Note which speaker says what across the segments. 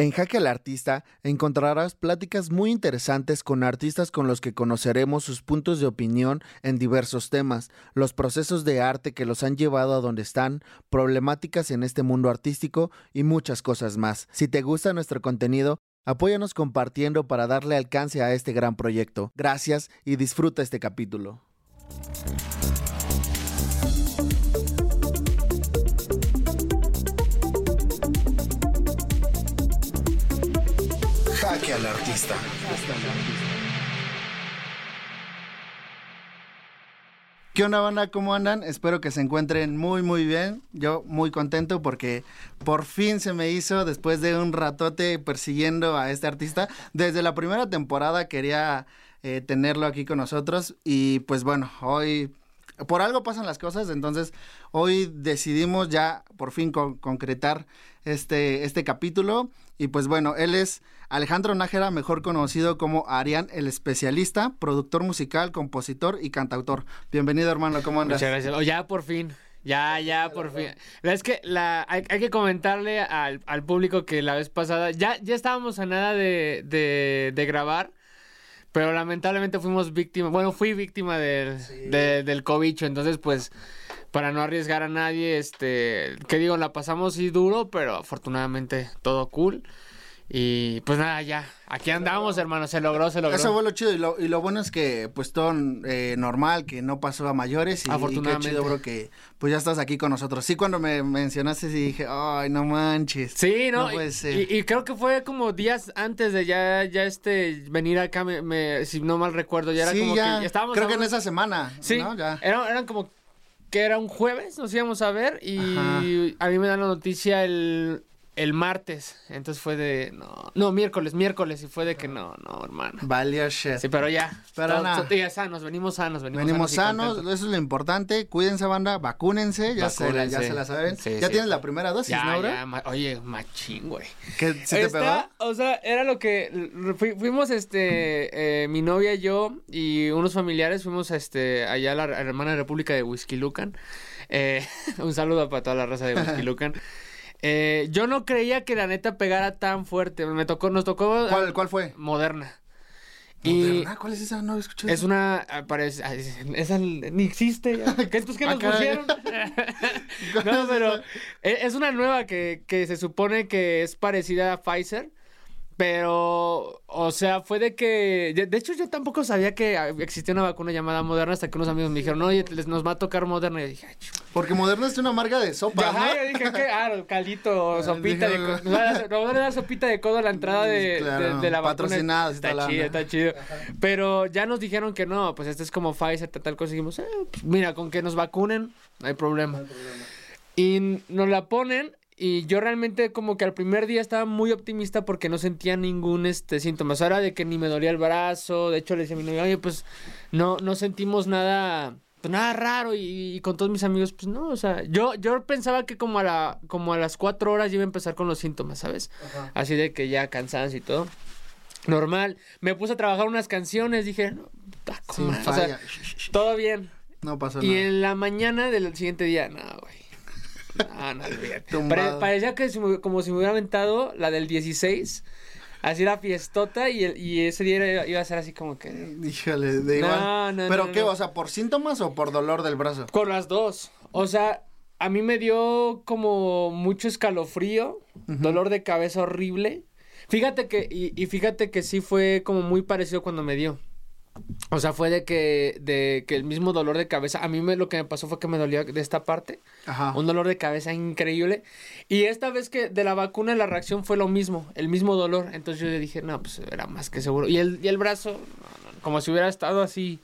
Speaker 1: En Jaque al Artista encontrarás pláticas muy interesantes con artistas con los que conoceremos sus puntos de opinión en diversos temas, los procesos de arte que los han llevado a donde están, problemáticas en este mundo artístico y muchas cosas más. Si te gusta nuestro contenido, apóyanos compartiendo para darle alcance a este gran proyecto. Gracias y disfruta este capítulo. Artista. ¿Qué onda, banda? ¿Cómo andan? Espero que se encuentren muy, muy bien. Yo muy contento porque por fin se me hizo, después de un ratote persiguiendo a este artista. Desde la primera temporada quería eh, tenerlo aquí con nosotros y pues bueno, hoy por algo pasan las cosas, entonces hoy decidimos ya por fin con- concretar este, este capítulo. Y pues bueno, él es Alejandro Nájera, mejor conocido como Arián el especialista, productor musical, compositor y cantautor. Bienvenido hermano, ¿cómo andas?
Speaker 2: Muchas gracias. Oh, ya por fin. Ya, ya, por fin. La Es que la, hay, hay que comentarle al, al público que la vez pasada ya, ya estábamos a nada de, de, de grabar, pero lamentablemente fuimos víctimas, bueno, fui víctima del, de- del cobicho, entonces pues para no arriesgar a nadie, este, que digo, la pasamos sí duro, pero afortunadamente todo cool. Y pues nada, ya, aquí andamos, hermano, se logró, se logró.
Speaker 1: Eso fue lo chido y lo, y lo bueno es que pues todo eh, normal, que no pasó a mayores y, y qué
Speaker 2: Afortunadamente.
Speaker 1: chido bro que pues ya estás aquí con nosotros. Sí, cuando me mencionaste sí dije, ay, no manches.
Speaker 2: Sí, ¿no?
Speaker 1: No puede
Speaker 2: Y-
Speaker 1: ser.
Speaker 2: Y, creo que fue como días antes de ya, ya este, venir acá, me, me- si no mal recuerdo, ya era
Speaker 1: sí,
Speaker 2: como
Speaker 1: ya,
Speaker 2: que estábamos...
Speaker 1: creo que en esa semana,
Speaker 2: Sí,
Speaker 1: ¿no? Ya.
Speaker 2: Era- eran como que era un jueves, nos íbamos a ver y
Speaker 1: Ajá.
Speaker 2: a mí me dan la noticia el, el martes, entonces fue de, no, no, miércoles, miércoles, y fue de que no, no, hermano.
Speaker 1: Valió shit.
Speaker 2: Sí, pero ya,
Speaker 1: Pero
Speaker 2: todo-
Speaker 1: nada.
Speaker 2: todo- ya sanos, venimos sanos, venimos,
Speaker 1: Venimos sanos, eso es lo importante. Cuídense, banda, vacúnense, ya, Se, la, ya se la saben.
Speaker 2: Sí,
Speaker 1: ya
Speaker 2: sí.
Speaker 1: tienes la primera dosis,
Speaker 2: Ya,
Speaker 1: ¿no, bro?
Speaker 2: ya, ma- oye, machín, güey.
Speaker 1: ¿Que si te pegó?
Speaker 2: O sea, era lo que fuimos, este, eh, mi novia y yo y unos familiares fuimos, este, allá a la, a la hermana república de Whisky Lucan. Eh, un saludo para toda la raza de Whisky Lucan. Eh, yo no creía que la neta pegara tan fuerte. Me tocó, nos tocó
Speaker 1: ¿Cuál, cuál fue?
Speaker 2: Moderna. Y
Speaker 1: ¿Cuál es esa? No escuché.
Speaker 2: es una, ah, parece, esa ni existe. ¿Qué entonces qué
Speaker 1: Ah,
Speaker 2: nos pusieron? no, pero e- es una nueva que, que se supone que es parecida a Pfizer. Pero, o sea, fue de que. De, hecho, yo tampoco sabía que existía una vacuna llamada Moderna hasta que unos amigos me dijeron, oye, les, nos va a tocar Moderna. Y yo dije, ay,
Speaker 1: Porque Moderna es una marca de sopa,
Speaker 2: Ajá,
Speaker 1: ¿no?
Speaker 2: yo dije, ¿qué? Ah, caldito, o sopita de codo. Nos van a dar- sopita de codo a la entrada de,
Speaker 1: Claro,
Speaker 2: de, de la vacuna.
Speaker 1: patrocinados y
Speaker 2: Está chido, está chido. Pero ya nos dijeron que no, pues este es como Pfizer, tal, tal cosa. Y dijimos, eh, pues mira, con que nos vacunen, no hay problema. Y nos la ponen y yo realmente como que al primer día estaba muy optimista porque no sentía ningún este síntoma. O sea, era de que ni me dolía el brazo. De hecho, le decía a mi novia, oye, pues no, no sentimos nada, pues nada raro. Y, y con todos mis amigos, pues no, o sea, yo, yo pensaba que como a la, como a las cuatro horas iba a empezar con los síntomas, ¿sabes? Así de que ya cansancio y todo. Normal. Me puse a trabajar unas canciones, dije, no, puta,
Speaker 1: Sin
Speaker 2: o sea,
Speaker 1: falla.
Speaker 2: todo bien.
Speaker 1: no pasó
Speaker 2: Y
Speaker 1: nada.
Speaker 2: en la mañana del siguiente día, no, güey. No, no. Pare- parecía que si me- como si me hubiera aventado la del 16. Así la fiestota y, el- y ese día era- iba a ser así como que...
Speaker 1: Híjole, de
Speaker 2: No,
Speaker 1: igual.
Speaker 2: no,
Speaker 1: ¿Pero
Speaker 2: no,
Speaker 1: qué?
Speaker 2: no.
Speaker 1: O sea, ¿por síntomas o por dolor del brazo?
Speaker 2: Con las dos. O sea, a mí me dio como mucho escalofrío, dolor de cabeza horrible. Fíjate que, y, y fíjate que sí fue como muy parecido cuando me dio. O sea, fue de que, de que el mismo dolor de cabeza, a mí me, lo que me pasó fue que me dolía de esta parte,
Speaker 1: Ajá.
Speaker 2: un dolor de cabeza increíble. Y esta vez que de la vacuna la reacción fue lo mismo, el mismo dolor. Entonces yo le dije, no, pues era más que seguro. Y el, y el brazo, no, no, como si hubiera estado así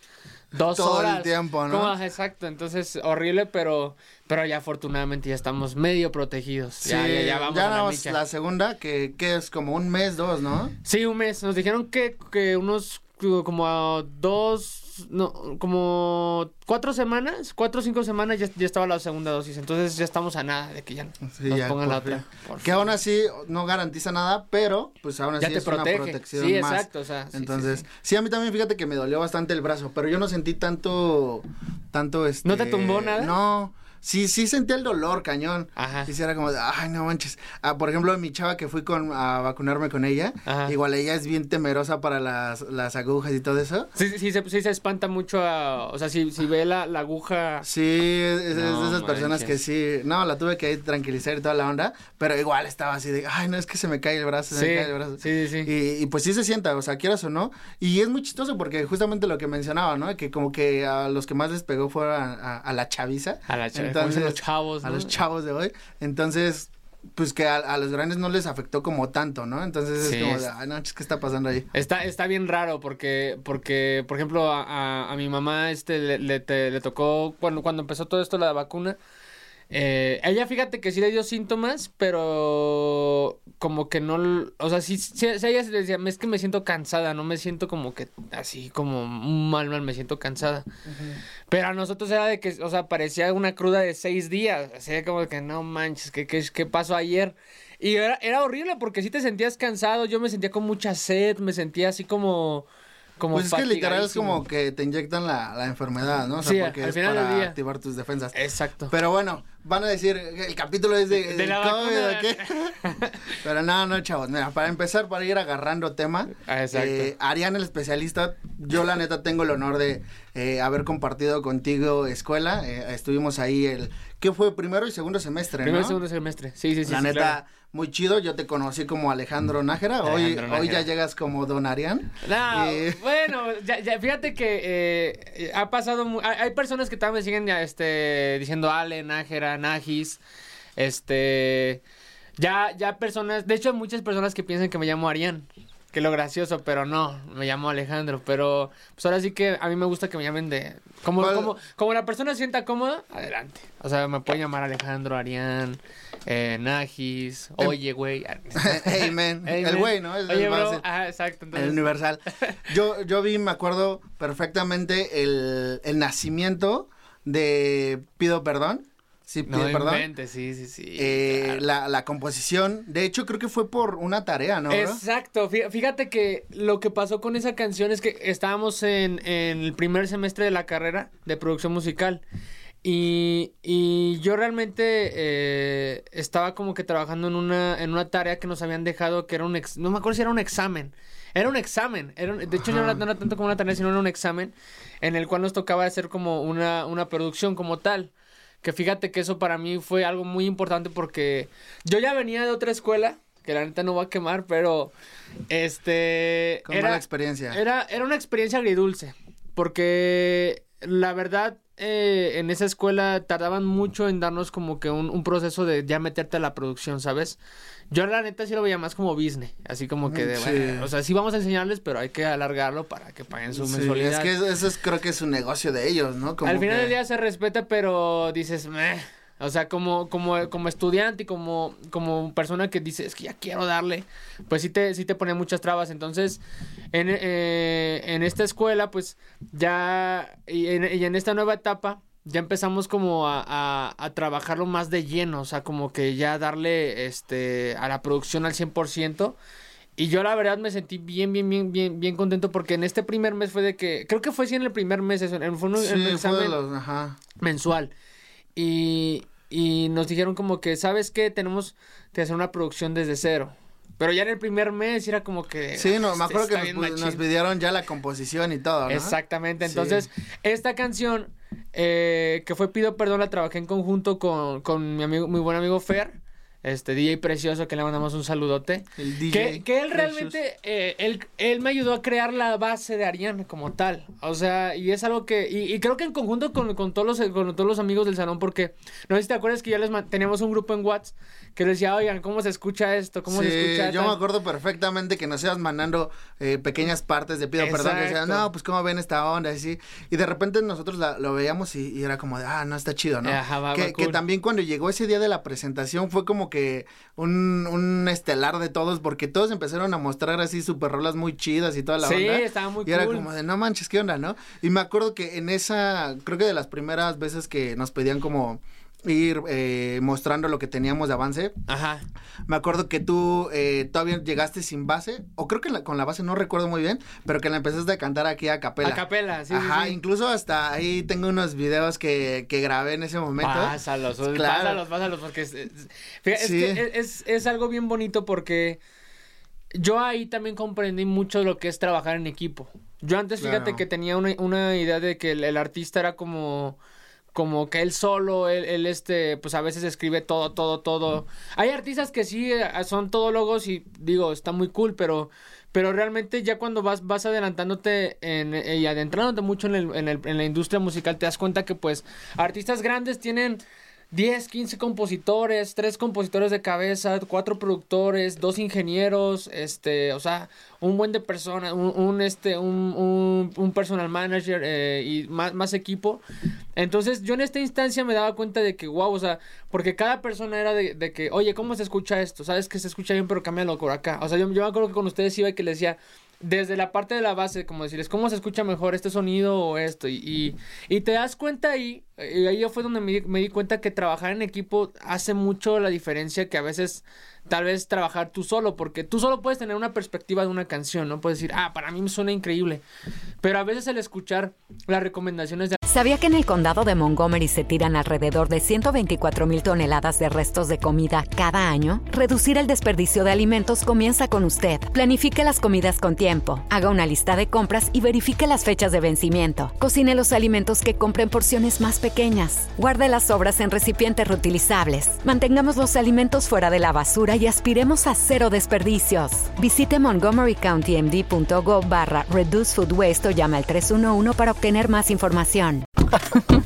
Speaker 2: dos
Speaker 1: todo
Speaker 2: horas.
Speaker 1: el tiempo, ¿no?
Speaker 2: Como- exacto, entonces horrible, pero, pero ya afortunadamente ya estamos medio protegidos.
Speaker 1: Sí,
Speaker 2: ya, ya, ya vamos
Speaker 1: ya
Speaker 2: a la micha.
Speaker 1: la segunda, que, que es como un mes, dos, ¿no?
Speaker 2: Sí, un mes. Nos dijeron que, que unos como a dos, no, como cuatro semanas, cuatro o cinco semanas ya, ya estaba la segunda dosis. Entonces ya estamos a nada de que ya
Speaker 1: Sí,
Speaker 2: nos
Speaker 1: ya,
Speaker 2: pongan la otra.
Speaker 1: Que aún así no garantiza nada, pero pues aún así
Speaker 2: Ya te
Speaker 1: es una
Speaker 2: protege.
Speaker 1: protección
Speaker 2: Sí,
Speaker 1: más.
Speaker 2: exacto, o sea, sí,
Speaker 1: Entonces,
Speaker 2: sí,
Speaker 1: sí,
Speaker 2: sí.
Speaker 1: a mí también fíjate que me dolió bastante el brazo, pero yo no sentí tanto, tanto este.
Speaker 2: ¿No te tumbó nada?
Speaker 1: No. Sí, sí sentí el dolor, cañón.
Speaker 2: Ajá.
Speaker 1: Y sí era como de, ay, no manches. Ah, por ejemplo, mi chava que fui con, a vacunarme con ella,
Speaker 2: Ajá.
Speaker 1: igual ella es bien temerosa para las, las agujas y todo eso.
Speaker 2: Sí, sí, sí, se, sí se espanta mucho a, o sea, si, si ve la, la aguja.
Speaker 1: Sí, es, de esas personas que sí, no, la tuve que tranquilizar y toda la onda, pero igual estaba así de, ay, no, es que se me cae el brazo, se
Speaker 2: Sí,
Speaker 1: me cae el brazo.
Speaker 2: sí, sí, sí.
Speaker 1: Y, y pues sí se sienta, o sea, quieras o no, y es muy chistoso porque justamente lo que mencionaba, ¿no? Que como que a los que más les pegó fueron a, a- a la chaviza.
Speaker 2: A la cha- los chavos,
Speaker 1: A los chavos de hoy. Entonces, pues que a, a los grandes no les afectó como tanto, ¿no? Entonces
Speaker 2: Sí,
Speaker 1: es como de, ay, no, ¿qué está pasando ahí?
Speaker 2: Está, está bien raro porque, porque por ejemplo, a, a- a mi mamá este le, le, te- le tocó cuando, cuando empezó todo esto la vacuna. Eh, ella fíjate que sí le dio síntomas, pero como que no, o sea, sí, sí, sí, ella se decía, es que me siento cansada, no me siento como que así como mal, mal, me siento cansada. Pero a nosotros era de que, o sea, parecía una cruda de seis días, así como que no manches, ¿qué, qué, qué pasó ayer? Y era, era horrible porque si te sentías cansado, yo me sentía con mucha sed, me sentía así como... como
Speaker 1: Pues es que literal es como que te inyectan la, la enfermedad, ¿no? O sea,
Speaker 2: Sí,
Speaker 1: porque
Speaker 2: al
Speaker 1: es
Speaker 2: final
Speaker 1: para
Speaker 2: día.
Speaker 1: activar tus defensas.
Speaker 2: Exacto.
Speaker 1: Pero bueno, van a decir, el capítulo es de,
Speaker 2: De la
Speaker 1: COVID. Pero no, no, chavos. Mira, para empezar, para ir agarrando tema,
Speaker 2: Ah, exacto.
Speaker 1: eh, Arián, el especialista, yo la neta tengo el honor de eh, haber compartido contigo escuela. eh, estuvimos ahí el, ¿qué fue? Primero y segundo semestre,
Speaker 2: Primer
Speaker 1: ¿no?
Speaker 2: segundo semestre. Sí, sí, sí.
Speaker 1: la
Speaker 2: sí,
Speaker 1: neta,
Speaker 2: claro.
Speaker 1: Muy chido. Yo te conocí como Alejandro Nájera. Hoy,
Speaker 2: Alejandro
Speaker 1: hoy ya llegas como Don Arián.
Speaker 2: No,
Speaker 1: Eh,
Speaker 2: bueno, ya, ya, fíjate que eh, ha pasado, mu- hay, personas que también siguen este, diciendo Ale, Nájera, Najis, este, ya, ya personas, de hecho hay muchas personas que piensan que me llamo Arián, que lo gracioso, pero no, me llamo Alejandro, pero pues ahora sí que a mí me gusta que me llamen de, como, como, como la persona se sienta cómoda, adelante, o sea, me pueden llamar Alejandro, Arián, eh, Najis,
Speaker 1: Em-
Speaker 2: oye, güey,
Speaker 1: hey, man.
Speaker 2: Hey,
Speaker 1: el güey, ¿no? Es
Speaker 2: Oye,
Speaker 1: el
Speaker 2: bro, ajá, exacto,
Speaker 1: El. Universal. Yo, yo vi, me acuerdo perfectamente el, el nacimiento de Pido Perdón. Sí,
Speaker 2: No
Speaker 1: Pido Perdón.
Speaker 2: inventes, sí, sí, sí.
Speaker 1: Eh,
Speaker 2: claro.
Speaker 1: la, la composición, de hecho creo que fue por una tarea, ¿no? bro?
Speaker 2: Exacto, fí- fíjate que lo que pasó con esa canción es que estábamos en, en el primer semestre de la carrera de producción musical y, y yo realmente eh, estaba como que trabajando en una, en una tarea que nos habían dejado que era un, ex- no me acuerdo si era un examen, era un examen, era un- de hecho no era, no era tanto como una tarea, sino era un examen en el cual nos tocaba hacer como una, una producción como tal. Que fíjate que eso para mí fue algo muy importante porque yo ya venía de otra escuela, que la neta no voy a quemar, pero este
Speaker 1: Con mala experiencia.
Speaker 2: Era, era una experiencia agridulce, porque la verdad eh, en esa escuela tardaban mucho en darnos como que un, un proceso de ya meterte a la producción, ¿sabes? Yo la neta sí lo veía más como business, así como que de,
Speaker 1: Sí.
Speaker 2: bueno, o sea, sí vamos a enseñarles, pero hay que alargarlo para que paguen su
Speaker 1: Sí,
Speaker 2: mensualidad.
Speaker 1: es que eso, eso es, creo que es un negocio de ellos, ¿no? Como
Speaker 2: Al final
Speaker 1: que-
Speaker 2: del día se respeta, pero dices, meh. O sea, como, como, como estudiante y como, como persona que dice, es que ya quiero darle, pues sí te, sí te pone muchas trabas. Entonces, en, eh, en esta escuela, pues ya, y en, y en esta nueva etapa, ya empezamos como a, a, a trabajarlo más de lleno, o sea, como que ya darle este, a la producción al 100%. Y yo la verdad me sentí bien, bien, bien, bien, bien contento porque en este primer mes fue de que, creo que fue sí en el primer mes, eso, en- fue un,
Speaker 1: Sí,
Speaker 2: en un
Speaker 1: fue de
Speaker 2: examen
Speaker 1: los, ajá.
Speaker 2: mensual. Y, y nos dijeron como que, ¿sabes qué? Tenemos que hacer una producción desde cero. Pero ya en el primer mes era como que...
Speaker 1: Sí, no, me
Speaker 2: "Ah,
Speaker 1: acuerdo que nos,
Speaker 2: bien
Speaker 1: pu-
Speaker 2: machín".
Speaker 1: nos pidieron ya la composición y todo, ¿no?
Speaker 2: Exactamente.
Speaker 1: Sí.
Speaker 2: Entonces, esta canción, eh, que fue Pido Perdón, la trabajé en conjunto con, con mi amigo, mi buen amigo Fer. Este DJ Precioso, que le mandamos un saludote.
Speaker 1: El DJ
Speaker 2: que, que él realmente, eh, él, él me ayudó a crear la base de Ariana como tal. O sea, y es algo que, y, y creo que en conjunto con, con todos los, con todos los amigos del salón, porque no sé si te acuerdas que ya les teníamos un grupo en WhatsApp que les decía, oigan, ¿cómo se escucha esto? ¿Cómo
Speaker 1: Sí,
Speaker 2: se escucha?
Speaker 1: yo
Speaker 2: tal?"
Speaker 1: me acuerdo perfectamente que nos ibas mandando eh, pequeñas partes de pido perdón, que decían, no, pues cómo ven esta onda, y así. Y de repente nosotros la- lo veíamos y, y era como de, ah, no, está chido, ¿no?
Speaker 2: Ajá, va,
Speaker 1: que,
Speaker 2: va,
Speaker 1: que también cuando llegó ese día de la presentación fue como que un, un estelar de todos, porque todos empezaron a mostrar así super rolas muy chidas y toda la
Speaker 2: Sí,
Speaker 1: onda.
Speaker 2: estaba muy
Speaker 1: Y era como de, no manches, ¿qué onda, no? Y me acuerdo que en esa, creo que de las primeras veces que nos pedían como ir eh, mostrando lo que teníamos de avance,
Speaker 2: Ajá.
Speaker 1: me acuerdo que tú eh, todavía llegaste sin base, o creo que la- con la base no recuerdo muy bien, pero que la empezaste a cantar aquí a capela.
Speaker 2: A capela, sí,
Speaker 1: Ajá,
Speaker 2: sí.
Speaker 1: incluso hasta ahí tengo unos videos que, que grabé en ese momento.
Speaker 2: Pásalos,
Speaker 1: Claro.
Speaker 2: pásalos, pásalos, porque es, es- fíjate, es
Speaker 1: Sí.
Speaker 2: que es, algo bien bonito porque yo ahí también comprendí mucho lo que es trabajar en equipo. Yo antes, fíjate que tenía una, una idea de que el, el artista era como como que él solo, él, él, este, pues a veces escribe todo, todo, todo. Hay artistas que sí eh, son todólogos y digo, está muy cool, pero, pero realmente ya cuando vas, vas adelantándote en, eh, y adentrándote mucho en, el, en, el- en la industria musical, te das cuenta que pues artistas grandes tienen 10, 15 compositores, 3 compositores de cabeza, 4 productores, 2 ingenieros, este, o sea, un buen de personas, un, este, un, un, personal manager eh, y más, más equipo. Entonces yo en esta instancia me daba cuenta de que, wow, o sea, porque cada persona era de, que, oye, ¿cómo se escucha esto? Sabes que se escucha bien, pero cámbialo por acá. O sea, yo, me acuerdo que con ustedes iba y que les decía, desde la parte de la base, como decirles, ¿cómo se escucha mejor este sonido o esto? Y, y te das cuenta ahí, y ahí fue donde me, me di cuenta que trabajar en equipo hace mucho la diferencia que a veces tal vez trabajar tú solo, porque tú solo puedes tener una perspectiva de una canción, ¿no? Puedes decir, ah, para mí me suena increíble, pero a veces el escuchar las recomendaciones de
Speaker 3: ¿Sabía que en el condado de Montgomery se tiran alrededor de 124 mil toneladas de restos de comida cada año? Reducir el desperdicio de alimentos comienza con usted. Planifique las comidas con tiempo, haga una lista de compras y verifique las fechas de vencimiento. Cocine los alimentos que compre en porciones más pequeñas. Guarde las sobras en recipientes reutilizables. Mantengamos los alimentos fuera de la basura y aspiremos a cero desperdicios. Visite montgomerycountymd.gov barra Reduce Food Waste o llama al 311 para obtener más información.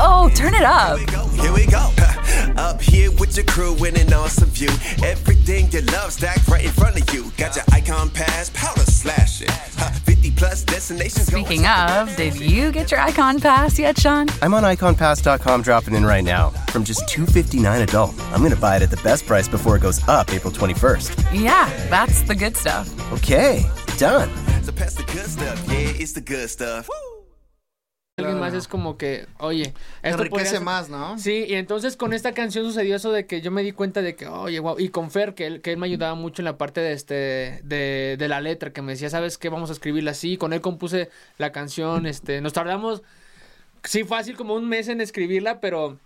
Speaker 4: Oh, turn it up.
Speaker 5: Here we go. Up here with your crew in an awesome view. Everything you love stacked right in front of you. Got your icon pass, powder slashing. Huh, 50 plus destinations.
Speaker 4: Speaking of, did you get your icon pass yet, Sean?
Speaker 6: I'm on iconpass.com dropping in right now. From just $259 adult, I'm going to buy it at the best price before it goes up April 21st.
Speaker 4: Yeah, that's the good stuff.
Speaker 6: Okay, done.
Speaker 5: So pass the good stuff. Yeah, it's the good stuff.
Speaker 2: Alguien más es como que, oye, esto
Speaker 1: Enriquece
Speaker 2: podría
Speaker 1: más, ¿no?
Speaker 2: Sí, y entonces con esta canción sucedió eso de que yo me di cuenta de que, oye, wow, y con Fer, que él, que él me ayudaba mucho en la parte de este, de, de la letra, que me decía, ¿sabes qué? Vamos a escribirla así, con él compuse la canción, este, nos tardamos, sí, fácil como un mes en escribirla, pero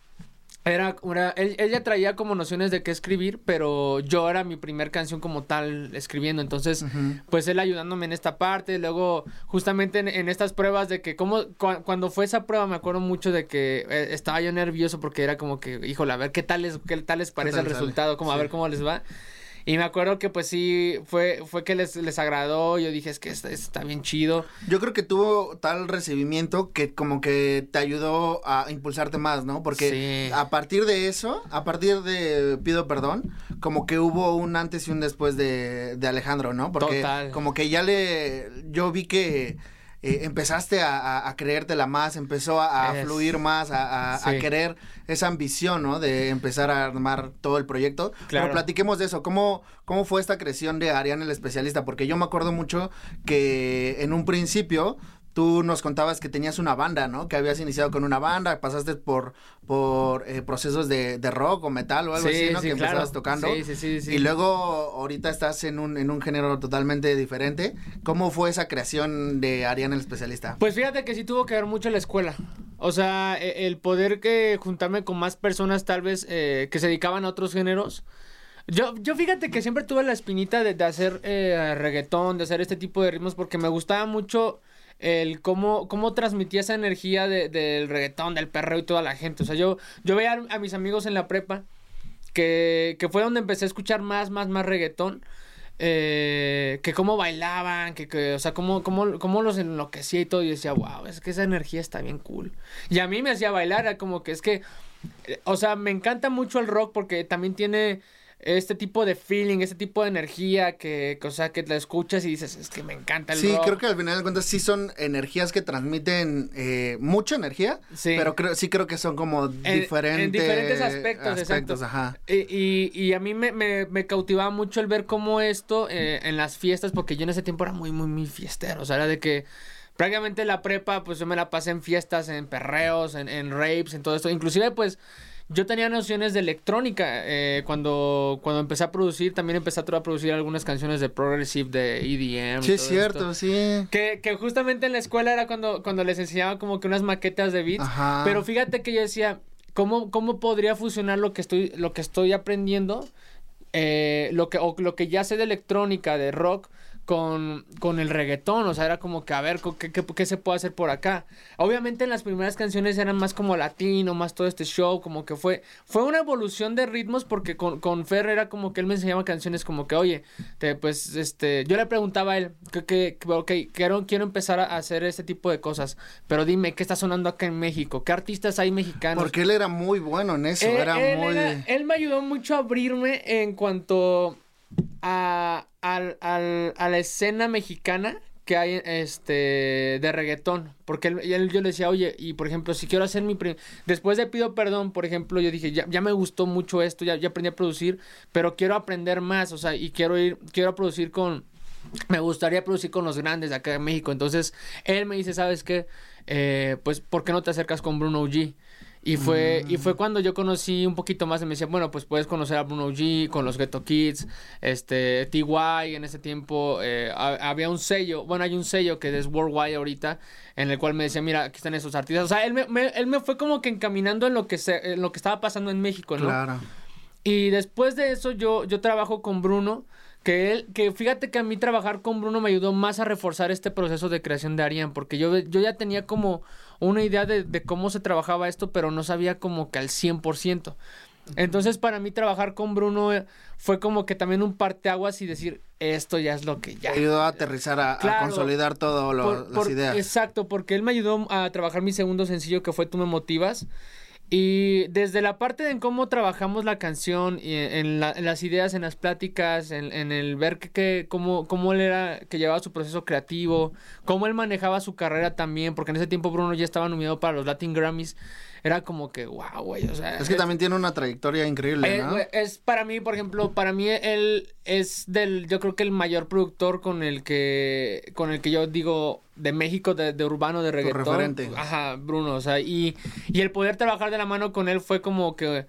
Speaker 2: era, una, él, ya traía como nociones de qué escribir, pero yo era mi primer canción como tal escribiendo, entonces, pues él ayudándome en esta parte, luego justamente en, en estas pruebas de que como cua- cuando fue esa prueba me acuerdo mucho de que eh, estaba yo nervioso porque era como que, híjole, a ver qué tal les, qué tal les parece
Speaker 1: tal
Speaker 2: el
Speaker 1: sale?
Speaker 2: resultado, como a ver cómo les va. Y me acuerdo que pues sí, fue, fue que les, les agradó, yo dije, es que está, está bien chido.
Speaker 1: Yo creo que tuvo tal recibimiento que como que te ayudó a impulsarte más, ¿no? Porque
Speaker 2: Sí.
Speaker 1: a partir de eso, a partir de Pido Perdón, como que hubo un antes y un después de, de Alejandro, ¿no? Porque
Speaker 2: Total.
Speaker 1: como que ya le, yo vi que eh, empezaste a, a- a creértela más, empezó a, fluir más, a, querer esa ambición, ¿no? De empezar a armar todo el proyecto.
Speaker 2: Claro.
Speaker 1: Pero platiquemos de eso. ¿Cómo, ¿Cómo fue esta creación de Ariane el especialista? Porque yo me acuerdo mucho que en un principio tú nos contabas que tenías una banda, ¿no? Que habías iniciado con una banda, pasaste por, por eh, procesos de, de rock o metal o algo
Speaker 2: Sí,
Speaker 1: así, ¿no?
Speaker 2: sí,
Speaker 1: que
Speaker 2: claro.
Speaker 1: empezabas tocando.
Speaker 2: Sí, sí, sí, sí.
Speaker 1: Y luego ahorita estás en un, en un género totalmente diferente. ¿Cómo fue esa creación de Ariane el especialista?
Speaker 2: Pues fíjate que sí tuvo que ver mucho la escuela. O sea, e- el poder que juntarme con más personas tal vez eh, que se dedicaban a otros géneros. Yo, yo fíjate que siempre tuve la espinita de, de hacer eh, reggaetón, de hacer este tipo de ritmos, porque me gustaba mucho el cómo, cómo transmitía esa energía de- del reggaetón, del perreo y toda la gente. O sea, yo, yo veía a mis amigos en la prepa que, que fue donde empecé a escuchar más, más, más reggaetón. Eh, que cómo bailaban, que, que o sea, cómo, cómo, cómo los enloquecía y todo. Y decía, wow, es que esa energía está bien cool. Y a mí me hacía bailar, era como que es que, eh, o sea, me encanta mucho el rock porque también tiene este tipo de feeling, este tipo de energía que, o sea, que la escuchas y dices, es que me encanta el
Speaker 1: Sí,
Speaker 2: rock.
Speaker 1: creo que al final de cuentas sí son energías que transmiten eh, mucha energía,
Speaker 2: Sí.
Speaker 1: pero creo, sí creo que son como
Speaker 2: En-
Speaker 1: diferentes,
Speaker 2: en diferentes aspectos, exacto.
Speaker 1: Ajá.
Speaker 2: Y, y, y a mí me, me, me cautivaba mucho el ver cómo esto eh, en las fiestas, porque yo en ese tiempo era muy, muy, muy fiestero. O sea, era de que prácticamente la prepa, pues yo me la pasé en fiestas, en perreos, en, en rapes, en todo esto. Inclusive, pues yo tenía nociones de electrónica. eh, cuando, cuando empecé a producir, también empecé a producir algunas canciones de progressive, de EDM.
Speaker 1: Sí, es cierto,
Speaker 2: esto.
Speaker 1: sí.
Speaker 2: Que, que justamente en la escuela era cuando, cuando les enseñaba como que unas maquetas de beats.
Speaker 1: Ajá.
Speaker 2: Pero fíjate que yo decía, ¿cómo, cómo podría fusionar lo que estoy, lo que estoy aprendiendo? eh, lo que, o lo que ya sé de electrónica, de rock, con, con el reggaetón. O sea, era como que a ver qué, qué- qué se puede hacer por acá. Obviamente en las primeras canciones eran más como latino, más todo este show, como que fue, fue una evolución de ritmos porque con, con Fer era como que él me enseñaba canciones como que, oye, te, pues este, yo le preguntaba a él, que, que, ok, quiero, quiero empezar a hacer este tipo de cosas, pero dime, ¿qué está sonando acá en México? ¿Qué artistas hay mexicanos?
Speaker 1: Porque él era muy bueno en eso, era
Speaker 2: él,
Speaker 1: muy...
Speaker 2: era- él me ayudó mucho a abrirme en cuanto a, a la escena mexicana que hay este de reggaetón porque él, él- yo le decía oye y por ejemplo si quiero hacer mi después de pido perdón por ejemplo yo dije ya, me gustó mucho esto ya, ya aprendí a producir pero quiero aprender más o sea y quiero ir quiero producir con me gustaría producir con los grandes de acá de México. Entonces, él me dice, ¿sabes qué? Eh, pues, ¿por qué no te acercas con Bruno G? Y fue, y fue cuando yo conocí un poquito más y me decía, bueno, pues puedes conocer a Bruno G, con los Ghetto Kids, este, TY, en ese tiempo eh, ha- había un sello, bueno, hay un sello que es Worldwide ahorita, en el cual me decía, mira, aquí están esos artistas. O sea, él me, me- él me fue como que encaminando en lo que, se, en lo que estaba pasando en México, ¿no?
Speaker 1: Claro.
Speaker 2: Y después de eso yo, yo trabajo con Bruno, que él, que fíjate que a mí trabajar con Bruno me ayudó más a reforzar este proceso de creación de Arián, porque yo, yo ya tenía como una idea de, de cómo se trabajaba esto, pero no sabía como que al 100%. Entonces para mí trabajar con Bruno eh, fue como que también un parteaguas y decir, esto ya es lo que ya.
Speaker 1: Te ayudó a aterrizar, a, consolidar todo lo-
Speaker 2: Por-
Speaker 1: las
Speaker 2: por-
Speaker 1: ideas.
Speaker 2: Exacto, porque él me ayudó a trabajar mi segundo sencillo que fue Tú me motivas. Y desde la parte de cómo trabajamos la canción, y en, en la- en las ideas, en las pláticas, en, en el ver que, que- cómo, cómo él era, que llevaba su proceso creativo, cómo él manejaba su carrera también, porque en ese tiempo Bruno ya estaba nominado para los Latin Grammys, era como que, wow, güey, o sea...
Speaker 1: Es que también tiene una trayectoria increíble,
Speaker 2: Eh,
Speaker 1: ¿no?
Speaker 2: güey, es para mí, por ejemplo, para mí él es del, yo creo que el mayor productor con el que, con el que yo digo de México, de, de urbano, de reggaetón.
Speaker 1: referente.
Speaker 2: Ajá, Bruno, o sea, y, y el poder trabajar de la mano con él fue como que,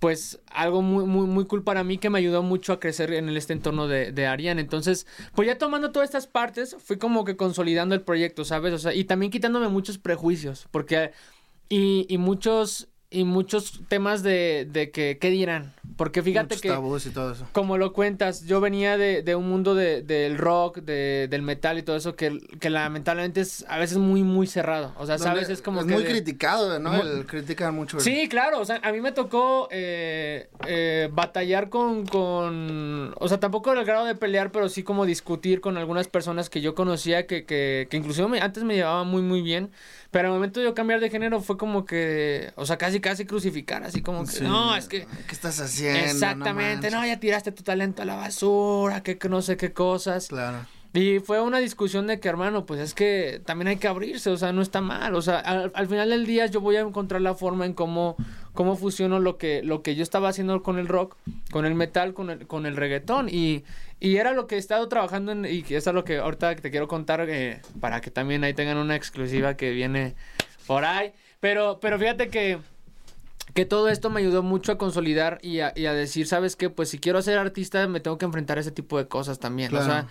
Speaker 2: pues, algo muy, muy, muy cool para mí que me ayudó mucho a crecer en este entorno de, de Ariane. Entonces, pues ya tomando todas estas partes, fui como que consolidando el proyecto, ¿sabes? O sea, y también quitándome muchos prejuicios, porque, y, y muchos, y muchos temas de, de que, ¿qué dirán? Porque fíjate
Speaker 1: Muchos
Speaker 2: que...
Speaker 1: tabús y todo eso.
Speaker 2: Como lo cuentas, yo venía de, de un mundo de- del rock, de- del metal y todo eso que, que lamentablemente es a veces muy, muy cerrado. O sea, ¿sabes?
Speaker 1: Donde
Speaker 2: Es como
Speaker 1: es
Speaker 2: que
Speaker 1: muy criticado, ¿no? El, critican mucho. el-
Speaker 2: Sí, claro, o sea, a mí me tocó eh, eh, batallar con, con, o sea, tampoco al grado de pelear, pero sí como discutir con algunas personas que yo conocía que, que, que inclusive me- antes me llevaba muy, muy bien, pero al momento de yo cambiar de género fue como que, o sea, casi, casi crucificar, así como que,
Speaker 1: Sí.
Speaker 2: no, es que...
Speaker 1: ¿Qué estás haciendo?
Speaker 2: Exactamente, no, ya tiraste tu talento a la basura, que, que no sé qué cosas.
Speaker 1: Claro.
Speaker 2: Y fue una discusión de que, hermano, pues es que también hay que abrirse, o sea, no está mal. O sea, al, al final del día yo voy a encontrar la forma en cómo, cómo fusiono lo que, lo que yo estaba haciendo con el rock, con el metal, con el, con el reggaetón. Y, y era lo que he estado trabajando en, y eso es lo que ahorita te quiero contar eh, para que también ahí tengan una exclusiva que viene por ahí. Pero, pero fíjate que que todo esto me ayudó mucho a consolidar y a, y a decir, ¿sabes qué? Pues si quiero ser artista me tengo que enfrentar a ese tipo de cosas también. O sea,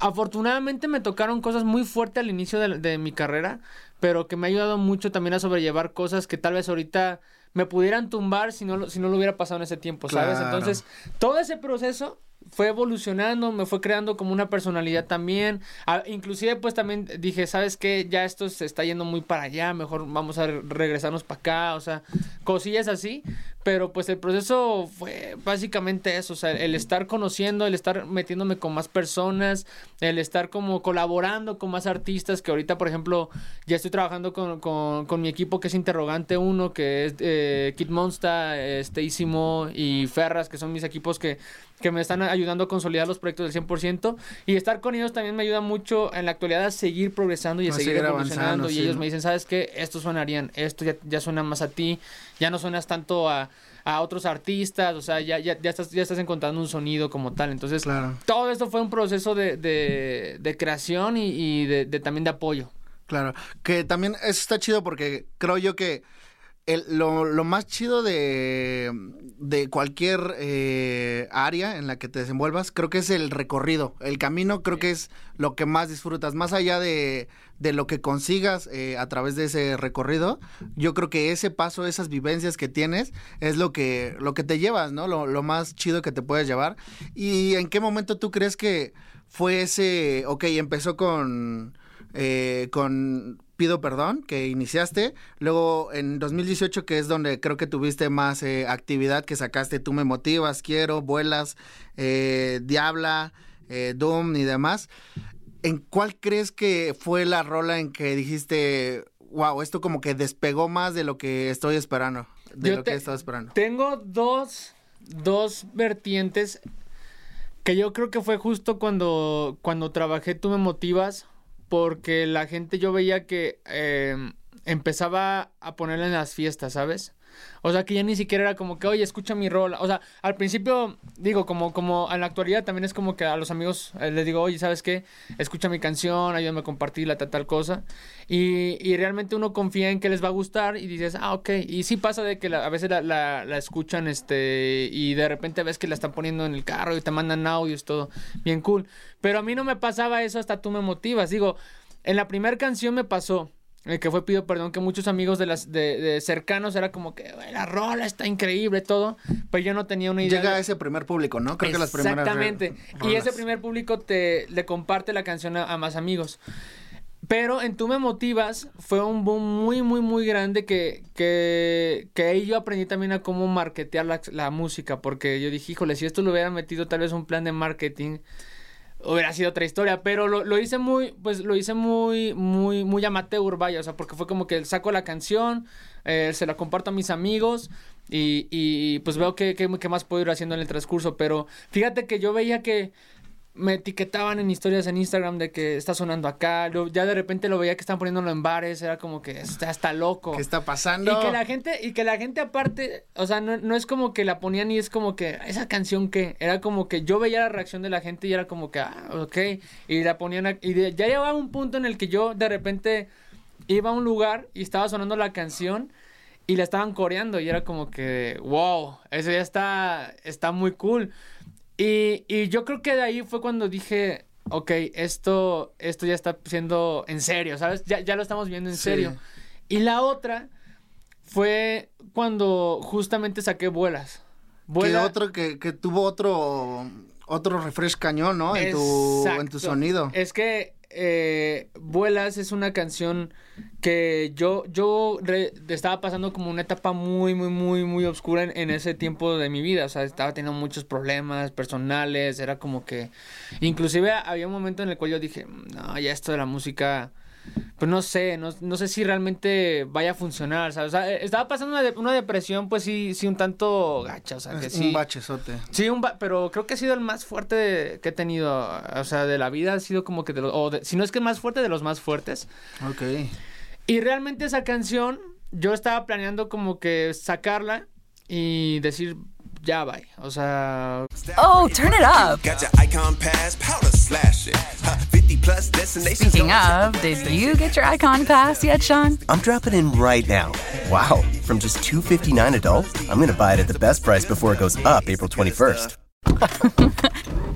Speaker 2: afortunadamente me tocaron cosas muy fuertes al inicio de, de mi carrera, pero que me ha ayudado mucho también a sobrellevar cosas que tal vez ahorita me pudieran tumbar si no, lo- si no lo hubiera pasado en ese tiempo, ¿sabes?
Speaker 1: Claro.
Speaker 2: Entonces, todo ese proceso fue evolucionando, me fue creando como una personalidad también. Ah, inclusive pues también dije, ¿sabes qué? Ya esto se está yendo muy para allá, mejor vamos a re- regresarnos para acá, o sea, cosillas así. Pero pues el proceso fue básicamente eso, o sea, el estar conociendo, el estar metiéndome con más personas, el estar como colaborando con más artistas, que ahorita, por ejemplo, ya estoy trabajando con, con, con mi equipo que es Interrogante 1, que es eh, Kid Monsta, Mo y Ferras, que son mis equipos que, que me están ayudando a consolidar los proyectos del 100%, y estar con ellos también me ayuda mucho en la actualidad a seguir progresando y a,
Speaker 1: A
Speaker 2: seguir,
Speaker 1: seguir
Speaker 2: evolucionando,
Speaker 1: avanzando,
Speaker 2: y
Speaker 1: sí,
Speaker 2: ellos me dicen, ¿sabes qué? Esto sonarían, esto ya, ya suena más a ti, ya no suenas tanto a, a otros artistas, o sea, ya, ya, ya, estás, ya estás encontrando un sonido como tal. Entonces,
Speaker 1: Claro.
Speaker 2: todo esto fue un proceso de, de, de creación y, y de, de también de apoyo.
Speaker 1: Claro, que también eso está chido porque creo yo que el- lo, lo más chido de, de cualquier eh, área en la que te desenvuelvas, creo que es el recorrido. El camino creo que es lo que más disfrutas. Más allá de, de lo que consigas eh, a través de ese recorrido, yo creo que ese paso, esas vivencias que tienes, es lo que, lo que te llevas, ¿no? Lo, lo más chido que te puedes llevar. ¿Y en qué momento tú crees que fue ese, ok, empezó con eh, con Pido Perdón, que iniciaste. Luego en 2018, que es donde creo que tuviste más eh, actividad, que sacaste Tú me motivas, Quiero, Vuelas, eh, Diabla, eh, Doom y demás. ¿En cuál crees que fue la rola en que dijiste, wow, esto como que despegó más de lo que estoy esperando? De
Speaker 2: Yo
Speaker 1: lo
Speaker 2: te-
Speaker 1: que esperando.
Speaker 2: Tengo dos, dos vertientes que yo creo que fue justo cuando, cuando trabajé Tú me motivas, porque la gente yo veía que eh, empezaba a ponerla en las fiestas, ¿sabes? O sea, que ya ni siquiera era como que, oye, escucha mi rola. O sea, al principio, digo, como, como en la actualidad también es como que a los amigos eh, les digo, oye, ¿sabes qué? Escucha mi canción, ayúdame a compartirla, tal, tal cosa. Y, y realmente uno confía en que les va a gustar y dices, ah, ok. Y sí pasa de que la- a veces la, la- la escuchan este y de repente ves que la están poniendo en el carro y te mandan audios, todo bien cool. Pero a mí no me pasaba eso hasta tú me motivas. Digo, en la primera canción me pasó. Eh, que fue Pido Perdón, que muchos amigos de las de, de cercanos era como que "Güey, la rola está increíble, todo, pero yo no tenía una idea.
Speaker 1: Llega
Speaker 2: de-
Speaker 1: a ese primer público, ¿no? Creo que las primeras.
Speaker 2: Exactamente. Y ese primer público te le comparte la canción a, a más amigos. Pero en Tú me motivas fue un boom muy, muy, muy grande que, que, que ahí yo aprendí también a cómo marketear la, la música. Porque yo dije, híjole, si esto lo hubiera metido tal vez un plan de marketing, hubiera sido otra historia. Pero lo, lo hice muy, pues lo hice muy, muy, muy amateur, vaya. O sea, porque fue como que saco la canción, eh, se la comparto a mis amigos. Y, y pues veo que más puedo ir haciendo en el transcurso. Pero fíjate que yo veía que me etiquetaban en historias en Instagram de que está sonando acá. Ya de repente lo veía que están poniéndolo en bares. Era como que está, está loco.
Speaker 1: ¿Qué está pasando?
Speaker 2: Y que la gente, y que la gente aparte, o sea, no, no es como que la ponían y es como que, esa canción que, era como que yo veía la reacción de la gente y era como que, ah, ok, y la ponían, a- y de- ya llegaba un punto en el que yo de repente iba a un lugar y estaba sonando la canción y la estaban coreando y era como que, wow, eso ya está, está muy cool. Y, y yo creo que de ahí fue cuando dije, ok, esto, esto ya está siendo en serio, ¿sabes? Ya, ya lo estamos viendo en
Speaker 1: Sí.
Speaker 2: serio. Y la otra fue cuando justamente saqué vuelas.
Speaker 1: Que
Speaker 2: Vuela-
Speaker 1: otro que, que tuvo otro otro refresh cañón, ¿no? En tu, en tu sonido.
Speaker 2: Es que eh, Vuelas es una canción que yo, yo estaba pasando como una etapa muy, muy, muy, muy oscura en, en ese tiempo de mi vida. O sea, estaba teniendo muchos problemas personales. Era como que... Inclusive había un momento en el cual yo dije, no, ya esto de la música... Pues no sé, no, no sé si realmente vaya a funcionar, ¿sabes? O sea, eh, estaba pasando una, de- una depresión, pues sí, sí, un tanto gacha, o sea, que
Speaker 1: Es
Speaker 2: sí.
Speaker 1: un bachezote.
Speaker 2: Sí, un ba- pero creo que ha sido el más fuerte de- que he tenido, o sea, de la vida ha sido como que de los, o de- si no es que el más fuerte de los más fuertes.
Speaker 1: Ok.
Speaker 2: Y realmente esa canción, yo estaba planeando como que sacarla y decir, ya bye, o sea,
Speaker 4: Oh, turn it up.
Speaker 5: Got your icon pass, powder slash it. Huh, 50 plus destinations.
Speaker 4: Speaking of, did you get your icon pass yet, Sean?
Speaker 6: I'm dropping in right now. Wow, from just 259 adult, I'm going to buy it at the best price before it goes up April 21st.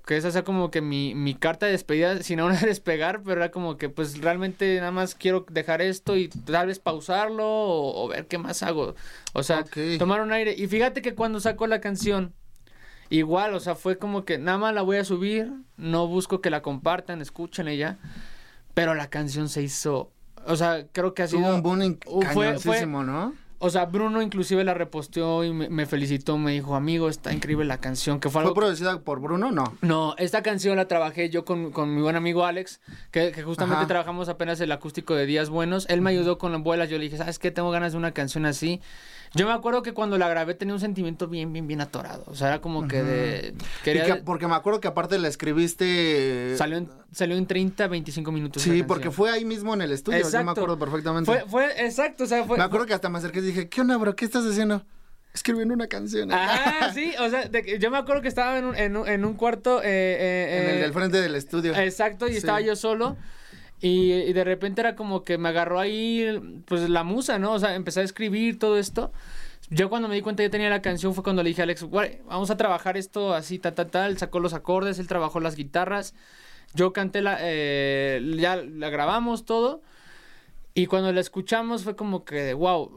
Speaker 2: Que esa sea como que mi, mi carta de despedida, sin aún despegar, pero era como que pues realmente nada más quiero dejar esto y tal vez pausarlo o, o ver qué más hago. O sea, tomar un aire. Y fíjate que cuando saco la canción, igual, o sea, fue como que nada más la voy a subir, no busco que la compartan, escuchen ella, pero la canción se hizo, o sea, creo que ha sido...
Speaker 1: Tuvo un boom
Speaker 2: fue-
Speaker 1: cañoncísimo, ¿no?
Speaker 2: O sea, Bruno inclusive la reposteó y me, me felicitó, me dijo, amigo, está increíble la canción, que fue algo
Speaker 1: ¿Fue producida por Bruno? No.
Speaker 2: no, esta canción la trabajé yo con, con mi buen amigo Alex, que, que justamente
Speaker 1: Ajá.
Speaker 2: trabajamos apenas el acústico de Días Buenos. Él me ayudó con las vuelas. Yo le dije, ¿sabes qué? Tengo ganas de una canción así. Yo me acuerdo que cuando la grabé tenía un sentimiento bien, bien, bien atorado. O sea, era como que de.
Speaker 1: Y
Speaker 2: Quería,
Speaker 1: que- porque me acuerdo que aparte la escribiste...
Speaker 2: salió, en, salió en 30, 25 minutos.
Speaker 1: Sí, porque fue ahí mismo en el estudio, yo me acuerdo perfectamente.
Speaker 2: Fue, fue, exacto, o sea, fue.
Speaker 1: me acuerdo que hasta me acerqué y dije, ¿qué onda, bro? ¿Qué estás haciendo? Escribiendo una canción.
Speaker 2: Ajá, sí, o sea, de yo me acuerdo que estaba en un, en un, en un cuarto. eh, eh,
Speaker 1: en el
Speaker 2: eh,
Speaker 1: del frente del estudio.
Speaker 2: Exacto, y
Speaker 1: Sí.
Speaker 2: estaba yo solo. Y, y de repente era como que me agarró ahí, pues la musa, ¿no? O sea, empecé a escribir todo esto. Yo cuando me di cuenta que tenía la canción fue cuando le dije a Alex, "Güey, vamos a trabajar esto así, tal, tal, tal. Sacó los acordes, él trabajó las guitarras. Yo canté la, eh, ya la grabamos todo. Y cuando la escuchamos fue como que, wow,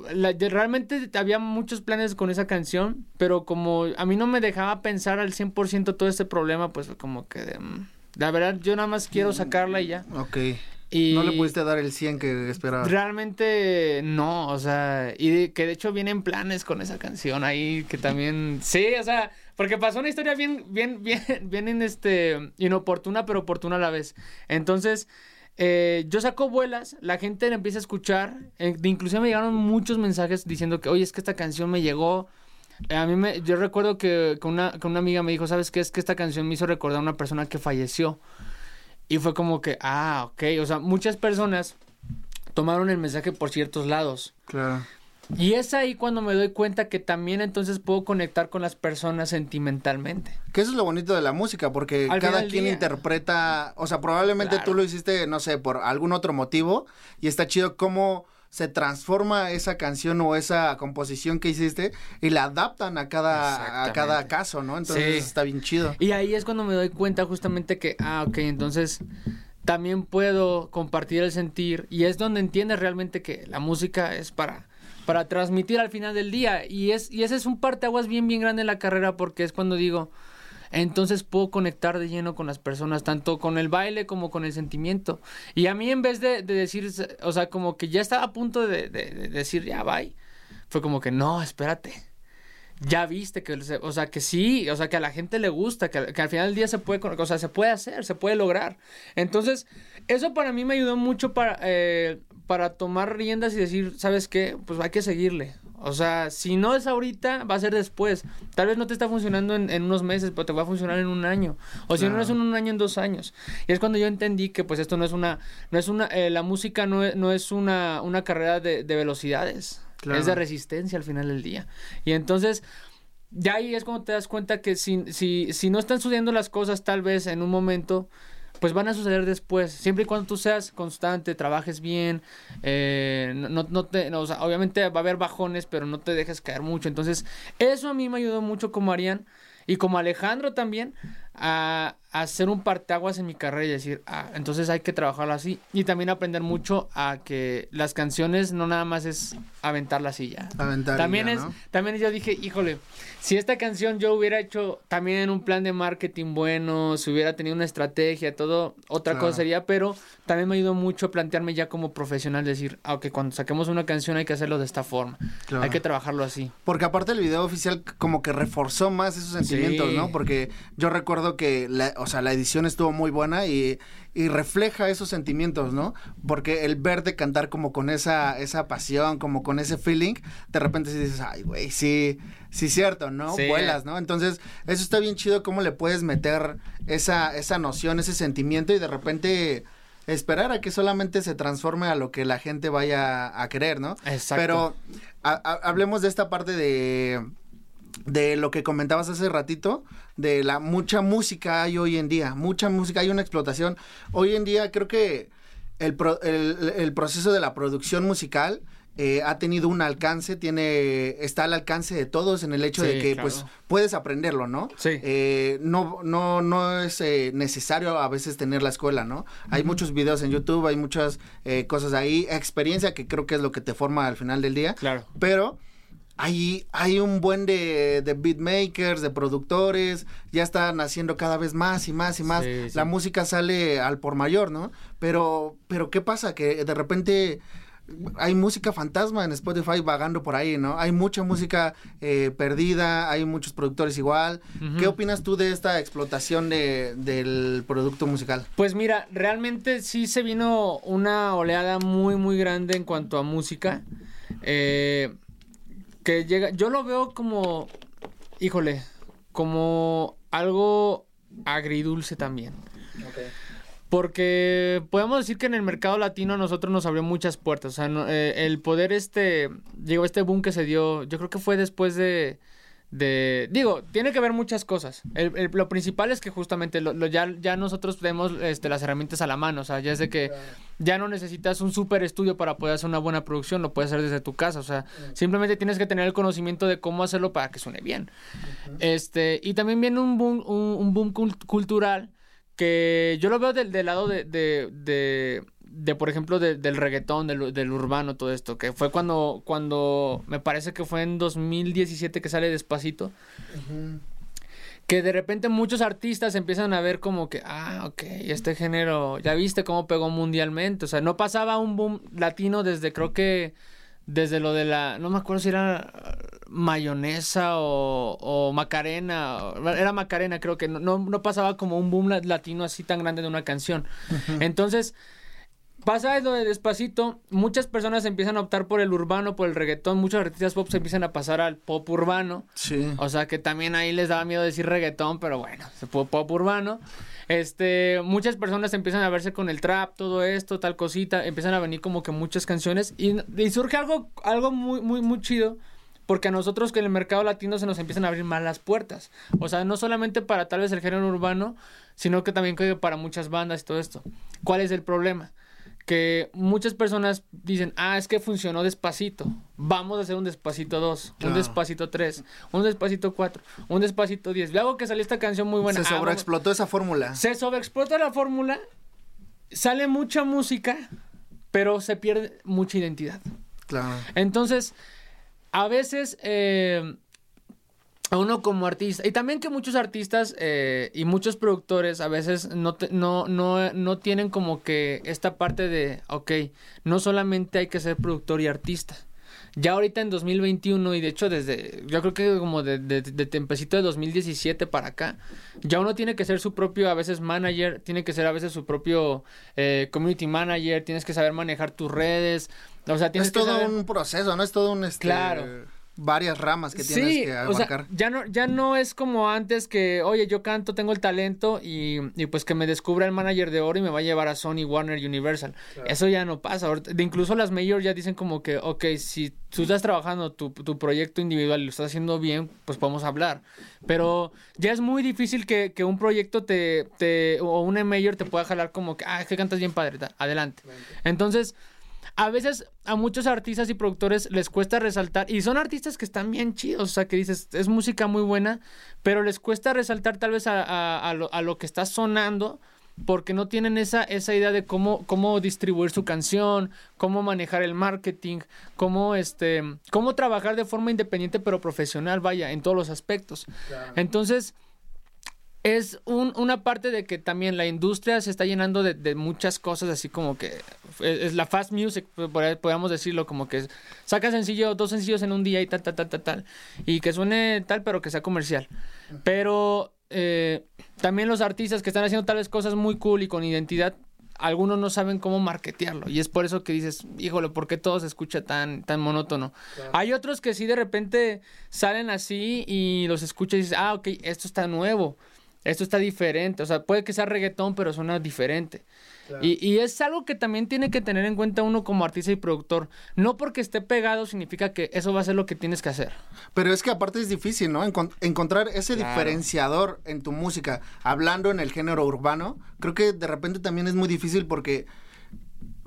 Speaker 2: realmente había muchos planes con esa canción, pero como a mí no me dejaba pensar al 100% todo este problema, pues fue como que, mm, la verdad, yo nada más quiero sacarla y ya.
Speaker 1: Ok.
Speaker 2: Y
Speaker 1: No le pudiste dar el 100 que esperaba.
Speaker 2: Realmente no, o sea, y de- que de hecho vienen planes con esa canción ahí, que también, sí, o sea, porque pasó una historia bien, bien, bien, bien en este, inoportuna, pero oportuna a la vez. Entonces, eh, yo saco vuelas, la gente la empieza a escuchar, eh, inclusive me llegaron muchos mensajes diciendo que, oye, es que esta canción me llegó. Eh, A mí me, yo recuerdo que, que una, que una amiga me dijo, ¿sabes qué? Es que esta canción me hizo recordar a una persona que falleció. Y fue como que, ah, ok. O sea, muchas personas tomaron el mensaje por ciertos lados.
Speaker 1: Claro.
Speaker 2: Y es ahí cuando me doy cuenta que también entonces puedo conectar con las personas sentimentalmente.
Speaker 1: Que eso es lo bonito de la música, porque
Speaker 2: Al
Speaker 1: cada quien
Speaker 2: día.
Speaker 1: interpreta, o sea, probablemente
Speaker 2: Claro.
Speaker 1: tú lo hiciste, no sé, por algún otro motivo, y está chido cómo se transforma esa canción o esa composición que hiciste y la adaptan a cada, a cada caso, ¿no? Entonces
Speaker 2: Sí.
Speaker 1: está bien chido.
Speaker 2: Y ahí es cuando me doy cuenta justamente que, ah, ok, entonces también puedo compartir el sentir y es donde entiendes realmente que la música es para para transmitir al final del día y es y ese es un parteaguas bien bien grande en la carrera porque es cuando digo entonces puedo conectar de lleno con las personas, tanto con el baile como con el sentimiento. Y a mí en vez de, de decir, o sea, como que ya estaba a punto de, de- de decir, ya, bye, fue como que, no, espérate. Ya viste que, o sea, que sí, o sea, que a la gente le gusta, que, al final del día se puede, o sea, se puede hacer, se puede lograr. Entonces, eso para mí me ayudó mucho para, eh, para tomar riendas y decir, ¿sabes qué? Pues hay que seguirle. O sea, si no es ahorita, va a ser después. Tal vez no te está funcionando en, en unos meses, pero te va a funcionar en un año. O si no, no es en un año, en dos años. Y es cuando yo entendí que pues esto no es una, no es una, eh, la música no es, no es una, una carrera de, de velocidades.
Speaker 1: Claro.
Speaker 2: Es de resistencia al final del día. Y entonces, ya ahí es cuando te das cuenta que si, si, si no están sucediendo las cosas tal vez en un momento, pues van a suceder después. Siempre y cuando tú seas constante, trabajes bien, eh, no, te, obviamente va a haber bajones, pero no te dejes caer mucho. Entonces, eso a mí me ayudó mucho como Arián y como Alejandro también a, a hacer un parteaguas en mi carrera y decir, ah, entonces hay que trabajarlo así. Y también aprender mucho a que las canciones no nada más es aventarlas y ya.
Speaker 1: Aventar
Speaker 2: También es,
Speaker 1: ¿no?
Speaker 2: también yo dije, híjole, si esta canción yo hubiera hecho también un plan de marketing bueno, si hubiera tenido una estrategia, todo, otra
Speaker 1: Claro.
Speaker 2: cosa sería, pero también me ayudó mucho a plantearme ya como profesional, decir, ah, ok, cuando saquemos una canción hay que hacerlo de esta forma,
Speaker 1: Claro.
Speaker 2: hay que trabajarlo así.
Speaker 1: Porque aparte el video oficial como que reforzó más esos sentimientos,
Speaker 2: Sí.
Speaker 1: ¿no? Porque yo recuerdo que, la, o sea, la edición estuvo muy buena y, y refleja esos sentimientos, ¿no? Porque el verte cantar como con esa, esa pasión, como con ese feeling, de repente sí dices, ay, güey, sí, sí cierto, ¿no?
Speaker 2: Sí.
Speaker 1: Vuelas, ¿no? Entonces, eso está bien chido cómo le puedes meter esa, esa noción, ese sentimiento y de repente esperar a que solamente se transforme a lo que la gente vaya a querer, ¿no?
Speaker 2: Exacto.
Speaker 1: Pero ha- ha- hablemos de esta parte de de lo que comentabas hace ratito, de la mucha música hay hoy en día, mucha música, hay una explotación. Hoy en día creo que el, pro- el, el proceso de la producción musical eh, ha tenido un alcance, tiene, está al alcance de todos en el hecho
Speaker 2: Sí,
Speaker 1: de que
Speaker 2: claro.
Speaker 1: pues puedes aprenderlo, ¿no?
Speaker 2: Sí.
Speaker 1: Eh, no, no, no es eh, necesario a veces tener la escuela, ¿no? Hay muchos videos en YouTube, hay muchas eh, cosas ahí, experiencia que creo que es lo que te forma al final del día.
Speaker 2: Claro.
Speaker 1: Pero hay, hay un buen de, de beatmakers, de productores, ya están haciendo cada vez más y más y más.
Speaker 2: Sí, sí.
Speaker 1: La música sale al por mayor, ¿no? Pero, pero ¿qué pasa? Que de repente hay música fantasma en Spotify vagando por ahí, ¿no? Hay mucha música eh, perdida, hay muchos productores igual. ¿Qué opinas tú de esta explotación de, del producto musical?
Speaker 2: Pues mira, realmente sí se vino una oleada muy, muy grande en cuanto a música. eh, que llega, yo lo veo como, híjole, como algo agridulce también. Porque podemos decir que en el mercado latino a nosotros nos abrió muchas puertas. O sea, no- eh, el poder este, digo, este boom que se dio, yo creo que fue después de, de digo, tiene que ver muchas cosas. El- el- lo principal es que justamente lo, lo- ya, ya nosotros tenemos este, las herramientas a la mano. O sea, ya es de que ya no necesitas un super estudio para poder hacer una buena producción, lo puedes hacer desde tu casa. O sea, simplemente tienes que tener el conocimiento de cómo hacerlo para que suene bien. Este, y también viene un boom, un, un boom cul- cultural que yo lo veo del, del lado de, de, de, de, por ejemplo, de- del reggaetón, del, del urbano, todo esto, que fue cuando, cuando, me parece que fue en 2017 que sale Despacito, que de repente muchos artistas empiezan a ver como que, ah, ok, este género, ya viste cómo pegó mundialmente, o sea, no pasaba un boom latino desde, creo que, desde lo de la, no me acuerdo si era mayonesa o, o macarena, era macarena creo que no, no, no pasaba como un boom la- latino así tan grande de una canción. Entonces, pasa lo de despacito, muchas personas empiezan a optar por el urbano, por el reggaetón, muchos artistas pop se empiezan a pasar al pop urbano.
Speaker 1: Sí.
Speaker 2: O sea que también ahí les daba miedo decir reggaetón, pero bueno, se fue pop urbano. Este, muchas personas empiezan a verse con el trap, todo esto, tal cosita, empiezan a venir como que muchas canciones y, y surge algo, algo muy, muy, muy chido. Porque a nosotros que en el mercado latino se nos empiezan a abrir más las puertas. O sea, no solamente para tal vez el género urbano, sino que también para muchas bandas y todo esto. ¿Cuál es el problema? Que muchas personas dicen, ah, es que funcionó despacito. Vamos a hacer un despacito 2, un despacito 3, un despacito 4, un despacito 10. Luego que salió esta canción muy buena.
Speaker 1: Se
Speaker 2: ah,
Speaker 1: sobreexplotó esa fórmula.
Speaker 2: se sobreexplota la fórmula, sale mucha música, pero se pierde mucha identidad.
Speaker 1: Claro.
Speaker 2: Entonces, a veces eh, a uno como artista, y también que muchos artistas eh, y muchos productores a veces no, te- no, no, no tienen como que esta parte de, ok, no solamente hay que ser productor y artista. Ya ahorita en 2021 y de hecho desde, yo creo que como de, de, de tempecito de 2017 para acá, ya uno tiene que ser su propio a veces manager, tiene que ser a veces su propio eh, community manager, tienes que saber manejar tus redes, o sea, tienes
Speaker 1: Es
Speaker 2: que
Speaker 1: todo
Speaker 2: saber-
Speaker 1: un proceso, ¿no? Es todo un... Este,
Speaker 2: Claro.
Speaker 1: Varias ramas que tienes que
Speaker 2: o sea,
Speaker 1: abarcar.
Speaker 2: ya no, ya no es como antes que, oye, yo canto, tengo el talento y, y pues que me descubra el manager de oro y me va a llevar a Sony, Warner, Universal. Eso ya no pasa. De incluso las mayors ya dicen como que, ok, si tú estás trabajando tu, tu proyecto individual y lo estás haciendo bien, pues podemos hablar. Pero ya es muy difícil que, que un proyecto te, te, o una mayor te pueda jalar como que, ah, es que cantas bien padre, ta- adelante. Entonces... A veces a muchos artistas y productores les cuesta resaltar, y son artistas que están bien chidos, o sea, que dices, es música muy buena, pero les cuesta resaltar tal vez a, a- a lo, a lo que está sonando, porque no tienen esa, esa idea de cómo, cómo distribuir su canción, cómo manejar el marketing, cómo, este, cómo trabajar de forma independiente pero profesional, vaya, en todos los aspectos. Entonces, es un- una parte de que también la industria se está llenando de, de muchas cosas, así como que es, es la fast music, podríamos decirlo, como que es- saca sencillo, dos sencillos en un día y tal, tal, tal, tal, tal, y que suene tal, pero que sea comercial. Pero eh, también los artistas que están haciendo tal vez cosas muy cool y con identidad, algunos no saben cómo marketearlo, y es por eso que dices, híjole, ¿por qué todo se escucha tan, tan monótono? Hay otros que sí de repente salen así y los escuchas y dices, ah, ok, esto está nuevo esto está diferente. O sea, puede que sea reggaetón, pero suena diferente. Y, y es algo que también tiene que tener en cuenta uno como artista y productor. No porque esté pegado significa que eso va a ser lo que tienes que hacer.
Speaker 1: Pero es que aparte es difícil, ¿no? Encon- encontrar ese diferenciador en tu música, hablando en el género urbano, creo que de repente también es muy difícil porque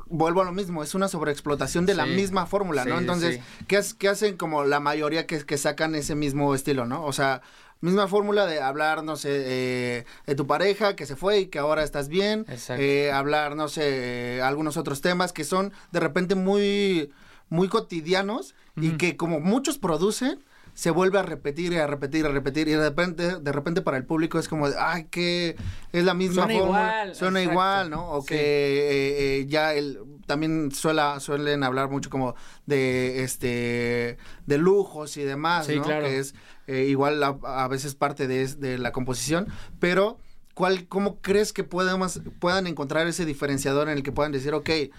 Speaker 1: vuelvo a lo mismo, es una sobreexplotación de la misma fórmula, ¿no? Entonces,
Speaker 2: sí.
Speaker 1: ¿qué, qué hacen como la mayoría que, que sacan ese mismo estilo, ¿no? O sea, misma fórmula de hablar, no sé, eh, de tu pareja que se fue y que ahora estás bien,
Speaker 2: Exacto.
Speaker 1: eh, hablar, no sé, eh, algunos otros temas que son de repente muy, muy cotidianos y que como muchos producen, se vuelve a repetir y a repetir y a repetir y de repente, de repente para el público es como de, ay, que es la misma
Speaker 2: Suena
Speaker 1: fórmula,
Speaker 2: igual,
Speaker 1: suena
Speaker 2: exacto.
Speaker 1: igual, ¿no? O
Speaker 2: Sí.
Speaker 1: que eh, eh, ya el, también suela, suelen hablar mucho como de este de lujos y demás,
Speaker 2: Sí,
Speaker 1: ¿no?
Speaker 2: claro.
Speaker 1: Que es eh, igual a, a veces parte de, de la composición, pero ¿cuál, ¿cómo crees que podemos, puedan encontrar ese diferenciador en el que puedan decir, ok, eh,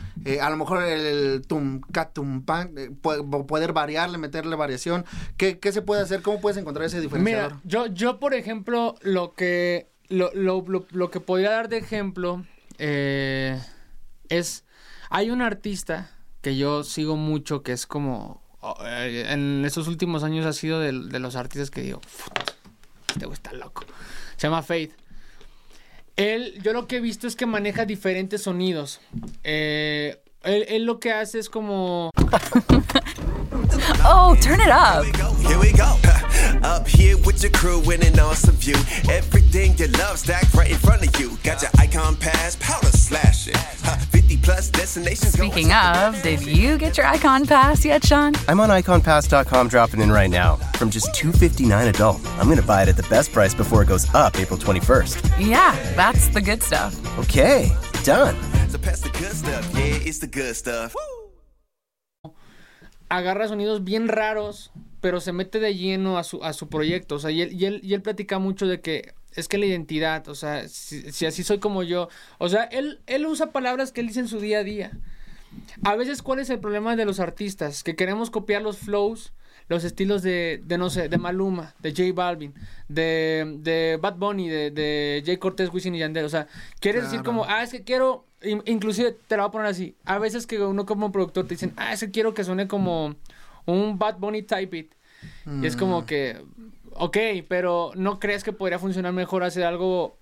Speaker 1: a lo mejor el ca, tum, pan, eh, poder variarle, meterle variación? ¿Qué, ¿Qué se puede hacer? ¿Cómo puedes encontrar ese diferenciador?
Speaker 2: Mira, yo, yo por ejemplo, lo que, lo, lo, lo, que podría dar de ejemplo eh, es, hay un artista que yo sigo mucho que es como, oh, en estos últimos años ha sido de, los artistas que digo, "Puta, este güey está loco. Se llama Faith. Él, yo lo que he visto es que maneja diferentes sonidos. Eh, él, él lo que hace es como...
Speaker 4: Oh, turn it up.
Speaker 5: Here we go. Up here with your crew in an awesome view. Everything you love stacked right in front of you. Got your icon pass, powder slashing. Huh, 50 plus destinations.
Speaker 4: Speaking of, did you get your icon pass yet, Sean?
Speaker 6: I'm on iconpass.com dropping in right now. From just $2.59 adult, I'm going to buy it at the best price before it goes up April 21st.
Speaker 4: Yeah, that's the good stuff.
Speaker 6: Okay, done.
Speaker 5: So pass the good stuff. Yeah, it's the good stuff.
Speaker 2: agarra sonidos bien raros, pero se mete de lleno a su, a su proyecto. O sea, y él, y, él, y él platica mucho de que es que la identidad, o sea, si, si así soy como yo. O sea, él, él usa palabras que él dice en su día a día. A veces, ¿cuál es el problema de los artistas? Que queremos copiar los flows, los estilos de, de no sé, de Maluma, de J Balvin, de, de Bad Bunny, de, de Jay Cortez, Wisin y Yandel. O sea, quieres decir como, ah, es que quiero, in- inclusive te la voy a poner así. A veces que uno como productor te dicen, ah, es que quiero que suene como un Bad Bunny type beat. Y es como que, ok, pero ¿no crees que podría funcionar mejor hacer algo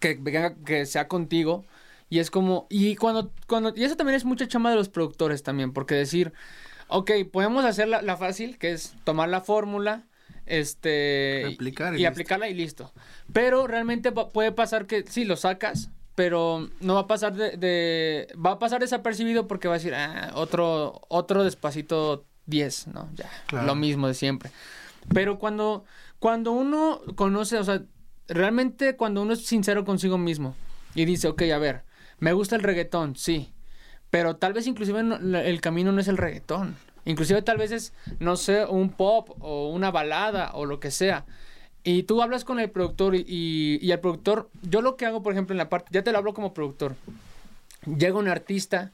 Speaker 2: que, que sea contigo? Y es como, y cuando, cuando, y eso también es mucha chamba de los productores también, porque decir, ok, podemos hacer la, la fácil, que es tomar la fórmula, este, y-
Speaker 1: Aplicar y
Speaker 2: y, aplicarla y listo. Pero realmente puede pasar que sí, lo sacas, pero no va a pasar de, de- va a pasar desapercibido porque va a decir, ah, otro, otro despacito 10, ¿no? Ya,
Speaker 1: Claro.
Speaker 2: lo mismo de siempre. Pero cuando, cuando uno conoce, o sea, realmente cuando uno es sincero consigo mismo y dice, ok, a ver, me gusta el reggaetón, sí, pero tal vez inclusive no- el camino no es el reggaetón. Inclusive tal vez es, no sé, un pop o una balada o lo que sea. Y tú hablas con el productor y, y, y el productor, yo lo que hago, por ejemplo, en la parte, ya te lo hablo como productor. Llega un artista,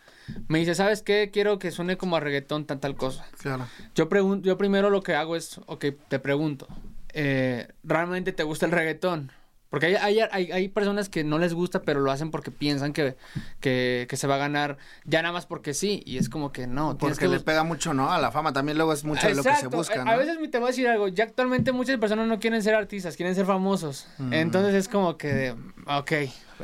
Speaker 2: me dice, ¿sabes qué? Quiero que suene como a reggaetón, tal, tal cosa.
Speaker 1: Claro.
Speaker 2: Yo, pregun- yo primero lo que hago es, ok, te pregunto, eh, ¿realmente te gusta el reggaetón? Porque hay, hay, hay, hay personas que no les gusta, pero lo hacen porque piensan que, que, que se va a ganar ya nada más porque sí. Y es como que no.
Speaker 1: Porque
Speaker 2: que
Speaker 1: le pega mucho, ¿no? A la fama también luego es mucho de lo que se busca,
Speaker 2: A-
Speaker 1: ¿no?
Speaker 2: A veces te voy a decir algo. Ya actualmente muchas personas no quieren ser artistas, quieren ser famosos.
Speaker 1: Mm.
Speaker 2: Entonces es como que, ok,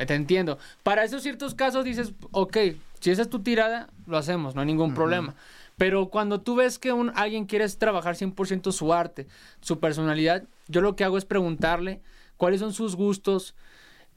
Speaker 2: te entiendo. Para esos ciertos casos dices, ok, si esa es tu tirada, lo hacemos, no hay ningún problema. Pero cuando tú ves que un, alguien quiere trabajar 100% su arte, su personalidad, yo lo que hago es preguntarle cuáles son sus gustos.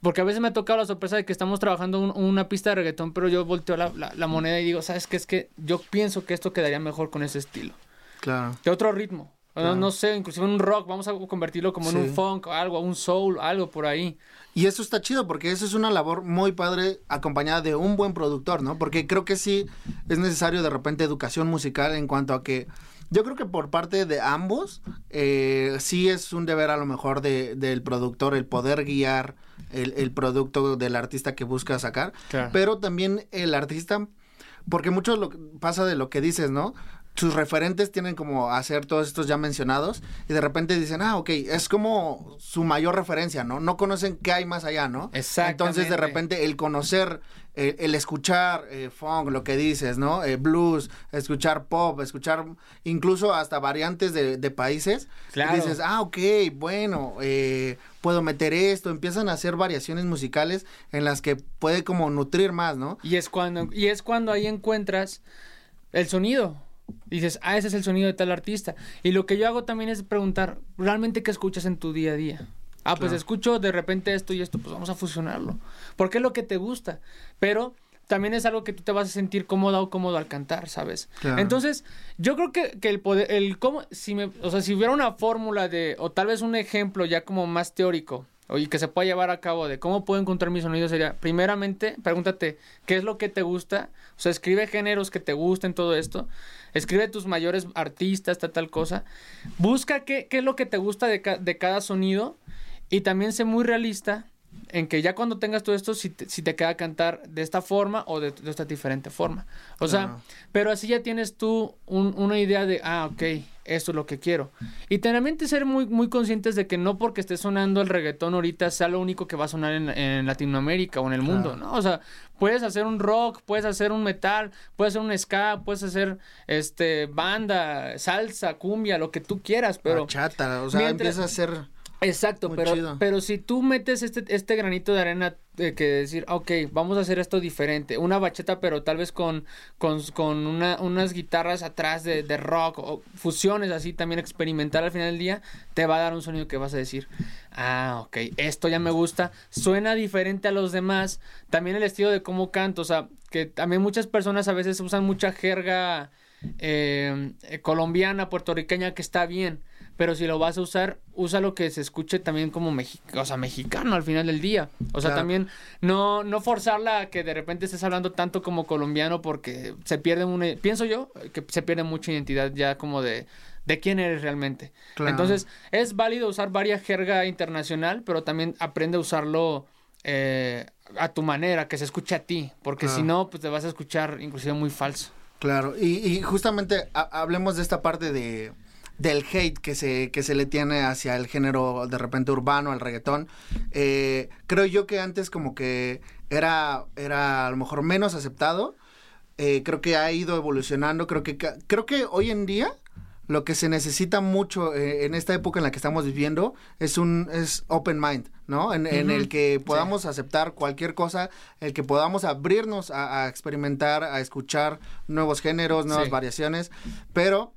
Speaker 2: Porque a veces me ha tocado la sorpresa de que estamos trabajando un- una pista de reggaetón, pero yo volteo la, la- la moneda y digo, ¿sabes qué? Es que yo pienso que esto quedaría mejor con ese estilo
Speaker 1: Claro.
Speaker 2: de otro ritmo. No, no sé, inclusive un rock, vamos a convertirlo como en un funk algo, un soul, algo por ahí.
Speaker 1: Y eso está chido porque eso es una labor muy padre acompañada de un buen productor, ¿no? Porque creo que sí es necesario de repente educación musical en cuanto a que yo creo que por parte de ambos eh, sí es un deber a lo mejor de, del productor el poder guiar el, el producto del artista que busca sacar,
Speaker 2: Claro.
Speaker 1: pero también el artista, porque mucho lo pasa de lo que dices, ¿no? Sus referentes tienen como hacer todos estos ya mencionados y de repente dicen, ah, ok, es como su mayor referencia, ¿no? No conocen qué hay más allá, ¿no?
Speaker 2: Exactamente.
Speaker 1: Entonces de repente el conocer eh, el escuchar eh, funk, lo que dices, ¿no? Eh, blues, escuchar pop, escuchar incluso hasta variantes de, de países.
Speaker 2: Claro.
Speaker 1: Y dices, ah, ok, bueno, eh, puedo meter esto. Empiezan a hacer variaciones musicales en las que puede como nutrir más, ¿no?
Speaker 2: Y es cuando, y es cuando ahí encuentras el sonido. Dices, ah, ese es el sonido de tal artista. Y lo que yo hago también es preguntar, ¿realmente qué escuchas en tu día a día? Ah, pues escucho de repente esto y esto, pues vamos a fusionarlo. Porque es lo que te gusta. Pero también es algo que tú te vas a sentir cómoda o cómodo al cantar, ¿sabes?
Speaker 1: Claro.
Speaker 2: Entonces, yo creo que, que el poder, el cómo, si me, o sea, si hubiera una fórmula de, o tal vez un ejemplo ya como más teórico, y que se pueda llevar a cabo de cómo puedo encontrar mi sonido sería, primeramente, pregúntate, ¿qué es lo que te gusta? O sea, escribe géneros que te gusten, todo esto. Escribe tus mayores artistas, tal, tal cosa. Busca qué, qué es lo que te gusta de, ca- de cada sonido. Y también sé muy realista en que ya cuando tengas todo esto, si te, si te queda cantar de esta forma o de, de esta diferente forma. O sea, pero así ya tienes tú un- una idea de, ah, ok, esto es lo que quiero. Y también ser muy, muy conscientes de que no porque esté sonando el reggaetón ahorita sea lo único que va a sonar en, en Latinoamérica o en el mundo, ¿no? O sea, puedes hacer un rock, puedes hacer un metal, puedes hacer un ska, puedes hacer este banda, salsa, cumbia, lo que tú quieras, pero...
Speaker 1: Bachata, o sea,
Speaker 2: mientras-
Speaker 1: empieza a ser...
Speaker 2: Exacto,
Speaker 1: Muy
Speaker 2: pero,
Speaker 1: chido.
Speaker 2: pero si tú metes este, este granito de arena de que decir, "Ah, ok, vamos a hacer esto diferente, una bacheta, pero tal vez con, con, con una, unas guitarras atrás de, de rock o fusiones así también experimental al final del día, te va a dar un sonido que vas a decir, ah, ok, esto ya me gusta, suena diferente a los demás, también el estilo de cómo canto, o sea, que también muchas personas a veces usan mucha jerga eh, eh, colombiana, puertorriqueña, que está bien. Pero si lo vas a usar, usa lo que se escuche también como mexi- o sea, mexicano al final del día. O sea,
Speaker 1: Claro.
Speaker 2: también no, no forzarla a que de repente estés hablando tanto como colombiano porque se pierde una... Pienso yo que se pierde mucha identidad ya como de, de quién eres realmente.
Speaker 1: Claro.
Speaker 2: Entonces, es válido usar varias jerga internacional, pero también aprende a usarlo eh, a tu manera, que se escuche a ti. Porque
Speaker 1: Claro.
Speaker 2: si no, pues te vas a escuchar inclusive muy falso.
Speaker 1: Claro, y, y justamente ha- hablemos de esta parte de del hate que se, que se le tiene hacia el género de repente urbano, al reggaetón. Eh, creo yo que antes como que era, era a lo mejor menos aceptado. Eh, creo que ha ido evolucionando. Creo que, creo que hoy en día lo que se necesita mucho eh, en esta época en la que estamos viviendo es un es open mind, ¿no? En, el que podamos aceptar cualquier cosa, el que podamos abrirnos a, a experimentar, a escuchar nuevos géneros, nuevas
Speaker 2: Sí.
Speaker 1: variaciones, pero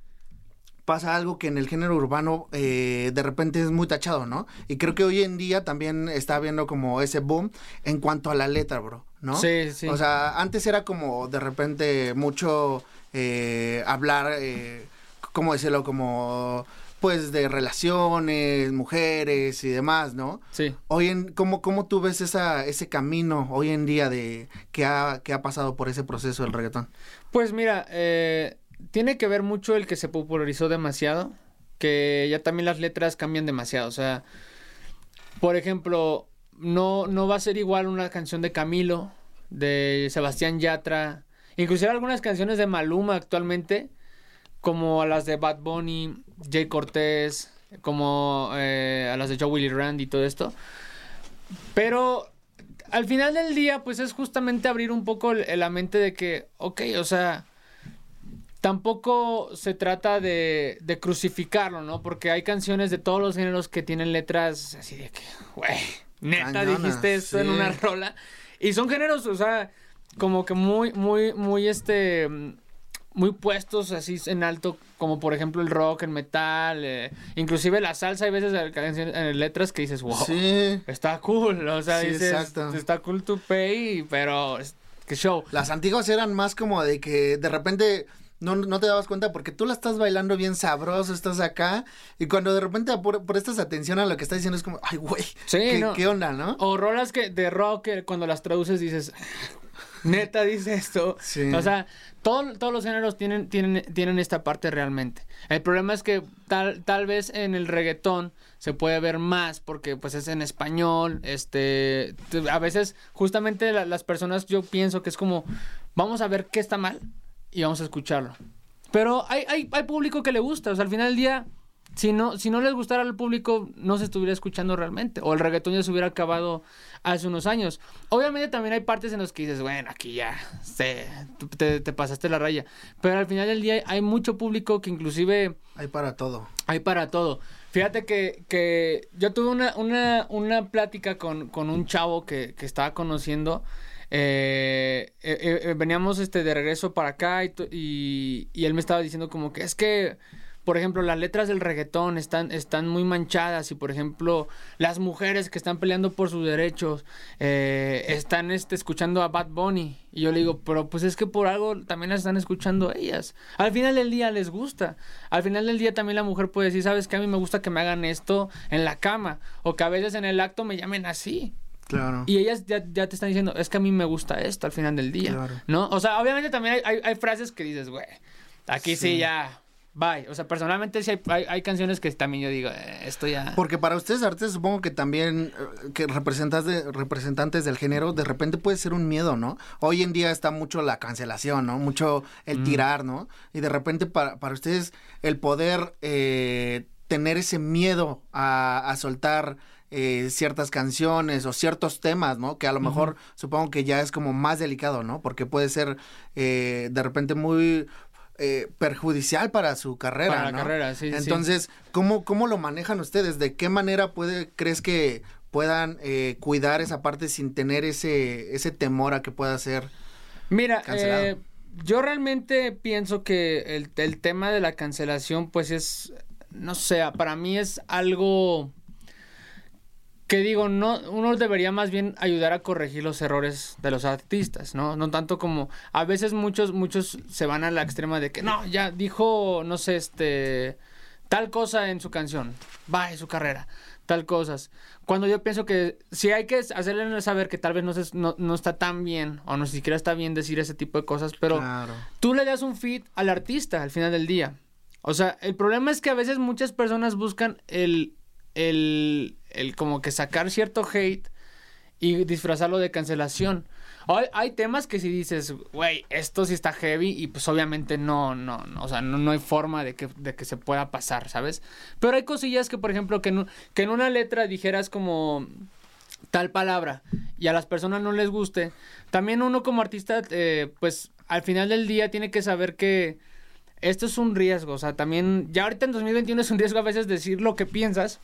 Speaker 1: pasa algo que en el género urbano eh, de repente es muy tachado, ¿no? Y creo que hoy en día también está habiendo como ese boom en cuanto a la letra, bro, ¿no?
Speaker 2: Sí, sí.
Speaker 1: O sea, antes era como de repente mucho eh, hablar, eh, ¿cómo decirlo? Como pues de relaciones, mujeres y demás, ¿no?
Speaker 2: Sí.
Speaker 1: Hoy en, ¿cómo, cómo tú ves esa, ese camino hoy en día de que ha, que ha pasado por ese proceso del reggaetón?
Speaker 2: Pues mira, eh, tiene que ver mucho el que se popularizó demasiado, que ya también las letras cambian demasiado. O sea, por ejemplo, no, no va a ser igual una canción de Camilo, de Sebastián Yatra, inclusive algunas canciones de Maluma actualmente, como a las de Bad Bunny, Jay Cortés, como eh, a las de Joe Willie Randy y todo esto. Pero al final del día, pues es justamente abrir un poco la mente de que, ok, o sea, tampoco se trata de, de crucificarlo, ¿no? Porque hay canciones de todos los géneros que tienen letras así de que, güey, neta dijiste esto en una rola. Y son géneros, o sea, como que muy, muy, muy, este, muy puestos así en alto, como por ejemplo el rock, el metal, eh, inclusive la salsa, hay veces en letras que dices, wow.
Speaker 1: Sí.
Speaker 2: Está cool, o sea,
Speaker 1: Sí,
Speaker 2: dices,
Speaker 1: exacto.
Speaker 2: está cool to pay, pero qué show.
Speaker 1: Las antiguas eran más como de que de repente no, no te dabas cuenta porque tú la estás bailando bien sabroso, estás acá, y cuando de repente por- prestas atención a lo que está diciendo es como, ay, güey,
Speaker 2: Sí,
Speaker 1: ¿qué,
Speaker 2: no.
Speaker 1: qué onda, no?
Speaker 2: O rolas que de rock cuando las traduces dices, neta dice esto.
Speaker 1: Sí.
Speaker 2: O sea, todo- todos los géneros tienen, tienen, tienen esta parte realmente. El problema es que tal, tal vez en el reggaetón se puede ver más porque pues es en español, este, a veces justamente la- las personas yo pienso que es como, vamos a ver qué está mal y vamos a escucharlo. Pero hay, hay, hay público que le gusta, o sea, al final del día si no, si no les gustara al público, no se estuviera escuchando realmente. O el reggaetón ya se hubiera acabado hace unos años. Obviamente también hay partes en las que dices, bueno, aquí ya se, te, te pasaste la raya. Pero al final del día hay mucho público que inclusive
Speaker 1: Hay para todo.
Speaker 2: hay para todo. Fíjate que, que yo tuve una, una, una plática con, con un chavo que, que estaba conociendo. eh, eh, eh, veníamos este, de regreso para acá y, y él me estaba diciendo como que es que, por ejemplo, las letras del reggaetón están, están muy manchadas y, por ejemplo, las mujeres que están peleando por sus derechos eh, están este, escuchando a Bad Bunny. Y yo le digo, pero pues es que por algo también las están escuchando ellas. Al final del día les gusta. Al final del día también la mujer puede decir, sabes que a mí me gusta que me hagan esto en la cama o que a veces en el acto me llamen así.
Speaker 1: Claro.
Speaker 2: Y ellas ya, ya te están diciendo, es que a mí me gusta esto al final del día.
Speaker 1: Claro.
Speaker 2: ¿No? O sea, obviamente también hay, hay- hay frases que dices, güey, aquí sí. ya, bye. O sea, personalmente sí hay, hay- hay canciones que también yo digo, "Eh, esto ya...
Speaker 1: Porque para ustedes artistas supongo que también eh, que representantes de, representantes del género de repente puede ser un miedo, ¿no? Hoy en día está mucho la cancelación, ¿no? Mucho el tirar, ¿no? Y de repente para, para ustedes el poder eh, tener ese miedo a, a soltar eh, ciertas canciones o ciertos temas, ¿no? Que a lo mejor supongo que ya es como más delicado, ¿no? Porque puede ser eh, de repente muy eh, perjudicial para su carrera,
Speaker 2: Para la
Speaker 1: ¿no?
Speaker 2: carrera, sí, sí, sí.
Speaker 1: Entonces, ¿cómo, ¿cómo lo manejan ustedes? ¿De qué manera puede, crees que puedan eh, cuidar esa parte sin tener ese, ese temor a que pueda ser?
Speaker 2: Mira,
Speaker 1: Cancelado.
Speaker 2: eh, yo realmente pienso que el, el tema de la cancelación, pues es, no sé, para mí es algo que digo, no, uno debería más bien ayudar a corregir los errores de los artistas, ¿no? No tanto como, a veces muchos, muchos se van a la extrema de que, no, ya dijo, no sé, este, tal cosa en su canción, va en su carrera, tal cosas. Cuando yo pienso que si hay que hacerle saber que tal vez no, se- no, no está tan bien, o no siquiera está bien decir ese tipo de cosas, pero
Speaker 1: Claro.
Speaker 2: tú le das un feed al artista al final del día. O sea, el problema es que a veces muchas personas buscan el, el, el como que sacar cierto hate y disfrazarlo de cancelación. Hay, hay temas que si dices, güey, esto sí está heavy y pues obviamente no, no, no, o sea, no, no hay forma de que, de que se pueda pasar, ¿sabes? Pero hay cosillas que, por ejemplo, que en, que en una letra dijeras como tal palabra y a las personas no les guste, también uno como artista, eh, pues al final del día tiene que saber que esto es un riesgo, o sea, también, ya ahorita en 2021 es un riesgo a veces decir lo que piensas.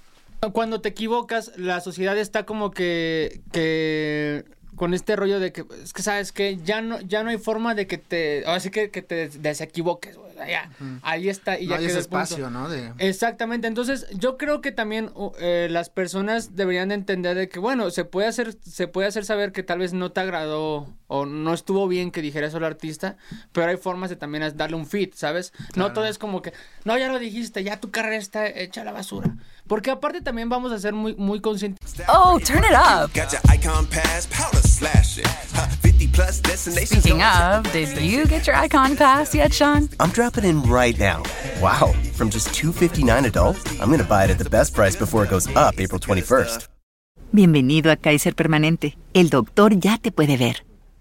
Speaker 2: Cuando te equivocas, la sociedad está como que, que con este rollo de que, es que sabes que ya no, ya no hay forma de que te, ahora sí que, que te desequivoques, güey, ya, ahí está y
Speaker 1: No
Speaker 2: ya
Speaker 1: hay ese
Speaker 2: punto.
Speaker 1: espacio, ¿no? De...
Speaker 2: Exactamente, entonces yo creo que también uh, eh, las personas deberían de entender de que bueno, se puede hacer se puede hacer saber que tal vez no te agradó o no estuvo bien que dijera eso el artista, pero hay formas de también darle un fit, ¿sabes? No todo es como que no ya lo dijiste, ya tu carrera está hecha a la basura, porque aparte también vamos a ser muy muy conscientes
Speaker 4: Oh, turn it up.
Speaker 5: Got your icon pass, powder slashing. Huh, 50 plus destinations.
Speaker 4: Speaking of, did you get your icon pass yet, Sean?
Speaker 6: I'm dropping in right now. Wow, from just 259 adult, I'm going to buy it at the best price before it goes up April 21st.
Speaker 7: Bienvenido a Kaiser Permanente. El doctor ya te puede ver.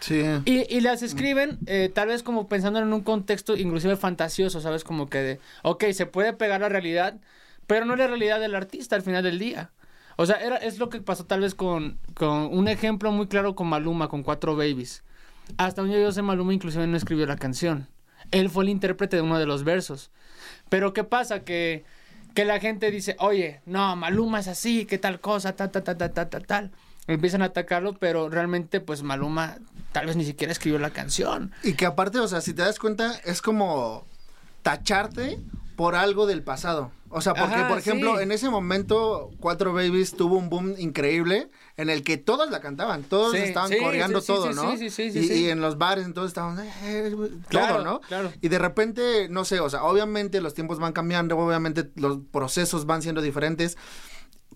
Speaker 1: Sí.
Speaker 2: Y, y las escriben eh, tal vez como pensando en un contexto inclusive fantasioso, ¿sabes? Como que de, ok, se puede pegar la realidad, pero no la realidad del artista al final del día. O sea, era, es lo que pasó tal vez con, con un ejemplo muy claro con Maluma, con Cuatro Babies. Hasta donde yo sé, Maluma inclusive no escribió la canción. Él fue el intérprete de uno de los versos. Pero ¿qué pasa? Que, que la gente dice, oye, no, Maluma es así, que tal cosa, tal, tal, tal, tal, tal, tal. Empiezan a atacarlo, pero realmente, pues Maluma tal vez ni siquiera escribió la canción.
Speaker 1: Y que aparte, o sea, si te das cuenta, es como tacharte por algo del pasado. O sea, porque,
Speaker 2: Ajá,
Speaker 1: por ejemplo,
Speaker 2: sí.
Speaker 1: en ese momento, Cuatro Babies tuvo un boom increíble en el que todos la cantaban, todos
Speaker 2: Sí,
Speaker 1: estaban
Speaker 2: sí,
Speaker 1: coreando todo, ¿no?
Speaker 2: sí, sí, sí,
Speaker 1: y,
Speaker 2: sí.
Speaker 1: y en los bares, entonces estaban, eh,
Speaker 2: Claro,
Speaker 1: todo, ¿no?
Speaker 2: claro.
Speaker 1: Y de repente, no sé, o sea, obviamente los tiempos van cambiando, obviamente los procesos van siendo diferentes,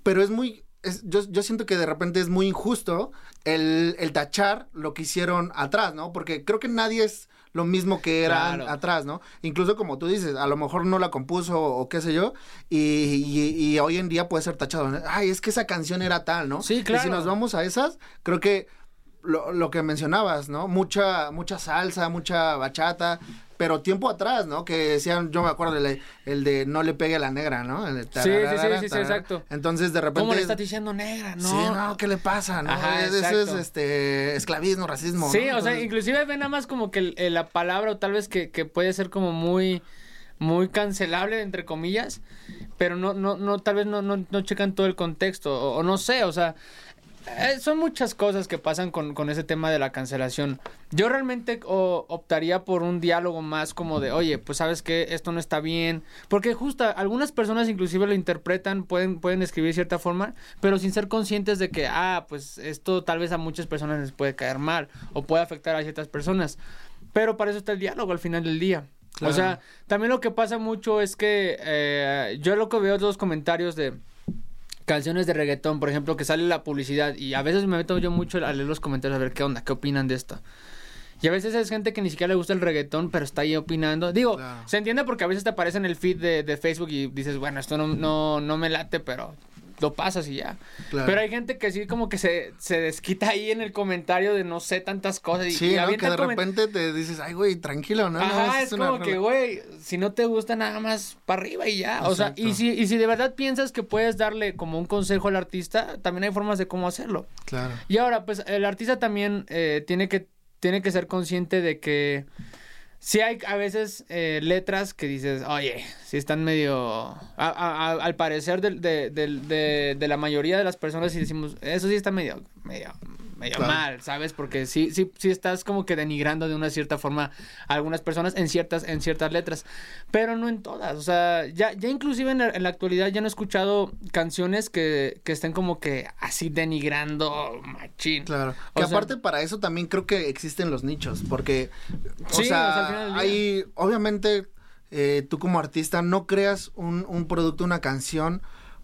Speaker 1: pero es muy, es- yo, yo siento que de repente es muy injusto el, el tachar lo que hicieron atrás, ¿no? Porque creo que nadie es lo mismo que era
Speaker 2: Claro.
Speaker 1: atrás, ¿no? Incluso como tú dices, a lo mejor no la compuso o qué sé yo, y, y- y hoy en día puede ser tachado. Ay, es que esa canción era tal, ¿no?
Speaker 2: Sí,
Speaker 1: Y si
Speaker 2: claro.
Speaker 1: nos vamos a esas, creo que lo, lo que mencionabas, ¿no? Mucha, mucha salsa, mucha bachata, pero tiempo atrás, ¿no? Que decían, yo me acuerdo el, el de no le pegue a la negra, ¿no? El de
Speaker 2: Sí, sí, sí, sí, sí, exacto.
Speaker 1: Entonces, de repente...
Speaker 2: ¿Cómo le estás diciendo negra? No.
Speaker 1: Sí, no, ¿qué le pasa? No,
Speaker 2: Ajá,
Speaker 1: eso es este esclavismo, racismo.
Speaker 2: Sí,
Speaker 1: ¿no?
Speaker 2: o sea, inclusive ven nada más como que la palabra o tal vez que, que puede ser como muy muy cancelable entre comillas, pero no no no tal vez no no, no checan todo el contexto o, o no sé, o sea, eh, son muchas cosas que pasan con, con ese tema de la cancelación. Yo realmente o- optaría por un diálogo más como de, oye, pues sabes que esto no está bien. Porque justo algunas personas inclusive lo interpretan, pueden, pueden escribir de cierta forma, pero sin ser conscientes de que, ah, pues esto tal vez a muchas personas les puede caer mal o puede afectar a ciertas personas. Pero para eso está el diálogo al final del día.
Speaker 1: Claro.
Speaker 2: O sea, también lo que pasa mucho es que eh, yo lo que veo los comentarios de canciones de reggaetón, por ejemplo, que sale la publicidad y a veces me meto yo mucho a leer los comentarios a ver qué onda, qué opinan de esto. Y a veces es gente que ni siquiera le gusta el reggaetón, pero está ahí opinando. Digo,
Speaker 1: Claro.
Speaker 2: se entiende porque a veces te aparece en el feed de, de Facebook y dices, bueno, esto no, no, no me late, pero lo pasas y ya.
Speaker 1: Claro.
Speaker 2: Pero hay gente que sí como que se, se desquita ahí en el comentario de no sé tantas cosas. Y,
Speaker 1: Sí,
Speaker 2: y
Speaker 1: ¿no? Que de repente te dices, ay, güey, tranquilo, ¿no? No,
Speaker 2: Ajá,
Speaker 1: esa
Speaker 2: es como que,
Speaker 1: rola".
Speaker 2: güey, si no te gusta nada más para arriba y ya. O sea, y si, y si de verdad piensas que puedes darle como un consejo al artista, también hay formas de cómo hacerlo.
Speaker 1: Claro.
Speaker 2: Y ahora, pues el artista también eh, tiene, que, tiene que ser consciente de que sí hay a veces eh, letras que dices, oye, si están medio... a- a- al parecer de, del- de- de la mayoría de las personas, y decimos, eso sí está medio, medio, medio
Speaker 1: Claro.
Speaker 2: mal, ¿sabes? Porque sí, sí, sí estás como que denigrando de una cierta forma a algunas personas en ciertas, en ciertas letras, pero no en todas. O sea, ya, ya inclusive en la, en la actualidad ya no he escuchado canciones que, que estén como que así denigrando machín.
Speaker 1: Claro.
Speaker 2: O
Speaker 1: Que
Speaker 2: sea-
Speaker 1: aparte para eso también creo que existen los nichos, porque, o
Speaker 2: Sí, o sea, al final día.
Speaker 1: hay, obviamente, eh, tú como artista no creas un, un producto, una canción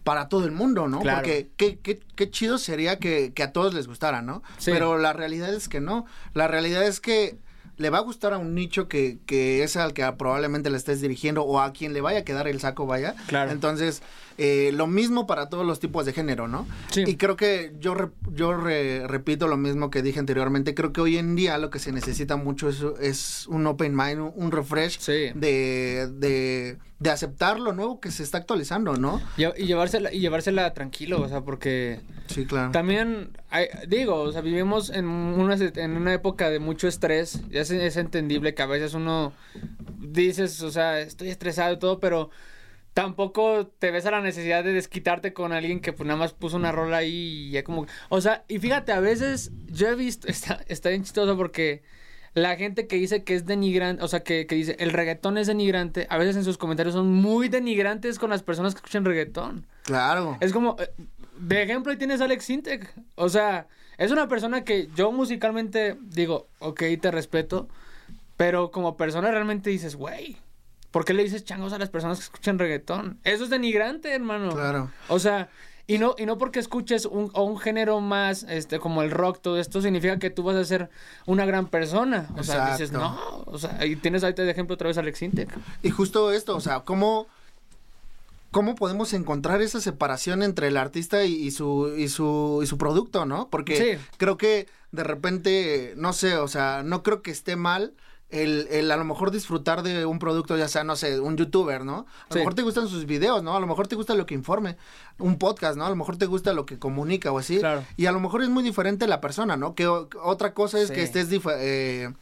Speaker 1: para todo el mundo, ¿no?
Speaker 2: Claro.
Speaker 1: Porque qué, qué, qué chido sería que, que a todos les gustara, ¿no?
Speaker 2: Sí.
Speaker 1: Pero la realidad es que no. La realidad es que le va a gustar a un nicho que, que es al que probablemente le estés dirigiendo o a quien le vaya a quedar el saco, vaya.
Speaker 2: Claro.
Speaker 1: Entonces, eh, lo mismo para todos los tipos de género, ¿no?
Speaker 2: Sí.
Speaker 1: Y creo que yo, re- yo re- repito lo mismo que dije anteriormente. Creo que hoy en día lo que se necesita mucho es, es un open mind, un, refresh
Speaker 2: Sí.
Speaker 1: de, de, de aceptar lo nuevo que se está actualizando, ¿no?
Speaker 2: Y, y llevársela, y llevársela tranquilo, o sea, porque
Speaker 1: Sí, claro.
Speaker 2: también, hay- digo, o sea, vivimos en una, en una época de mucho estrés, ya es, es entendible que a veces uno dices, o sea, estoy estresado y todo, pero tampoco te ves a la necesidad de desquitarte con alguien que pues nada más puso una rola ahí y ya como, o sea, y fíjate, a veces yo he visto, está, está bien chistoso porque la gente que dice que es denigrante, o sea, que, que dice el reggaetón es denigrante, a veces en sus comentarios son muy denigrantes con las personas que escuchan reggaetón.
Speaker 1: Claro.
Speaker 2: Es como, eh, de ejemplo, ahí tienes a Alex Sintek. O sea, es una persona que yo musicalmente digo, ok, te respeto, pero como persona realmente dices, güey, ¿por qué le dices changos a las personas que escuchan reggaetón? Eso es denigrante, hermano.
Speaker 1: Claro.
Speaker 2: O sea, y no, y no porque escuches un, o un género más, este, como el rock, todo esto, significa que tú vas a ser una gran persona. O sea, dices, no, o sea, y tienes ahorita de ejemplo otra vez a Alex Sintek.
Speaker 1: Y justo esto, o sea, ¿cómo, cómo podemos encontrar esa separación entre el artista y, y su, y, su, y su producto, ¿no? Porque
Speaker 2: Sí.
Speaker 1: creo que de repente, no sé, o sea, no creo que esté mal. El, el a lo mejor disfrutar de un producto, ya sea, no sé, un youtuber, ¿no? A lo
Speaker 2: Sí.
Speaker 1: mejor te gustan sus videos, ¿no? A lo mejor te gusta lo que informe, un podcast, ¿no? A lo mejor te gusta lo que comunica o así.
Speaker 2: Claro.
Speaker 1: Y a lo mejor es muy diferente la persona, ¿no? Que o- otra cosa es
Speaker 2: Sí.
Speaker 1: que estés eh,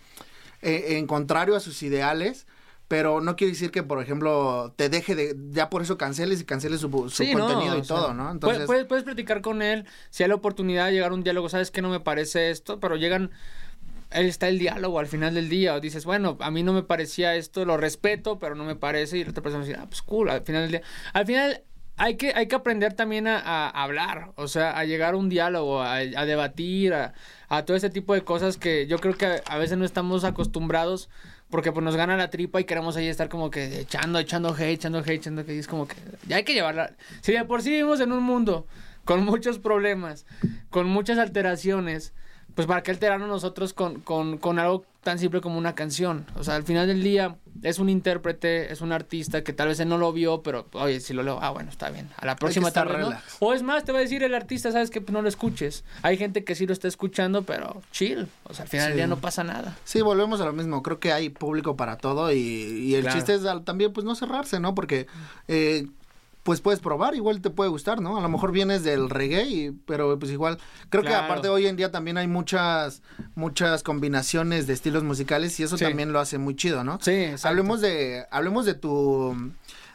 Speaker 1: eh, en contrario a sus ideales, pero no quiere decir que, por ejemplo, te deje de, ya por eso canceles y canceles su, su
Speaker 2: Sí, no,
Speaker 1: contenido y
Speaker 2: sea,
Speaker 1: todo, ¿no?
Speaker 2: puedes-
Speaker 1: Entonces,
Speaker 2: Puedes, puedes platicar con él, si hay la oportunidad de llegar a un diálogo, sabes que no me parece esto, pero llegan está el diálogo al final del día. O dices, bueno, a mí no me parecía esto, lo respeto, pero no me parece. Y la otra persona dice, ah, pues cool, al final del día. Al final hay que, hay que aprender también a, hablar, o sea, a llegar a un diálogo, a, debatir, a, todo ese tipo de cosas que yo creo que a, veces no estamos acostumbrados porque pues nos gana la tripa y queremos ahí estar como que echando, echando hate, echando hate, echando hate. Es como que ya hay que llevarla. Si de por sí vivimos en un mundo con muchos problemas, con muchas alteraciones, pues para qué alterarnos nosotros con, con, con algo tan simple como una canción. O sea, al final del día es un intérprete, es un artista que tal vez él no lo vio, pero oye, si lo leo, ah, bueno, está bien. A la próxima tarde, ¿no? O es más, te va a decir el artista, sabes que pues, no lo escuches. Hay gente que sí lo está escuchando, pero chill. O sea, al final
Speaker 1: Sí.
Speaker 2: del día no pasa nada.
Speaker 1: Sí, volvemos a lo mismo. Creo que hay público para todo y, y el
Speaker 2: Claro.
Speaker 1: chiste es al- también pues no cerrarse, ¿no? Porque eh, pues puedes probar, igual te puede gustar, ¿no? A lo mejor vienes del reggae, y- pero pues igual creo que aparte hoy en día también hay muchas muchas combinaciones de estilos musicales y eso
Speaker 2: Sí.
Speaker 1: también lo hace muy chido, ¿no?
Speaker 2: Sí, exacto.
Speaker 1: Hablemos de hablemos de tu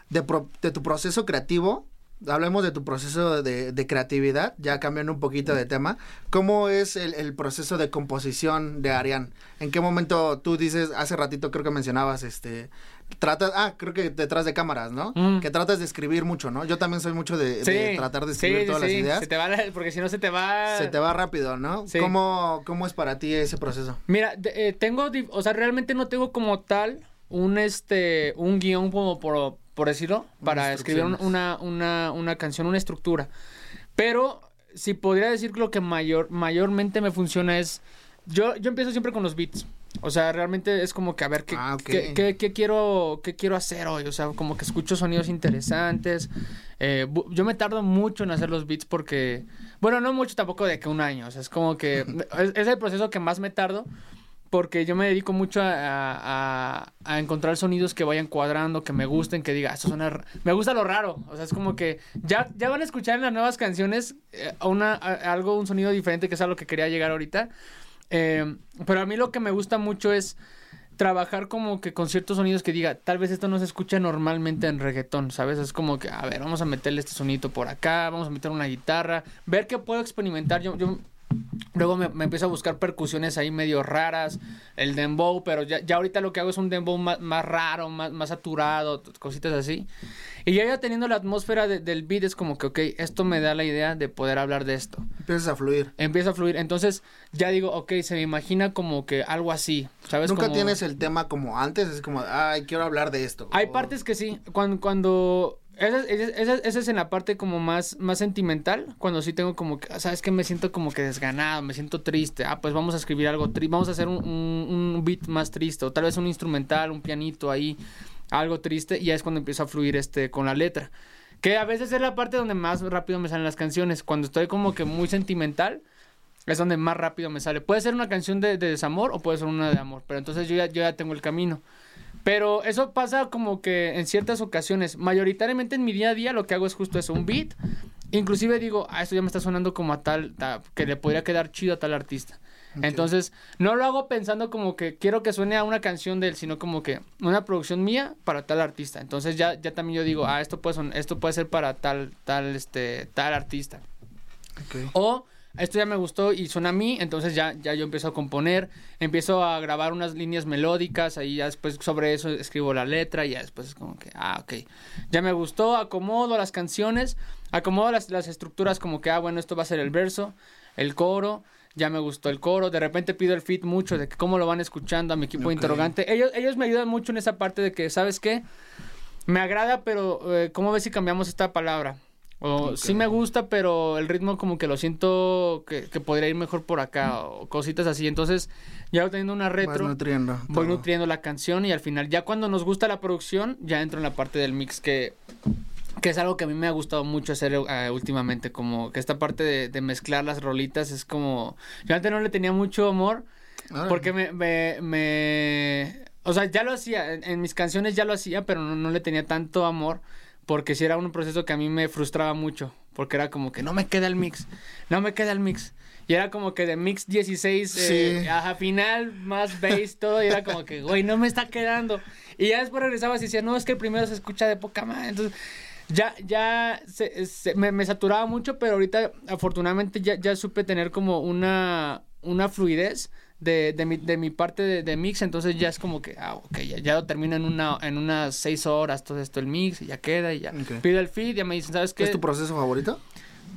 Speaker 1: de, pro- de tu proceso creativo. Hablemos de tu proceso de, de creatividad, ya cambiando un poquito de tema. ¿Cómo es el, el proceso de composición de Arián? ¿En qué momento tú dices, hace ratito creo que mencionabas, este, tratas, ah, creo que detrás de cámaras, ¿no?
Speaker 2: Mm.
Speaker 1: Que tratas de escribir mucho, ¿no? Yo también soy mucho de,
Speaker 2: Sí,
Speaker 1: de tratar de escribir
Speaker 2: sí,
Speaker 1: todas
Speaker 2: sí,
Speaker 1: las ideas.
Speaker 2: Se te va la- porque si no se te va...
Speaker 1: Se te va rápido, ¿no?
Speaker 2: Sí.
Speaker 1: ¿Cómo, ¿Cómo es para ti ese proceso?
Speaker 2: Mira, eh, tengo, o sea, realmente no tengo como tal un este, un guion como por, por decirlo, para escribir un- una, una, una canción, una estructura. Pero si podría decir que lo que mayor, mayormente me funciona es, yo, yo empiezo siempre con los beats. O sea, realmente es como que a ver qué,
Speaker 1: Ah,
Speaker 2: qué, qué- qué quiero, qué quiero hacer hoy. O sea, como que escucho sonidos interesantes. Eh, yo me tardo mucho en hacer los beats porque, bueno, no mucho tampoco de que un año. O sea, es como que es, es el proceso que más me tardo porque yo me dedico mucho a, a- a encontrar sonidos que vayan cuadrando, que me gusten, que diga, "Ah, esto suena... r-". Me gusta lo raro. O sea, es como que ya, ya van a escuchar en las nuevas canciones eh, una, a- algo, un sonido diferente, que es a lo que quería llegar ahorita. Eh, pero a mí lo que me gusta mucho es trabajar como que con ciertos sonidos que diga, tal vez esto no se escucha normalmente en reggaetón, ¿sabes? Es como que, a ver, vamos a meterle este sonito por acá, vamos a meter una guitarra, ver qué puedo experimentar. Yo, yo luego me, me empiezo a buscar percusiones ahí medio raras, el dembow, pero ya, ya ahorita lo que hago es un dembow más, más raro, más, más saturado, cositas así. Y ya ya teniendo la atmósfera de- del beat es como que, ok, esto me da la idea de poder hablar de esto
Speaker 1: Empiezas a fluir.
Speaker 2: empieza a fluir. Entonces ya digo, ok, se me imagina como que algo así, ¿sabes?
Speaker 1: Nunca
Speaker 2: Como-
Speaker 1: tienes el tema como antes, es como, ay, quiero hablar de esto.
Speaker 2: Hay
Speaker 1: O-
Speaker 2: partes que sí, cuando... cuando... Esa, esa- esa- es en la parte como más, más sentimental, cuando sí tengo como que, ¿sabes que Me siento como que desganado, me siento triste. Ah, pues vamos a escribir algo triste, vamos a hacer un, un- un beat más triste, o tal vez un instrumental, un pianito ahí, algo triste, y ya es cuando empiezo a fluir este con la letra. Que a veces es la parte donde más rápido me salen las canciones. Cuando estoy como que muy sentimental, es donde más rápido me sale. Puede ser una canción de, de desamor o puede ser una de amor, pero entonces yo ya, yo ya tengo el camino. Pero eso pasa como que en ciertas ocasiones. Mayoritariamente en mi día a día lo que hago es justo eso, un beat. Inclusive digo, ah, esto ya me está sonando como a tal, ta- que le podría quedar chido a tal artista. Entonces, no lo hago pensando como que quiero que suene a una canción de él, sino como que una producción mía para tal artista. Entonces ya, ya también yo digo, ah, esto puede, son- esto puede ser para tal, tal, este, tal artista.
Speaker 1: Ok.
Speaker 2: O esto ya me gustó y suena a mí, entonces ya, ya yo empiezo a componer, empiezo a grabar unas líneas melódicas, ahí ya después sobre eso escribo la letra y ya después es como que, ah, ok, ya me gustó, acomodo las canciones, acomodo las, las estructuras como que, ah, bueno, esto va a ser el verso, el coro, ya me gustó el coro, de repente pido el feed mucho de que cómo lo van escuchando a mi equipo interrogante, ellos, ellos me ayudan mucho en esa parte de que, ¿sabes qué? Me agrada, pero eh, ¿cómo ves si cambiamos esta palabra? O sí me gusta, pero el ritmo como que lo siento que, que podría ir mejor por acá o cositas así. Entonces, ya teniendo una retro,
Speaker 1: nutriendo.
Speaker 2: voy
Speaker 1: todo.
Speaker 2: nutriendo la canción y al final, ya cuando nos gusta la producción, ya entro en la parte del mix que, que es algo que a mí me ha gustado mucho hacer eh, últimamente. Como que esta parte de, de mezclar las rolitas es como... Yo antes no le tenía mucho amor porque me, me, me- O sea, ya lo hacía, en, en mis canciones ya lo hacía, pero no, no le tenía tanto amor, porque sí era un proceso que a mí me frustraba mucho, porque era como que no me queda el mix, no me queda el mix. Y era como que de mix 16, eh,
Speaker 1: Sí.
Speaker 2: ajá, final, más bass, todo, y era como que, güey, no me está quedando. Y ya después regresabas y decía, no, es que el primero se escucha de poca madre. Entonces, ya, ya se- se- me, me saturaba mucho, pero ahorita afortunadamente ya, ya supe tener como una, una fluidez de, de mi, de mi parte de, de mix, entonces ya es como que, ah, ok, ya, ya lo termino en, una, en unas seis horas, todo esto el mix, y ya queda, y ya
Speaker 1: Ok.
Speaker 2: pido el feed, ya me dicen, ¿sabes qué?
Speaker 1: ¿Es tu proceso favorito?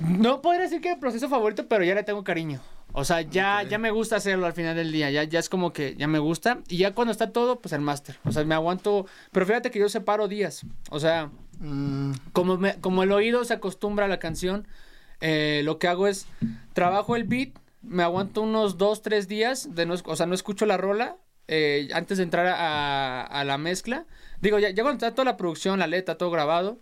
Speaker 2: No podría decir que es el proceso favorito, pero ya le tengo cariño. O sea, ya, ya me gusta hacerlo al final del día. Ya, ya es como que ya me gusta. Y ya cuando está todo, pues el máster. O sea, me aguanto. Pero fíjate que yo separo días. O sea,
Speaker 1: Mm,
Speaker 2: como, me- como el oído se acostumbra a la canción, eh, lo que hago es trabajo el beat, me aguanto unos dos, tres días, de no, o sea, no escucho la rola eh, antes de entrar a, a la mezcla. Digo, ya, ya cuando está toda la producción, la letra, todo grabado,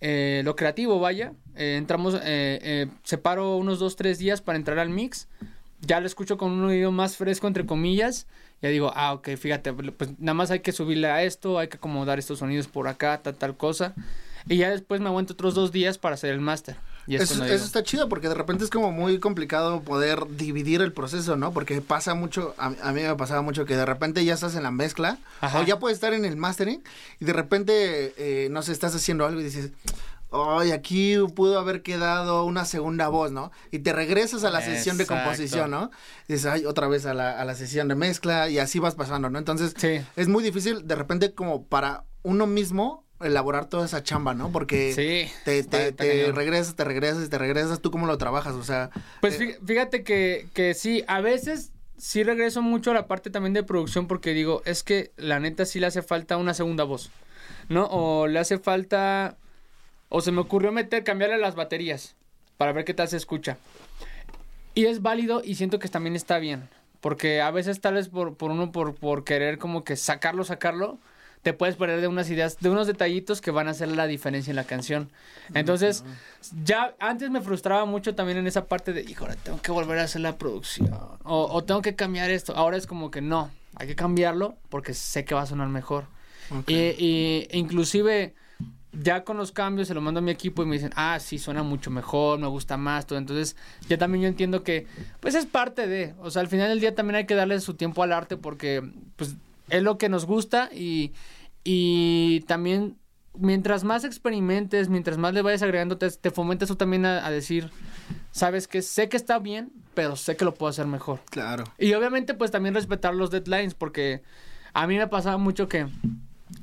Speaker 2: eh, lo creativo, vaya, eh, entramos, eh, eh, separo unos dos, tres días para entrar al mix. Ya lo escucho con un oído más fresco, entre comillas. Ya digo, ah, ok, fíjate, pues nada más hay que subirle a esto, hay que acomodar estos sonidos por acá, tal, tal cosa. Y ya después me aguanto otros dos días para hacer el máster. Y es
Speaker 1: Eso, está chido porque de repente es como muy complicado poder dividir el proceso, ¿no? Porque pasa mucho, a, a mí me pasaba mucho que de repente ya estás en la mezcla
Speaker 2: Ajá.
Speaker 1: o ya puedes estar en el mastering y de repente, eh, no sé, estás haciendo algo y dices, ay, aquí pudo haber quedado una segunda voz, ¿no? Y te regresas a la sesión de composición, ¿no? Y dices, ay, otra vez a la, a la sesión de mezcla y así vas pasando, ¿no? Entonces,
Speaker 2: Sí.
Speaker 1: es muy difícil de repente como para uno mismo elaborar toda esa chamba, ¿no? Porque
Speaker 2: Sí,
Speaker 1: te, te, te regresas, te regresas y te regresas. ¿Tú cómo lo trabajas? O sea,
Speaker 2: Pues
Speaker 1: eh,
Speaker 2: fí- fíjate que, que sí, a veces sí regreso mucho a la parte también de producción porque digo, es que la neta sí le hace falta una segunda voz, ¿no? O le hace falta, o se me ocurrió meter, cambiarle las baterías para ver qué tal se escucha. Y es válido y siento que también está bien, porque a veces tal vez por, por uno, por, por querer como que sacarlo, sacarlo, te puedes perder de unas ideas, de unos detallitos que van a hacer la diferencia en la canción. Entonces, ya antes me frustraba mucho también en esa parte de, híjole, tengo que volver a hacer la producción. O, o tengo que cambiar esto. Ahora es como que no, hay que cambiarlo porque sé que va a sonar mejor. Y, y inclusive ya con los cambios se lo mando a mi equipo y me dicen, ah, sí, suena mucho mejor, me gusta más, todo. Entonces, ya también yo entiendo que, pues es parte de, o sea, al final del día también hay que darle su tiempo al arte porque, pues, es lo que nos gusta y, y también, mientras más experimentes, mientras más le vayas agregando, te, te fomenta eso también a, a decir, sabes que sé que está bien, pero sé que lo puedo hacer mejor.
Speaker 1: claro.
Speaker 2: Y obviamente, pues también respetar los deadlines, porque a mí me pasaba mucho que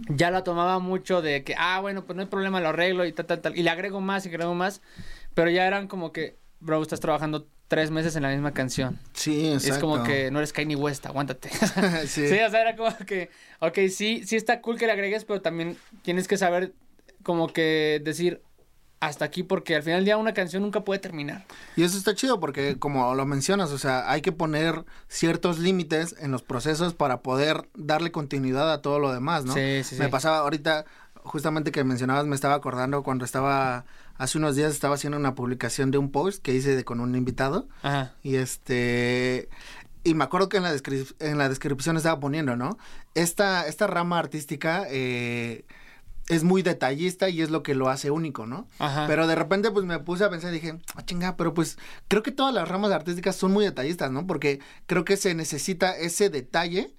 Speaker 2: ya la tomaba mucho de que, ah, bueno, pues no hay problema, lo arreglo y tal, tal, tal. Y le agrego más y agrego más, pero ya eran como que, bro, estás trabajando tres meses en la misma canción.
Speaker 1: Sí, exacto.
Speaker 2: Es como que no eres Kanye West, aguántate.
Speaker 1: Sí.
Speaker 2: sí. o sea, era como que, ok, sí, sí está cool que le agregues, pero también tienes que saber como que decir hasta aquí, porque al final del día una canción nunca puede terminar.
Speaker 1: Y eso está chido porque, como lo mencionas, o sea, hay que poner ciertos límites en los procesos para poder darle continuidad a todo lo demás, ¿no?
Speaker 2: Sí, sí,
Speaker 1: Me
Speaker 2: sí.
Speaker 1: pasaba ahorita, justamente que mencionabas, me estaba acordando cuando estaba, hace unos días estaba haciendo una publicación de un post que hice de, con un invitado.
Speaker 2: Ajá.
Speaker 1: Y este. Y me acuerdo que en la, en la descripción estaba poniendo, ¿no? Esta, esta rama artística eh, es muy detallista y es lo que lo hace único, ¿no?
Speaker 2: Ajá.
Speaker 1: Pero de repente pues me puse a pensar y dije, ah, chinga, pero pues creo que todas las ramas artísticas son muy detallistas, ¿no? Porque creo que se necesita ese detalle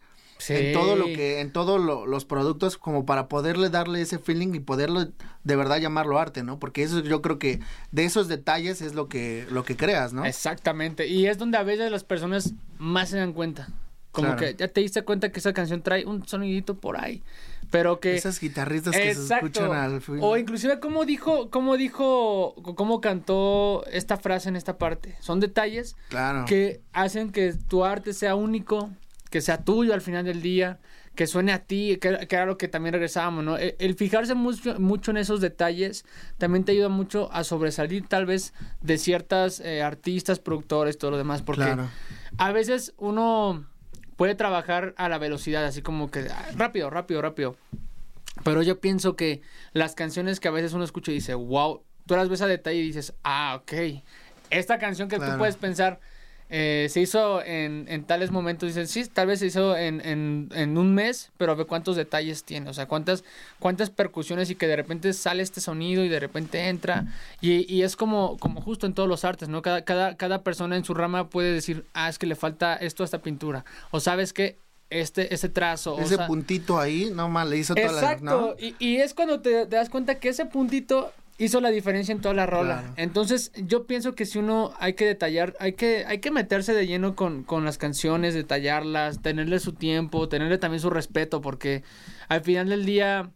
Speaker 1: en todo lo que, en todos lo- los productos como para poderle darle ese feeling y poderlo de verdad llamarlo arte, ¿no? Porque eso yo creo que de esos detalles es lo que, lo que creas, ¿no?
Speaker 2: Exactamente. Y es donde a veces las personas más se dan cuenta. Como
Speaker 1: Claro.
Speaker 2: que ya te diste cuenta que esa canción trae un sonidito por ahí. Pero que.
Speaker 1: Esas guitarristas que se escuchan al fin.
Speaker 2: O inclusive cómo dijo, cómo dijo, cómo cantó esta frase en esta parte. Son detalles
Speaker 1: Claro.
Speaker 2: que hacen que tu arte sea único, que sea tuyo al final del día, que suene a ti, que, que era lo que también regresábamos, ¿no? El, el fijarse mucho, mucho en esos detalles también te ayuda mucho a sobresalir tal vez de ciertas eh, artistas, productores, todo lo demás, porque
Speaker 1: Claro.
Speaker 2: a veces uno puede trabajar a la velocidad, así como que ah, rápido, rápido, rápido. Pero yo pienso que las canciones que a veces uno escucha y dice, wow, tú las ves a detalle y dices, ah, ok. Esta canción que
Speaker 1: Claro.
Speaker 2: tú puedes pensar eh, se hizo en, en tales momentos, dices, sí, tal vez se hizo en, en, en un mes, pero ve cuántos detalles tiene, o sea, cuántas, cuántas percusiones y que de repente sale este sonido y de repente entra. Y, y es como, como justo en todos los artes, ¿no? Cada, cada, cada persona en su rama puede decir, ah, es que le falta esto a esta pintura. O sabes que este, ese trazo. o
Speaker 1: Ese
Speaker 2: sea-
Speaker 1: puntito ahí, no más, le hizo toda la...
Speaker 2: Exacto.
Speaker 1: ¿no?
Speaker 2: Y, y es cuando te, te das cuenta que ese puntito hizo la diferencia en toda la rola.
Speaker 1: Claro.
Speaker 2: Entonces, yo pienso que si uno hay que detallar, hay que, hay que meterse de lleno con, con las canciones, detallarlas, tenerle su tiempo, tenerle también su respeto, porque al final del día,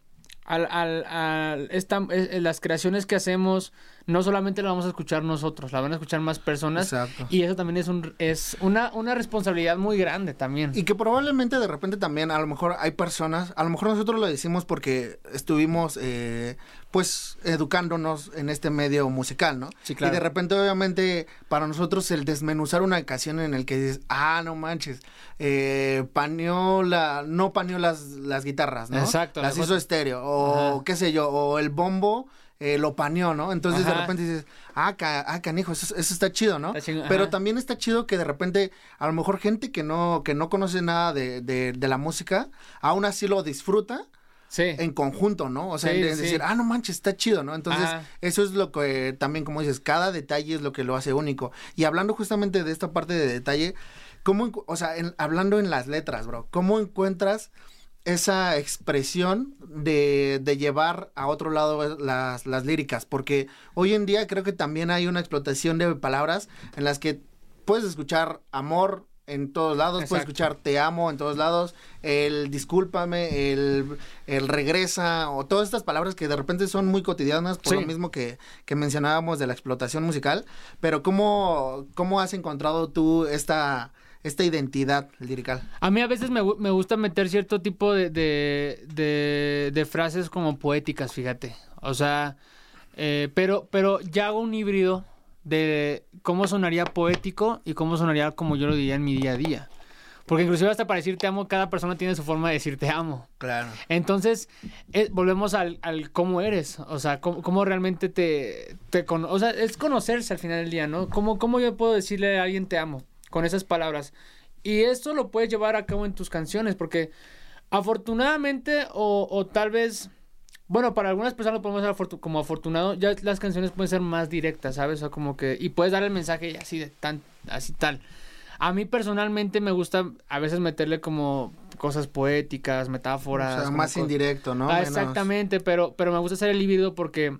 Speaker 2: al, al, al- esta- eh, las creaciones que hacemos, no solamente las vamos a escuchar nosotros, la van a escuchar más personas.
Speaker 1: Exacto.
Speaker 2: Y eso también es, un, es una, una responsabilidad muy grande también.
Speaker 1: Y que probablemente de repente también, a lo mejor hay personas, a lo mejor nosotros lo decimos porque estuvimos, eh, pues, educándonos en este medio musical, ¿no?
Speaker 2: Sí, claro.
Speaker 1: Y de repente, obviamente, para nosotros el desmenuzar una canción en el que dices, ah, no manches, eh, paneó la, no paneó las, las guitarras, ¿no?
Speaker 2: Exacto,
Speaker 1: Las
Speaker 2: la
Speaker 1: hizo estéreo, o
Speaker 2: Ajá.
Speaker 1: qué sé yo, o el bombo. Eh, lo paneó, ¿no? Entonces de repente dices, ah, ca- ah canijo, eso, eso está chido, ¿no?
Speaker 2: Está
Speaker 1: Pero también está chido que de repente, a lo mejor gente que no, que no conoce nada de, de, de la música, aún así lo disfruta
Speaker 2: Sí.
Speaker 1: en conjunto, ¿no? O sea,
Speaker 2: Sí, sí.
Speaker 1: decir, ah, no manches, está chido, ¿no? Entonces,
Speaker 2: Ajá.
Speaker 1: eso es lo que también, como dices, cada detalle es lo que lo hace único. Y hablando justamente de esta parte de detalle, ¿cómo, o sea, en- hablando en las letras, bro, ¿cómo encuentras esa expresión de, de llevar a otro lado las, las líricas? Porque hoy en día creo que también hay una explotación de palabras en las que puedes escuchar amor en todos lados, puedes escuchar te amo en todos lados, el discúlpame, el, el regresa, o todas estas palabras que de repente son muy cotidianas por
Speaker 2: Sí.
Speaker 1: lo mismo que, que mencionábamos de la explotación musical, pero ¿cómo, cómo has encontrado tú esta, esta identidad lirical?
Speaker 2: A mí a veces me, me gusta meter cierto tipo de, de, de- de frases como poéticas, fíjate. O sea, eh, pero, pero ya hago un híbrido de cómo sonaría poético y cómo sonaría como yo lo diría en mi día a día. Porque inclusive hasta para decir te amo, cada persona tiene su forma de decir te amo.
Speaker 1: Claro.
Speaker 2: Entonces, eh, volvemos al, al cómo eres, o sea, cómo, cómo realmente te, te cono- o sea, es conocerse al final del día, ¿no? ¿Cómo, ¿Cómo yo puedo decirle a alguien te amo con esas palabras? Y esto lo puedes llevar a cabo en tus canciones, porque afortunadamente o, o tal vez, bueno, para algunas personas lo podemos afortu- como afortunado, ya las canciones pueden ser más directas, ¿sabes? O sea, como que, y puedes dar el mensaje así de tan, así tal. A mí personalmente me gusta a veces meterle como cosas poéticas, metáforas.
Speaker 1: O sea, más indirecto, ¿no?
Speaker 2: Ah, exactamente, pero, pero me gusta hacer el híbrido porque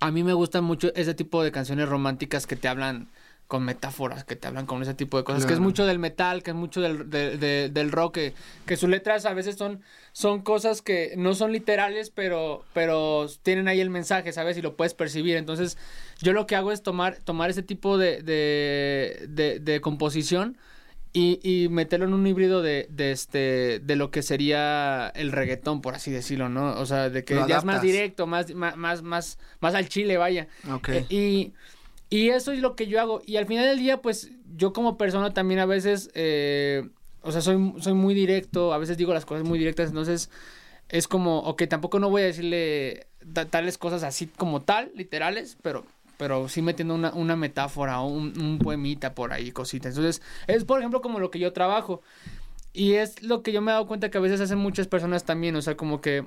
Speaker 2: a mí me gustan mucho ese tipo de canciones románticas que te hablan con metáforas, que te hablan con ese tipo de cosas, que es mucho del metal, que es mucho del, de- de- del rock, que, que sus letras a veces son, son cosas que no son literales, pero, pero tienen ahí el mensaje, ¿sabes? Y lo puedes percibir. Entonces, yo lo que hago es tomar, tomar ese tipo de, de, de- composición y, y meterlo en un híbrido de, de este de lo que sería el reggaetón, por así decirlo, ¿no? O sea, de que ya es más directo, más, más, más, más, más al chile, vaya.
Speaker 1: Ok.
Speaker 2: Eh, y, y eso es lo que yo hago. Y al final del día, pues, yo como persona también a veces, eh, o sea, soy, soy muy directo, a veces digo las cosas muy directas, entonces es como, ok, tampoco no voy a decirle ta- tales cosas así como tal, literales, pero pero sí metiendo una, una metáfora o un, un poemita por ahí, cositas. Entonces, es por ejemplo como lo que yo trabajo. Y es lo que yo me he dado cuenta que a veces hacen muchas personas también, o sea, como que,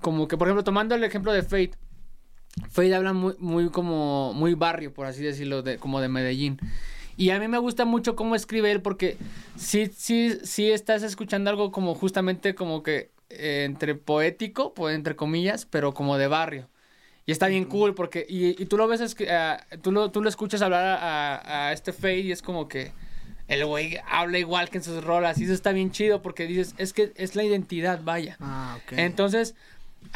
Speaker 2: como que, por ejemplo, tomando el ejemplo de Fate, Fade habla muy, muy como, muy barrio, por así decirlo, de, como de Medellín. Y a mí me gusta mucho cómo escribe él porque sí, sí, sí estás escuchando algo como justamente como que eh, entre poético, pues, entre comillas, pero como de barrio. Y está bien cool porque, y, y tú lo ves, ah, tú, lo, tú lo escuchas hablar a, a- a este Fade y es como que el güey habla igual que en sus rolas y eso está bien chido porque dices, es que es la identidad, vaya.
Speaker 1: Ah, ok.
Speaker 2: Entonces,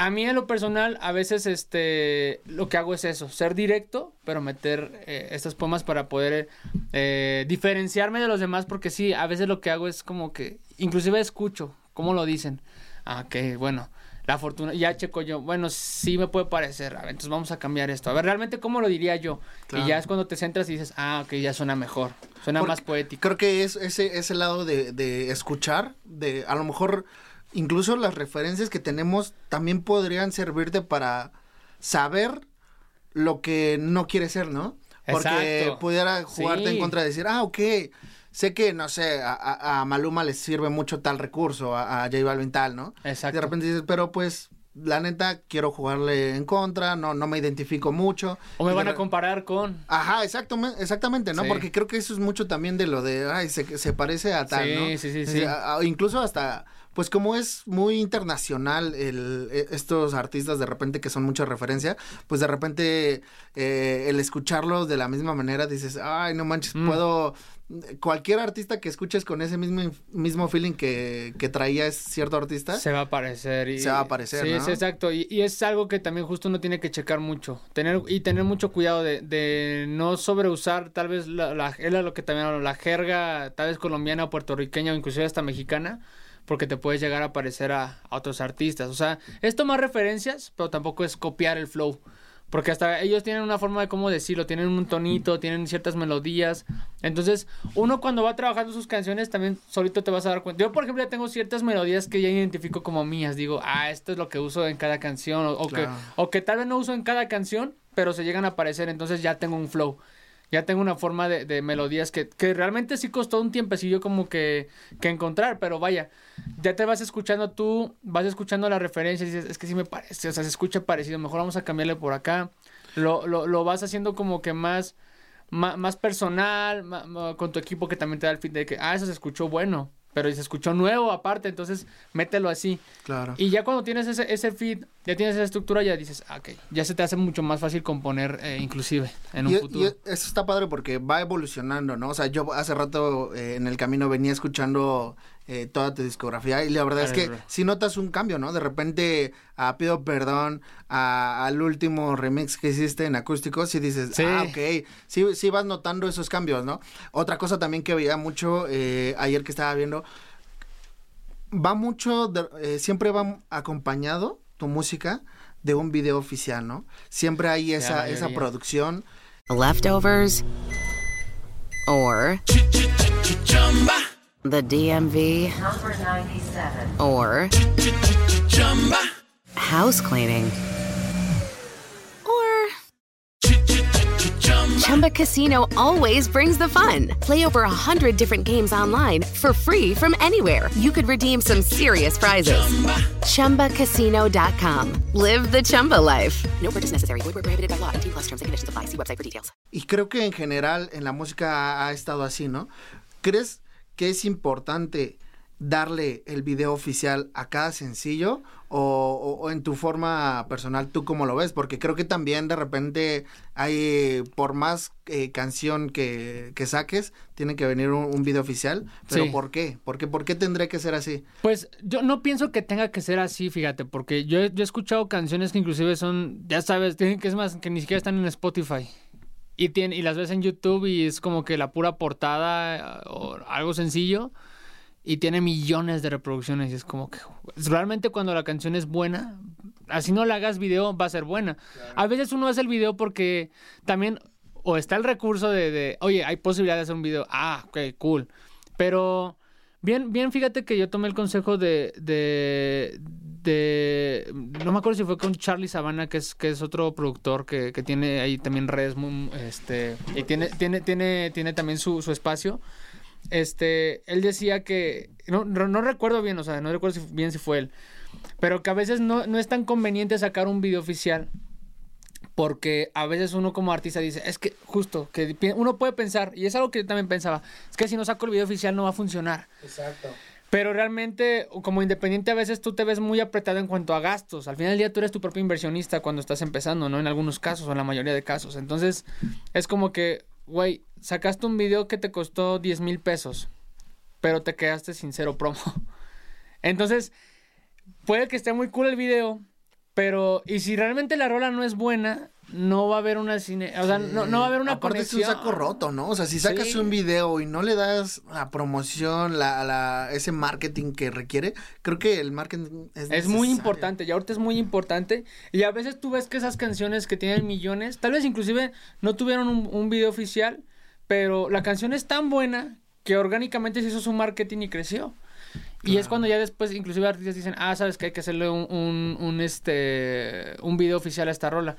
Speaker 2: a mí en lo personal, a veces este lo que hago es eso, ser directo, pero meter eh, estos poemas para poder eh, diferenciarme de los demás, porque sí, a veces lo que hago es como que, inclusive escucho, ¿cómo lo dicen? Ah, que bueno, la fortuna, ya checo yo, bueno, sí me puede parecer, a ver, entonces vamos a cambiar esto, a ver, realmente, ¿cómo lo diría yo?
Speaker 1: Claro.
Speaker 2: Y ya es cuando te centras y dices, ah, ok, ya suena mejor, suena
Speaker 1: Porque
Speaker 2: más poético.
Speaker 1: Creo que es ese, ese lado de, de escuchar, de a lo mejor incluso las referencias que tenemos también podrían servirte para saber lo que no quiere ser, ¿no? Porque
Speaker 2: Exacto.
Speaker 1: pudiera jugarte en contra de decir, ah, ok, sé que, no sé, a, Maluma le sirve mucho tal recurso, a, a J Balvin tal, ¿no?
Speaker 2: Exacto.
Speaker 1: Y de repente dices, pero pues, la neta, quiero jugarle en contra, no, no me identifico mucho.
Speaker 2: O me van a comparar con...
Speaker 1: Ajá, exactamente, exactamente, ¿no?
Speaker 2: Sí.
Speaker 1: Porque creo que eso es mucho también de lo de, ay, se, se parece a tal,
Speaker 2: Sí,
Speaker 1: ¿no?
Speaker 2: sí, sí, sí.
Speaker 1: incluso hasta pues como es muy internacional el, e- estos artistas de repente que son mucha referencia, pues de repente eh, el escucharlos de la misma manera dices, ay, no manches,
Speaker 2: Mm.
Speaker 1: puedo... Cualquier artista que escuches con ese mismo, mismo feeling que, que traía es cierto artista,
Speaker 2: Se va a aparecer. Y,
Speaker 1: Se va a aparecer,
Speaker 2: Sí,
Speaker 1: ¿no?
Speaker 2: es exacto. Y, y es algo que también justo uno tiene que checar mucho. Tener, y tener mucho cuidado de, de no sobreusar tal vez la, la, era lo que también hablo, la jerga tal vez colombiana o puertorriqueña o inclusive hasta mexicana. Porque te puedes llegar a parecer a, a otros artistas. O sea, es tomar referencias, pero tampoco es copiar el flow. Porque hasta ellos tienen una forma de cómo decirlo, tienen un tonito, tienen ciertas melodías. Entonces, uno cuando va trabajando sus canciones también solito te vas a dar cuenta. Yo, por ejemplo, ya tengo ciertas melodías que ya identifico como mías. Digo, ah, esto es lo que uso en cada canción. O, o que,
Speaker 1: Claro.
Speaker 2: o que tal vez no uso en cada canción, pero se llegan a aparecer. Entonces ya tengo un flow. Ya tengo una forma de, de melodías que, que realmente sí costó un tiempecillo como que, que encontrar, pero vaya, ya te vas escuchando tú, vas escuchando la referencia y dices, es que sí me parece, o sea, se escucha parecido, mejor vamos a cambiarle por acá. Lo, lo, lo vas haciendo como que más, más, más personal, ma- con tu equipo que también te da el feed de que, ah, eso se escuchó bueno, pero se escuchó nuevo aparte, entonces mételo así.
Speaker 1: claro.
Speaker 2: Y ya cuando tienes ese, ese feed, ya tienes esa estructura, ya dices, ah, ok, ya se te hace mucho más fácil componer eh, inclusive en un
Speaker 1: y,
Speaker 2: futuro.
Speaker 1: y eso está padre porque va evolucionando, ¿no? O sea, yo hace rato eh, en el camino venía escuchando eh, toda tu discografía y la verdad es que si notas un cambio, ¿no? De repente ah, pido perdón a- al último remix que hiciste en acústicos y dices,
Speaker 2: Sí.
Speaker 1: ah, ok, sí, sí vas notando esos cambios, ¿no? Otra cosa también que veía mucho eh, ayer que estaba viendo, va mucho, de- eh, siempre va acompañado tu música de un video oficial, ¿no? Siempre hay esa, esa
Speaker 2: mayoría.
Speaker 1: producción.
Speaker 8: leftovers, or the DMV, Number 97. or house cleaning, or
Speaker 9: Chumba Casino always brings the fun. Play over a hundred different games online for free from anywhere. You could redeem some serious prizes. ChumbaCasino.com. Live the Chumba life.
Speaker 8: no purchase necessary. Void where prohibited by law. 18 plus terms and conditions apply. See website for details.
Speaker 1: Y creo que en general en la música ha, ha estado así, ¿no? ¿Crees que es importante darle el video oficial a cada sencillo o, o- o en tu forma personal tú cómo lo ves? Porque creo que también de repente hay, por más eh, canción que, que saques, tiene que venir un, un video oficial. Pero
Speaker 2: Sí.
Speaker 1: ¿por qué? ¿Por qué? ¿Por qué tendría que ser así?
Speaker 2: Pues yo no pienso que tenga que ser así, fíjate, porque yo, he- yo he escuchado canciones que inclusive son, ya sabes, tienen que es más, que ni siquiera están en Spotify. Y, tiene, y las ves en YouTube y es como que la pura portada o algo sencillo y tiene millones de reproducciones y es como que realmente cuando la canción es buena, así no la hagas video va a ser buena. A veces uno hace el video porque también o está el recurso de, de, oye, hay posibilidad de hacer un video, ah, ok, cool. Pero bien, bien, fíjate que yo tomé el consejo de, de, no me acuerdo si fue con Charlie Sabana, que es, que es otro productor que, que tiene ahí también redes este, y tiene, tiene, tiene, tiene también su, su espacio. Este, él decía que, no, no, no recuerdo bien, o sea, no recuerdo si- bien si fue él, pero que a veces no, no es tan conveniente sacar un video oficial porque a veces uno como artista dice, es que justo, que uno puede pensar, y es algo que yo también pensaba, es que si no saco el video oficial no va a funcionar.
Speaker 1: Exacto.
Speaker 2: Pero realmente, como independiente, a veces tú te ves muy apretado en cuanto a gastos. Al final del día tú eres tu propio inversionista cuando estás empezando, ¿no? En algunos casos o en la mayoría de casos. Entonces, es como que, güey, sacaste un video que te costó 10 mil pesos, pero te quedaste sin cero promo. Entonces, puede que esté muy cool el video, pero, y si realmente la rola no es buena, no va a haber una cine, o sea, no, no va a haber una
Speaker 1: Aparte
Speaker 2: conexión.
Speaker 1: es un saco roto, ¿no? O sea, si sacas
Speaker 2: Sí.
Speaker 1: un video y no le das la promoción, la, la, ese marketing que requiere, creo que el marketing es
Speaker 2: Es muy importante, y ahorita es muy importante. Y a veces tú ves que esas canciones que tienen millones, tal vez inclusive no tuvieron un, un video oficial, pero la canción es tan buena que orgánicamente se hizo su marketing y creció. Y es cuando ya después, inclusive artistas dicen, ah, sabes que hay que hacerle un, un, un, este, un video oficial a esta rola.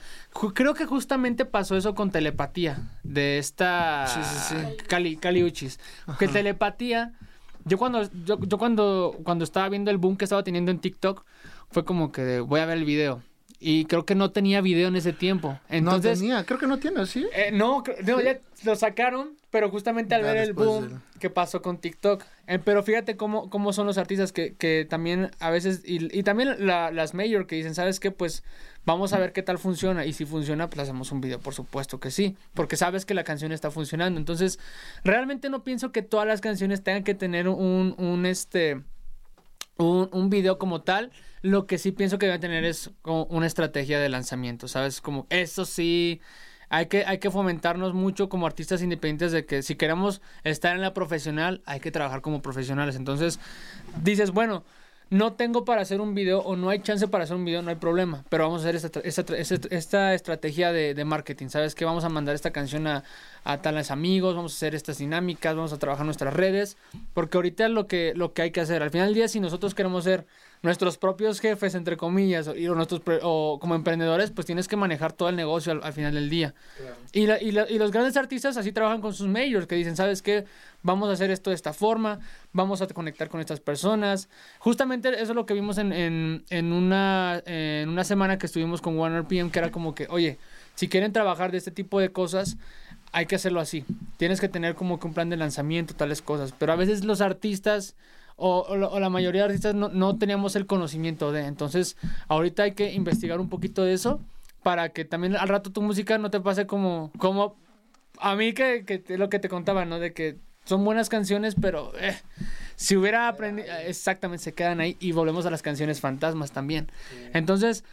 Speaker 2: Creo que justamente pasó eso con Telepatía, de esta
Speaker 1: Sí, sí, sí.
Speaker 2: Cali, Cali Uchis. Que Telepatía, yo cuando, yo, yo cuando, cuando estaba viendo el boom que estaba teniendo en TikTok, fue como que voy a ver el video. Y creo que no tenía video en ese tiempo. Entonces,
Speaker 1: no tenía, creo que no tiene, ¿sí?
Speaker 2: eh, no, no, ya lo sacaron, pero justamente al
Speaker 1: Ya
Speaker 2: ver el boom
Speaker 1: del-
Speaker 2: que pasó con TikTok. Eh, pero fíjate cómo, cómo son los artistas que, que también a veces, y, y también la- las mayor que dicen, ¿sabes qué? Pues vamos a ver qué tal funciona. Y si funciona, pues hacemos un video, por supuesto que sí. Porque sabes que la canción está funcionando. Entonces, realmente no pienso que todas las canciones tengan que tener un, un este un, un video como tal. Lo que sí pienso que debe tener es como una estrategia de lanzamiento, ¿sabes? Como eso sí, hay que, hay que fomentarnos mucho como artistas independientes de que si queremos estar en la profesional, hay que trabajar como profesionales. Entonces, dices, bueno, no tengo para hacer un video o no hay chance para hacer un video, no hay problema. Pero vamos a hacer esta, esta, estrategia de, de marketing. ¿Sabes que Vamos a mandar esta canción a, a tales amigos, vamos a hacer estas dinámicas, vamos a trabajar nuestras redes. Porque ahorita es lo que, lo que hay que hacer. Al final del día, si nosotros queremos ser nuestros propios jefes, entre comillas, o, nuestros, o como emprendedores, pues tienes que manejar todo el negocio al, al final del día. Y, la- y la- y los grandes artistas así trabajan con sus majors, que dicen, ¿sabes qué? Vamos a hacer esto de esta forma, vamos a conectar con estas personas. Justamente eso es lo que vimos en, en, en una, en una semana que estuvimos con Warner PM, que era como que, oye, si quieren trabajar de este tipo de cosas, hay que hacerlo así. Tienes que tener como que un plan de lanzamiento, tales cosas. Pero a veces los artistas o, o la- o la mayoría de artistas no, no teníamos el conocimiento de. Entonces, ahorita hay que investigar un poquito de eso para que también al rato tu música no te pase como, como a mí que, que te- lo que te contaba, ¿no? De que son buenas canciones, pero eh, si hubiera aprendido, exactamente, se quedan ahí y volvemos a las canciones fantasmas también. Entonces,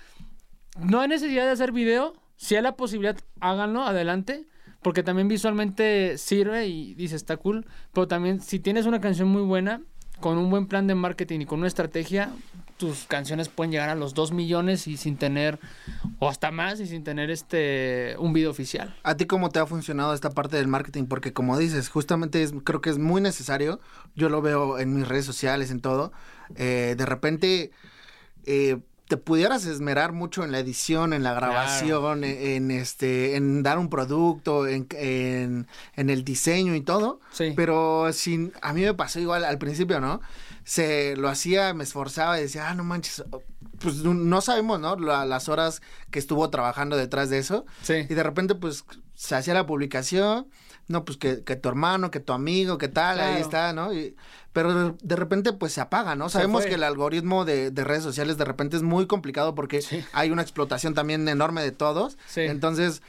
Speaker 2: no hay necesidad de hacer video. Si hay la posibilidad, háganlo, adelante. Porque también visualmente sirve y dice, está cool. Pero también, si tienes una canción muy buena, con un buen plan de marketing y con una estrategia, tus canciones pueden llegar a los 2 millones y sin tener, o hasta más, y sin tener este un video oficial.
Speaker 1: ¿A ti cómo te ha funcionado esta parte del marketing? Porque como dices, justamente es, creo que es muy necesario. Yo lo veo en mis redes sociales, en todo. Eh, de repente eh, te pudieras esmerar mucho en la edición, en la grabación, en, en, este, en dar un producto, en, en, en el diseño y todo.
Speaker 2: Sí.
Speaker 1: Pero sin, a mí me pasó igual al principio, ¿no? Se lo hacía, me esforzaba y decía, ah, no manches, pues no- no sabemos, ¿no? La- las horas que estuvo trabajando detrás de eso.
Speaker 2: Sí.
Speaker 1: Y de repente, pues, se hacía la publicación, no, pues que, que tu hermano, que tu amigo, que tal, ahí está, ¿no? Y- pero de, repente, pues, se apaga, ¿no?
Speaker 2: Se
Speaker 1: Sabemos
Speaker 2: fue.
Speaker 1: que el algoritmo de, de redes sociales de repente es muy complicado porque hay una explotación también enorme de todos.
Speaker 2: Sí.
Speaker 1: Entonces,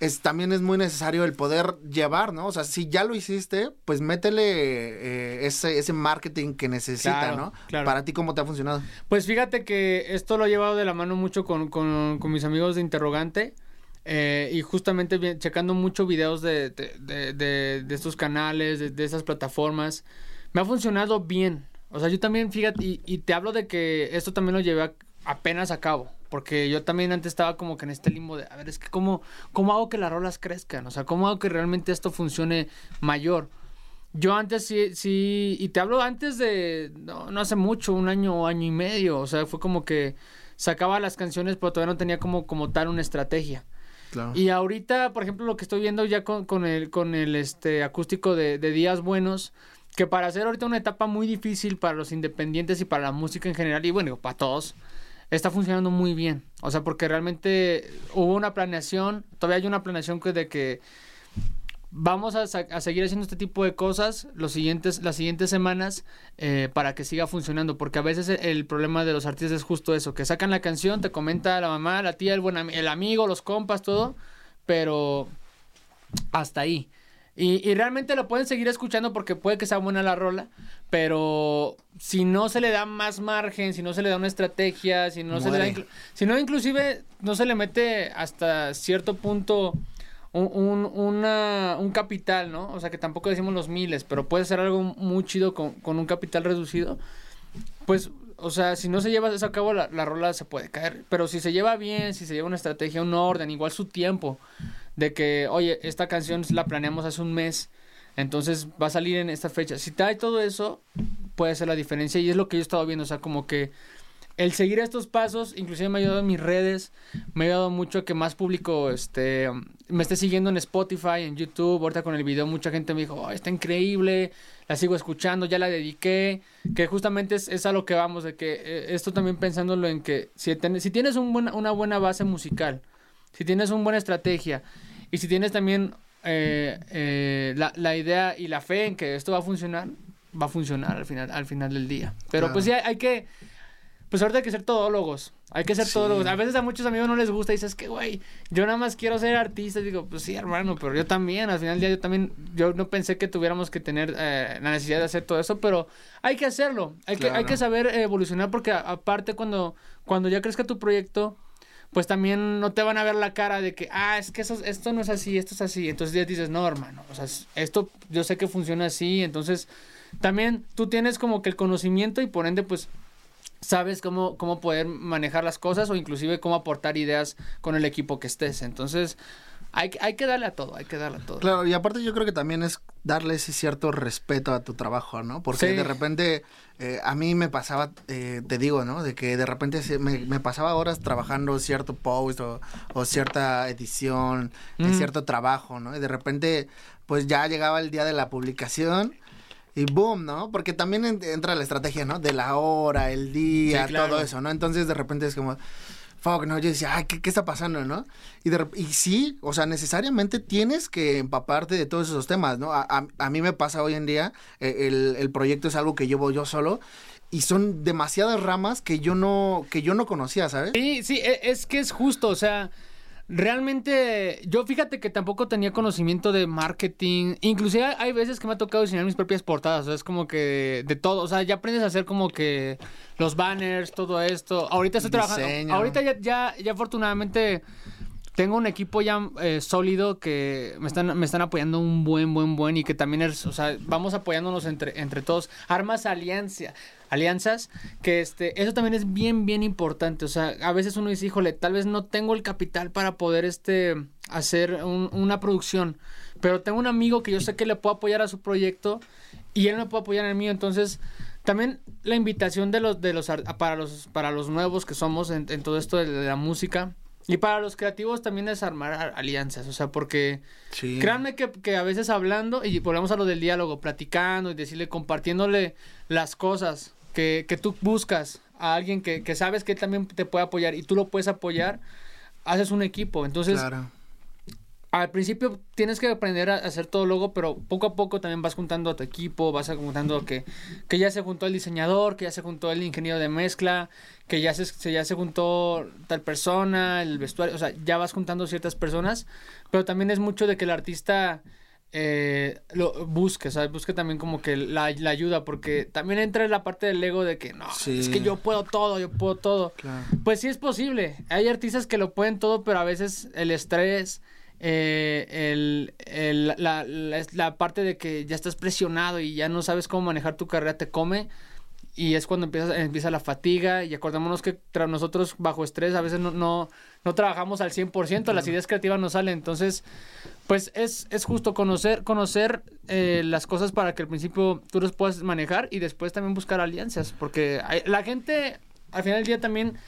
Speaker 1: es, también es muy necesario el poder llevar, ¿no? O sea, si ya lo hiciste, pues métele eh, ese, ese marketing que necesita,
Speaker 2: Claro,
Speaker 1: ¿no?
Speaker 2: claro.
Speaker 1: Para ti, ¿cómo te ha funcionado?
Speaker 2: Pues fíjate que esto lo he llevado de la mano mucho con, con- con mis amigos de Interrogante. Eh, y justamente checando mucho videos de, de, de- estos canales, de, esas plataformas. Me ha funcionado bien. O sea, yo también, fíjate, y, te hablo de que esto también lo llevé apenas a cabo. Porque yo también antes estaba como que en este limbo de, a ver, es que cómo, cómo hago que las rolas crezcan. O sea, cómo hago que realmente esto funcione mayor. Yo antes sí, sí, y te hablo antes de, no, no hace mucho, un año o año y medio, o sea, fue como que sacaba las canciones, pero todavía no tenía como, como tal una estrategia.
Speaker 1: Claro.
Speaker 2: Y ahorita, por ejemplo, lo que estoy viendo ya con, con el, con el este, acústico de, de Días Buenos, que para hacer ahorita una etapa muy difícil para los independientes y para la música en general, y bueno, para todos, está funcionando muy bien. O sea, porque realmente hubo una planeación, todavía hay una planeación que de que vamos a, a seguir haciendo este tipo de cosas los siguientes, las siguientes semanas eh, para que siga funcionando. Porque a veces el, el problema de los artistas es justo eso, que sacan la canción, te comenta la mamá, la tía, el, buen el amigo, los compas, todo, pero hasta ahí. Y, y realmente lo pueden seguir escuchando porque puede que sea buena la rola, pero si no se le da más margen, si no se le da una estrategia, si no se le da, si no inclusive no se le mete hasta cierto punto un, un, capital, ¿no? O sea que tampoco decimos los miles, pero puede ser algo muy chido con, con un capital reducido. Pues, o sea, si no se lleva eso a cabo, la, la rola se puede caer. Pero si se lleva bien, si se lleva una estrategia, un orden, igual su tiempo, de que, oye, esta canción la planeamos hace un mes, entonces va a salir en esta fecha. Si trae todo eso, puede ser la diferencia. Y es lo que yo he estado viendo, o sea, como que el seguir estos pasos, inclusive me ha ayudado en mis redes, me ha ayudado mucho que más público este, me esté siguiendo en Spotify, en YouTube, ahorita con el video mucha gente me dijo, "Oh, está increíble, la sigo escuchando, ya la dediqué, que justamente es, es a lo que vamos, de que eh, esto también pensándolo en que si, ten- si tienes un una buena base musical, si tienes una buena estrategia y si tienes también eh, eh, la, la idea y la fe en que esto va a funcionar, va a funcionar al final, al final del día. Pero
Speaker 1: Claro.
Speaker 2: pues sí, hay, hay que... Pues ahorita hay que ser todólogos. Hay que ser
Speaker 1: Sí.
Speaker 2: todólogos. A veces a muchos amigos no les gusta y dices que, güey, yo nada más quiero ser artista. Y digo, pues sí, hermano, pero yo también. Al final del día yo también, yo no pensé que tuviéramos que tener eh, la necesidad de hacer todo eso, pero hay que hacerlo. Hay, que, hay que saber evolucionar porque a- aparte cuando, cuando ya crezca tu proyecto, pues también no te van a ver la cara de que, ah, es que eso, esto no es así, esto es así. Entonces ya dices, no, hermano, o sea, es- esto yo sé que funciona así. Entonces también tú tienes como que el conocimiento y por ende, pues sabes cómo, cómo poder manejar las cosas o inclusive cómo aportar ideas con el equipo que estés. Entonces, hay, que- hay que darle a todo, hay que darle a todo.
Speaker 1: Claro, y aparte yo creo que también es darle ese cierto respeto a tu trabajo, ¿no? Porque
Speaker 2: Sí.
Speaker 1: de repente eh, a mí me pasaba, eh, te digo, ¿no? De que de repente se- me, me pasaba horas trabajando cierto post o, o cierta edición,
Speaker 2: Mm.
Speaker 1: cierto trabajo, ¿no? Y de repente pues ya llegaba el día de la publicación. Y boom, ¿no? Porque también en- entra la estrategia, ¿no? De la hora, el día,
Speaker 2: Sí, claro.
Speaker 1: todo eso, ¿no? Entonces de repente es como, fuck, ¿no? Yo decía, ay, ¿qué, qué está pasando, no? Y, de y sí, o sea, necesariamente tienes que empaparte de todos esos temas, ¿no? A, a- a mí me pasa hoy en día, eh, el, el proyecto es algo que llevo yo solo y son demasiadas ramas que yo no, que yo no conocía, ¿sabes?
Speaker 2: Sí, sí, e- es que es justo, o sea, realmente yo fíjate que tampoco tenía conocimiento de marketing, inclusive hay veces que me ha tocado diseñar mis propias portadas, o sea, es como que de todo, o sea, ya aprendes a hacer como que los banners, todo esto. Ahorita estoy trabajando,
Speaker 1: Diseño.
Speaker 2: ahorita ya, ya, ya afortunadamente tengo un equipo ya eh, sólido que me están, me están apoyando un buen, buen, buen y que también es, o sea, vamos apoyándonos entre, entre todos. Armas alianza, alianzas, que este, eso también es bien, bien importante. O sea, a veces uno dice, híjole, tal vez no tengo el capital para poder este, hacer un- una producción, pero tengo un amigo que yo sé que le puedo apoyar a su proyecto y él me puede apoyar en el mío. Entonces, también la invitación de los, de los, ar- para los, para los nuevos que somos en, en todo esto de la música. Y para los creativos también es armar alianzas, o sea, porque
Speaker 1: Sí.
Speaker 2: créanme que, que a veces hablando, y volvemos a lo del diálogo, platicando y decirle, compartiéndole las cosas que, que tú buscas a alguien que, que sabes que él también te puede apoyar y tú lo puedes apoyar, haces un equipo. Entonces,
Speaker 1: Claro.
Speaker 2: al principio tienes que aprender a hacer todo logo, pero poco a poco también vas juntando a tu equipo, vas juntando que, que ya se juntó el diseñador, que ya se juntó el ingeniero de mezcla, que ya se, se- ya se juntó tal persona, el vestuario, o sea, ya vas juntando ciertas personas, pero también es mucho de que el artista eh, lo busque, ¿sabes? Busque también como que la, la ayuda, porque también entra en la parte del ego de que no,
Speaker 1: Sí.
Speaker 2: es que yo puedo todo, yo puedo todo.
Speaker 1: Claro.
Speaker 2: Pues sí es posible. Hay artistas que lo pueden todo, pero a veces el estrés, eh, el, el- la, la- la parte de que ya estás presionado y ya no sabes cómo manejar tu carrera te come. Y es cuando empieza, empieza la fatiga. Y acordémonos que tras nosotros bajo estrés a veces no, no, no trabajamos al 100%, las ideas creativas no salen. Entonces, pues es, es justo conocer, conocer eh, las cosas para que al principio tú los puedas manejar y después también buscar alianzas. Porque hay- la gente al final del día también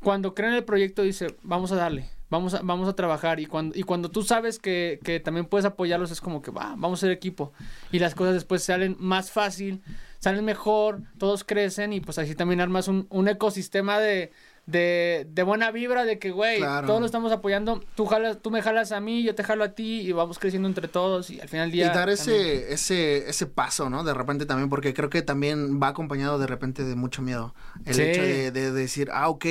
Speaker 2: cuando creen el proyecto dice, vamos a darle, vamos a, vamos a trabajar. Y cuando, y cuando tú sabes que, que también puedes apoyarlos, es como que va, vamos a ser equipo. Y las cosas después salen más fácil, salen mejor, todos crecen y pues así también armas un, un ecosistema de, de, de buena vibra, de que, güey,
Speaker 1: Claro.
Speaker 2: todos lo estamos apoyando, tú, jalas, tú me jalas a mí, yo te jalo a ti y vamos creciendo entre todos y al final del
Speaker 1: Y
Speaker 2: día...
Speaker 1: dar
Speaker 2: también-
Speaker 1: ese, ese, ese paso, ¿no? De repente también, porque creo que también va acompañado de repente de mucho miedo. El
Speaker 2: Sí.
Speaker 1: hecho de, de decir, ah, ok,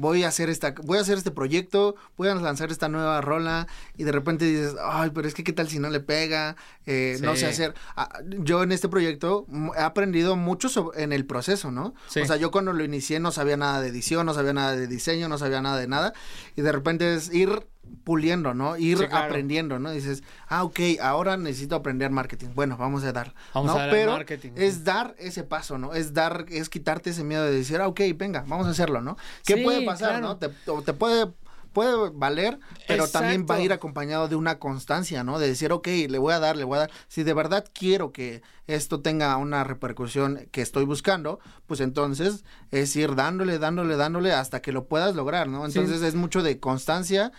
Speaker 1: voy a hacer esta, voy a hacer este proyecto, voy a lanzar esta nueva rola, y de repente dices, ay, pero es que qué tal si no le pega, Eh, no sé hacer. Ah, yo en este proyecto he aprendido mucho sobre- en el proceso, ¿no?
Speaker 2: Sí.
Speaker 1: O sea, yo cuando lo inicié no sabía nada de edición, no sabía nada de diseño, no sabía nada de nada, y de repente es ir puliendo, ¿no? Ir
Speaker 2: Sí, claro.
Speaker 1: aprendiendo, ¿no? Dices, ah, ok, ahora necesito aprender marketing. Bueno, vamos a dar.
Speaker 2: Vamos
Speaker 1: ¿no?
Speaker 2: a dar
Speaker 1: Pero
Speaker 2: marketing,
Speaker 1: es dar ese paso, ¿no? Es dar, es quitarte ese miedo de decir, ah, ok, venga, vamos a hacerlo, ¿no? ¿Qué
Speaker 2: Sí,
Speaker 1: puede pasar,
Speaker 2: claro.
Speaker 1: no? Te, o te puede, puede valer, pero también va a ir acompañado de una constancia, ¿no? De decir, ok, le voy a dar, le voy a dar. Si de verdad quiero que esto tenga una repercusión que estoy buscando, pues entonces es ir dándole, dándole, dándole hasta que lo puedas lograr, ¿no?
Speaker 2: Sí.
Speaker 1: Entonces es mucho de constancia,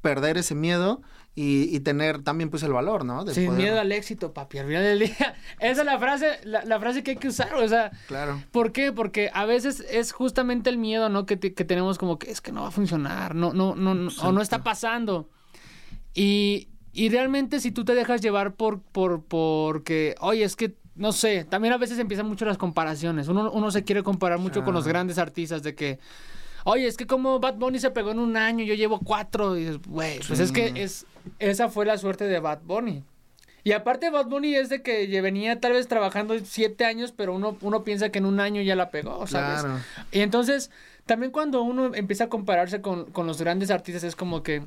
Speaker 1: perder ese miedo y, y tener también pues el valor, ¿no? De
Speaker 2: Sin
Speaker 1: poder-
Speaker 2: miedo al éxito, papi. Al final del día. Esa es la frase, la, la frase que hay que usar. O sea,
Speaker 1: Claro.
Speaker 2: ¿por qué? Porque a veces es justamente el miedo, ¿no? Que, te- que tenemos como que es que no va a funcionar, no, no, no, no o no está pasando. Y, y realmente si tú te dejas llevar por, por, porque, oye, es que, no sé, también a veces empiezan mucho las comparaciones. Uno, uno se quiere comparar mucho con los grandes artistas de que, oye, es que como Bad Bunny se pegó en un año, yo llevo cuatro. Y dices, güey, pues es que es, esa fue la suerte de Bad Bunny. Y aparte Bad Bunny es de que venía tal vez trabajando siete años, pero uno, uno piensa que en un año ya la pegó, ¿sabes?
Speaker 1: Claro.
Speaker 2: Y entonces, también cuando uno empieza a compararse con, con los grandes artistas, es como que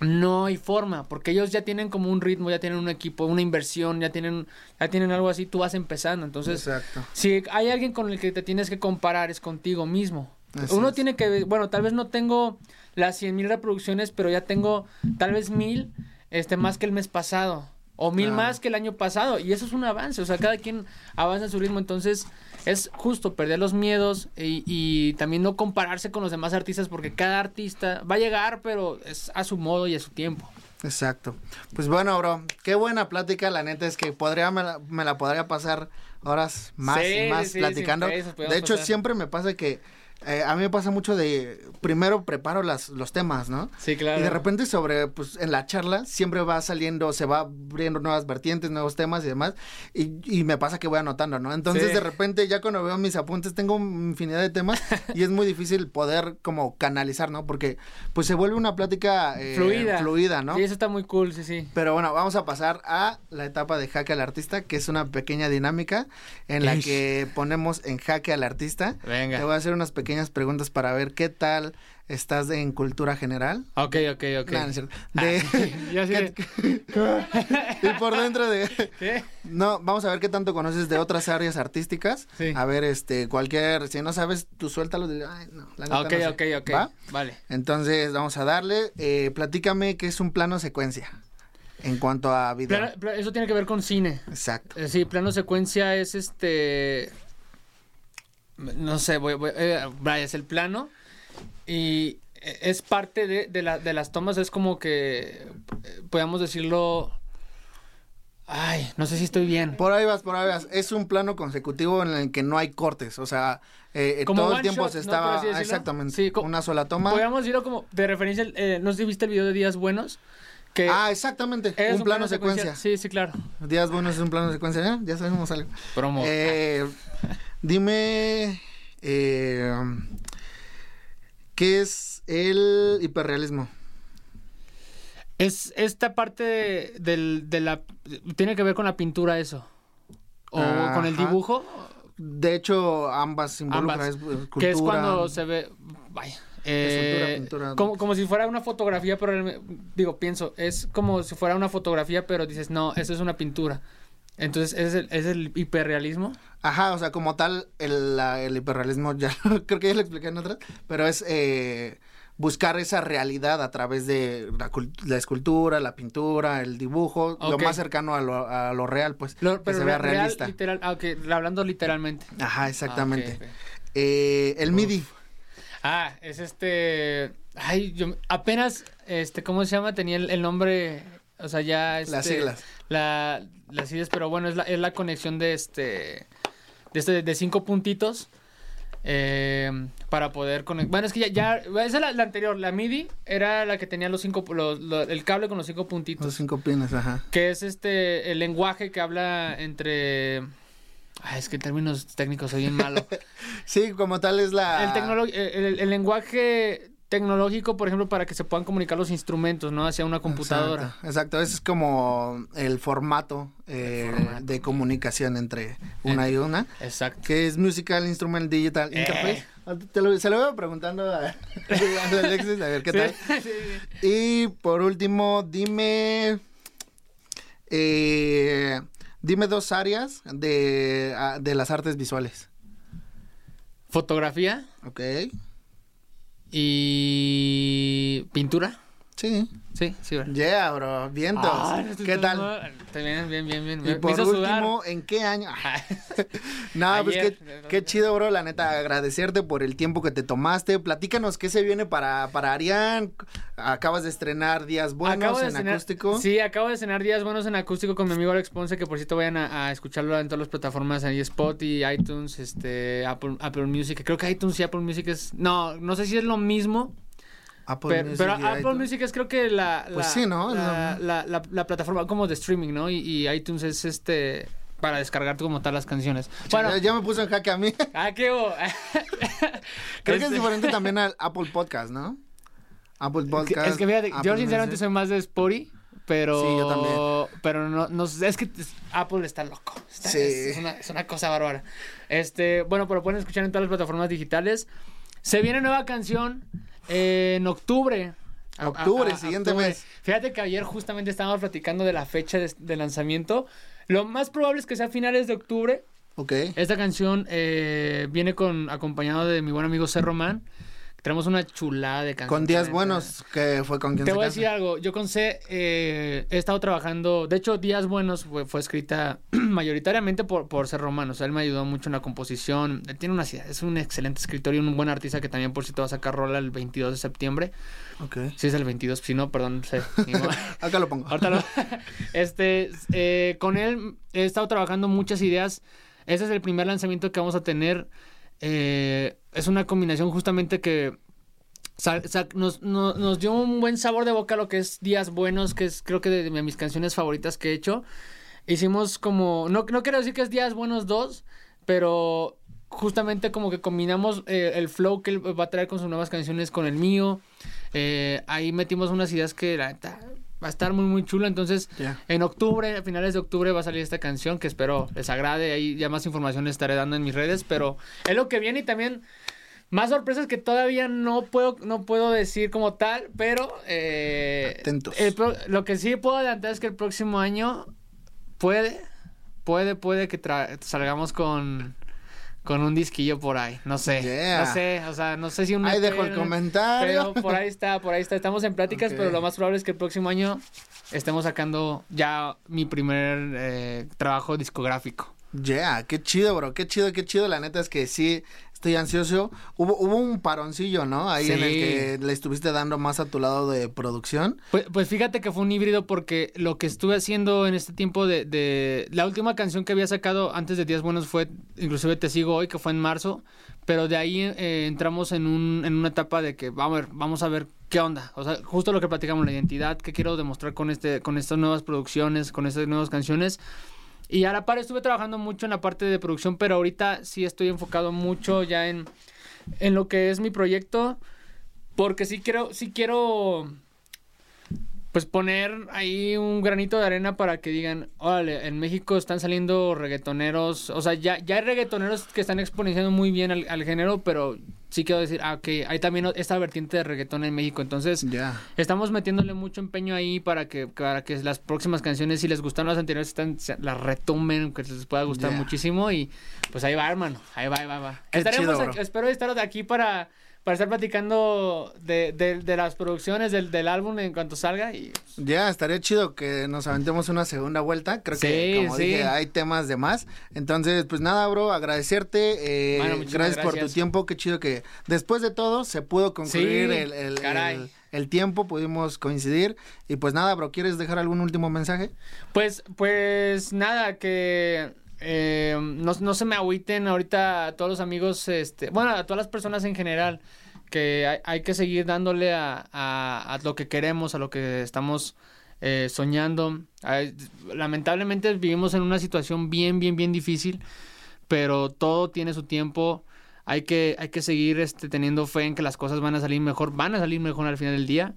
Speaker 2: no hay forma, porque ellos ya tienen como un ritmo, ya tienen un equipo, una inversión, ya tienen, ya tienen algo así, tú vas empezando. Entonces,
Speaker 1: Exacto.
Speaker 2: si hay alguien con el que te tienes que comparar, es contigo mismo.
Speaker 1: Así
Speaker 2: Uno
Speaker 1: es.
Speaker 2: tiene que, bueno, tal vez no tengo las 100 mil reproducciones, pero ya tengo tal vez mil este, más que el mes pasado. O mil más que el año pasado. Y eso es un avance. O sea, cada quien avanza a su ritmo. Entonces, es justo perder los miedos y, y también no compararse con los demás artistas porque cada artista va a llegar, pero es a su modo y a su tiempo.
Speaker 1: Exacto. Pues bueno, bro, qué buena plática. La neta es que podría, me la, me la podría pasar horas más
Speaker 2: Sí,
Speaker 1: y más
Speaker 2: sí,
Speaker 1: platicando. de hecho,
Speaker 2: pasar.
Speaker 1: siempre me pasa que eh, a mí me pasa mucho de primero preparo las, los temas, ¿no?
Speaker 2: Sí, claro.
Speaker 1: Y de repente sobre, pues en la charla siempre va saliendo, se va abriendo nuevas vertientes, nuevos temas y demás. Y, y me pasa que voy anotando, ¿no? Entonces
Speaker 2: Sí.
Speaker 1: de repente ya cuando veo mis apuntes tengo infinidad de temas y es muy difícil poder como canalizar, ¿no? Porque pues se vuelve una plática eh,
Speaker 2: fluida.
Speaker 1: fluida, ¿no?
Speaker 2: Sí, eso está muy cool, sí, sí.
Speaker 1: Pero bueno, vamos a pasar a la etapa de jaque al artista, que es una pequeña dinámica en la
Speaker 2: Ish.
Speaker 1: que ponemos en jaque al artista.
Speaker 2: Venga.
Speaker 1: Te voy a hacer unas pequeñas preguntas para ver qué tal estás en cultura general.
Speaker 2: Ok, ok, ok.
Speaker 1: No, no es cierto. De-
Speaker 2: Ya sé.
Speaker 1: y por dentro de...
Speaker 2: ¿Qué?
Speaker 1: No, vamos a ver qué tanto conoces de otras áreas artísticas.
Speaker 2: Sí.
Speaker 1: A ver, este, cualquier... Si no sabes, tú suéltalo. De, Ay, no, la
Speaker 2: Ok,
Speaker 1: no sé".
Speaker 2: ok, ok.
Speaker 1: ¿Va?
Speaker 2: Vale.
Speaker 1: Entonces, vamos a darle. Eh, platícame qué es un plano secuencia en cuanto a video.
Speaker 2: Plano- eso tiene que ver con cine.
Speaker 1: Exacto.
Speaker 2: Eh, Sí, plano secuencia es este. No sé, voy, voy- eh, es el plano. Y eh, es parte de, de, la- de las tomas, es como que. eh, Podemos decirlo. Ay, no sé si estoy bien.
Speaker 1: Por ahí vas, por ahí vas. Es un plano consecutivo en el que no hay cortes. O sea, eh,
Speaker 2: Como
Speaker 1: todo el tiempo
Speaker 2: shot,
Speaker 1: se estaba. Exactamente.
Speaker 2: Sí,
Speaker 1: una sola toma.
Speaker 2: Podríamos decirlo como de referencia. eh, no sé si viste el video de Días Buenos. Que
Speaker 1: Ah, exactamente.
Speaker 2: es
Speaker 1: un plano secuencia.
Speaker 2: Sí, sí, claro.
Speaker 1: Días buenos es un plano secuencia. ¿eh? Ya sabemos algo.
Speaker 2: Promo.
Speaker 1: Eh, dime. eh, ¿Qué es el hiperrealismo?
Speaker 2: Es esta parte de, del- de la... Tiene que ver con la pintura eso. O con el dibujo.
Speaker 1: De hecho, ambas involucran.
Speaker 2: Ambas.
Speaker 1: es, eh,
Speaker 2: Que es
Speaker 1: cultura.
Speaker 2: cuando se ve... Vaya. eh,
Speaker 1: pintura.
Speaker 2: Como, como si fuera una fotografía, pero digo, pienso, es como si fuera una fotografía, pero dices, no, eso es una pintura. Entonces, ¿es el, es el hiperrealismo?
Speaker 1: Ajá, o sea, como tal, el, la- el hiperrealismo, ya creo que ya lo expliqué en otras, pero es eh, buscar esa realidad a través de la, la escultura, la pintura, el dibujo, lo más cercano a lo, a lo real, pues,
Speaker 2: Lo-
Speaker 1: que se vea
Speaker 2: real,
Speaker 1: realista.
Speaker 2: literal, ah, ok, hablando literalmente.
Speaker 1: Ajá, exactamente.
Speaker 2: Ah, ok.
Speaker 1: Eh, el MIDI.
Speaker 2: Ah, es este. Ay, yo apenas, este, ¿cómo se llama? Tenía el, el nombre, o sea, ya. Este,
Speaker 1: Las siglas.
Speaker 2: La, las siglas, pero bueno, es la, es la conexión de este. De este, de cinco puntitos. eh, para poder conectar. Bueno, es que ya, ya. Esa es la, la anterior. La MIDI era la que tenía los cinco. los- el cable con los cinco puntitos.
Speaker 1: Los cinco pines, ajá.
Speaker 2: Que es este. El lenguaje que habla entre. Ay, es que en términos técnicos soy bien malo.
Speaker 1: Sí, como tal es la...
Speaker 2: el, tecnolo- el, el- el lenguaje tecnológico, por ejemplo, para que se puedan comunicar los instrumentos, ¿no? Hacia una computadora.
Speaker 1: Exacto, exacto. ese es como el formato, eh, de comunicación entre una y una.
Speaker 2: Exacto.
Speaker 1: que es Musical Instrument Digital
Speaker 2: Eh.
Speaker 1: Interface. Te lo- se lo voy preguntando a, a Alexis, a ver qué tal.
Speaker 2: sí, sí.
Speaker 1: Y por último, dime. eh, dime dos áreas de, a- de las artes visuales.
Speaker 2: Fotografía
Speaker 1: Ok.
Speaker 2: Y pintura.
Speaker 1: Sí.
Speaker 2: Sí, sí, ¿verdad?
Speaker 1: Yeah, bro. Vientos.
Speaker 2: Ah,
Speaker 1: ¿Qué tal?
Speaker 2: Está bien, bien, bien, bien.
Speaker 1: Y por
Speaker 2: sudar.
Speaker 1: último, ¿en qué año? no, pues qué, qué chido, bro. La neta, agradecerte por el tiempo que te tomaste. Platícanos qué se viene para, para Arián. Acabas de estrenar Días Buenos
Speaker 2: Acabo
Speaker 1: en
Speaker 2: estrenar-
Speaker 1: acústico.
Speaker 2: Sí, acabo de cenar días buenos en acústico con mi amigo Alex Ponce, que por cierto vayan a, a escucharlo en todas las plataformas, ahí Spotify, iTunes, este, Apple, Apple Music. Creo que iTunes y Apple Music es... No, no sé si es lo mismo,
Speaker 1: Apple
Speaker 2: pero,
Speaker 1: Music
Speaker 2: pero Apple. Music es creo que la...
Speaker 1: Pues
Speaker 2: la-
Speaker 1: sí, ¿no?
Speaker 2: La, plataforma como de streaming, ¿no? Y, y iTunes es este... Para descargar como tal las canciones. Bueno,
Speaker 1: Ya, ya me puso en jaque a mí.
Speaker 2: ah, qué?
Speaker 1: Creo que es
Speaker 2: Este-
Speaker 1: diferente también al Apple Podcast, ¿no? Apple Podcast.
Speaker 2: Es que fíjate,
Speaker 1: Apple
Speaker 2: yo sinceramente
Speaker 1: Music.
Speaker 2: soy más de Spotify, pero...
Speaker 1: Sí, yo también.
Speaker 2: Pero no, no es que Apple está loco. Está-
Speaker 1: Sí.
Speaker 2: Es, es una, es una cosa bárbara. Este, bueno, pero pueden escuchar en todas las plataformas digitales. Se viene nueva canción eh, en octubre. A-
Speaker 1: Octubre,
Speaker 2: a- a-
Speaker 1: siguiente
Speaker 2: octubre.
Speaker 1: mes.
Speaker 2: Fíjate que ayer justamente estábamos platicando de la fecha de, de lanzamiento. Lo más probable es que sea a finales de octubre.
Speaker 1: Ok.
Speaker 2: Esta canción eh, viene con acompañado de mi buen amigo Cerro Man. Tenemos una chulada de canciones.
Speaker 1: Con Días
Speaker 2: neta.
Speaker 1: Buenos, que fue con quien
Speaker 2: Te
Speaker 1: se
Speaker 2: voy a decir algo. Yo con C eh, he estado trabajando. De hecho, Días Buenos fue, fue escrita mayoritariamente por, por ser romano. O sea, él me ayudó mucho en la composición. Él tiene una Es un excelente escritor y un buen artista que también, por cierto, va a sacar rola el 22 de septiembre.
Speaker 1: Ok.
Speaker 2: Si es el 22, si no, perdón, sé.
Speaker 1: Acá lo pongo.
Speaker 2: Ahorita lo- Este, eh, con él he estado trabajando muchas ideas. Este es el primer lanzamiento que vamos a tener. Eh, es una combinación justamente que nos, no- nos dio un buen sabor de boca lo que es Días Buenos, que es creo que de, de mis canciones favoritas que he hecho. Hicimos como, no, no quiero decir que es Días Buenos 2, pero justamente como que combinamos eh, el flow que él va a traer con sus nuevas canciones con el mío. Eh, ahí metimos unas ideas que la neta va a estar muy muy chulo. Entonces, en octubre, a finales de octubre va a salir esta canción que espero les agrade. Ahí ya más información les estaré dando en mis redes, pero es lo que viene y también más sorpresas que todavía no puedo no puedo decir como tal, pero eh,
Speaker 1: Atentos.
Speaker 2: el lo que sí puedo adelantar es que el próximo año puede puede puede que tra- salgamos con con un disquillo por ahí, no sé,
Speaker 1: Yeah.
Speaker 2: no sé, o sea, no sé si un
Speaker 1: Ahí dejo el comentario.
Speaker 2: Pero por ahí está, por ahí está. Estamos en pláticas, pero lo más probable es que el próximo año estemos sacando ya mi primer eh, trabajo discográfico.
Speaker 1: Yeah, qué chido, bro, qué chido, qué chido. La neta es que sí, estoy ansioso. Hubo, hubo un paroncillo, ¿no? Ahí en el que le estuviste dando más a tu lado de producción.
Speaker 2: Pues, pues fíjate que fue un híbrido porque lo que estuve haciendo en este tiempo de, de- La última canción que había sacado antes de Días Buenos fue inclusive Te Sigo Hoy, que fue en marzo, pero de ahí eh, entramos en, un, en una etapa de que vamos a ver, vamos a ver qué onda. O sea, justo lo que platicamos, la identidad que quiero demostrar con, este, con estas nuevas producciones, con estas nuevas canciones. Y a la par estuve trabajando mucho en la parte de producción, pero ahorita sí estoy enfocado mucho ya en, en lo que es mi proyecto. Porque sí quiero, sí quiero pues poner ahí un granito de arena para que digan, órale, en México están saliendo reggaetoneros, o sea, ya, ya hay reggaetoneros que están exponenciando muy bien al, al género, pero sí quiero decir, ah, ok, hay también esta vertiente de reggaetón en México, entonces estamos metiéndole mucho empeño ahí para que, para que las próximas canciones, si les gustaron las anteriores, están, las retomen, que les pueda gustar muchísimo y pues ahí va, hermano, ahí va, ahí va, ahí va. Estaremos
Speaker 1: chido,
Speaker 2: aquí- espero estar de aquí para, para estar platicando de, de, de las producciones del, del álbum en cuanto salga y
Speaker 1: Ya, estaría chido que nos aventemos una segunda vuelta. Creo que, como
Speaker 2: sí.
Speaker 1: dije, hay temas de más. Entonces, pues nada, bro, agradecerte. eh,
Speaker 2: Bueno, muchísimas
Speaker 1: gracias, por tu
Speaker 2: gracias.
Speaker 1: tiempo. Qué chido que después de todo se pudo concluir
Speaker 2: Sí,
Speaker 1: el, el-
Speaker 2: caray.
Speaker 1: el- el tiempo, pudimos coincidir. Y pues nada, bro, ¿quieres dejar algún último mensaje?
Speaker 2: Pues, pues nada, que eh, no, no se me agüiten ahorita a todos los amigos, este, bueno, a todas las personas en general, que hay, que seguir dándole a, lo que queremos, a lo que estamos eh, soñando. Lamentablemente vivimos en una situación bien, bien, bien difícil, pero todo tiene su tiempo. Hay que, hay que seguir este, teniendo fe en que las cosas van a salir mejor, van a salir mejor al final del día.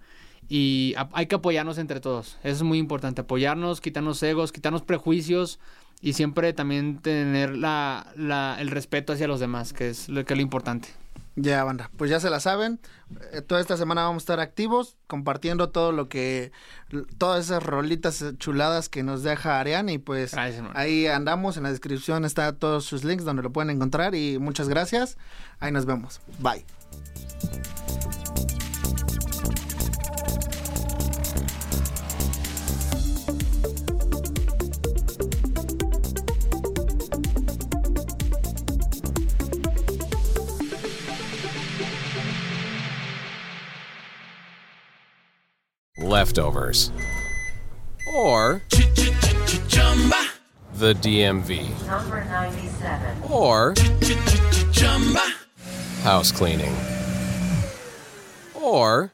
Speaker 2: Y hay que apoyarnos entre todos. Eso es muy importante. Apoyarnos, quitarnos egos, quitarnos prejuicios y siempre también tener la, la- el respeto hacia los demás, que es lo que es lo importante.
Speaker 1: Ya, banda, pues ya se la saben. Eh, toda esta semana vamos a estar activos, compartiendo todo lo que, todas esas rolitas chuladas que nos deja Arián. Y pues
Speaker 2: Gracias,
Speaker 1: ahí andamos, en la descripción está todos sus links donde lo pueden encontrar. Y muchas gracias. Ahí nos vemos. Bye.
Speaker 10: Leftovers. Or the DMV.
Speaker 11: Number 97.
Speaker 10: Or house cleaning. Or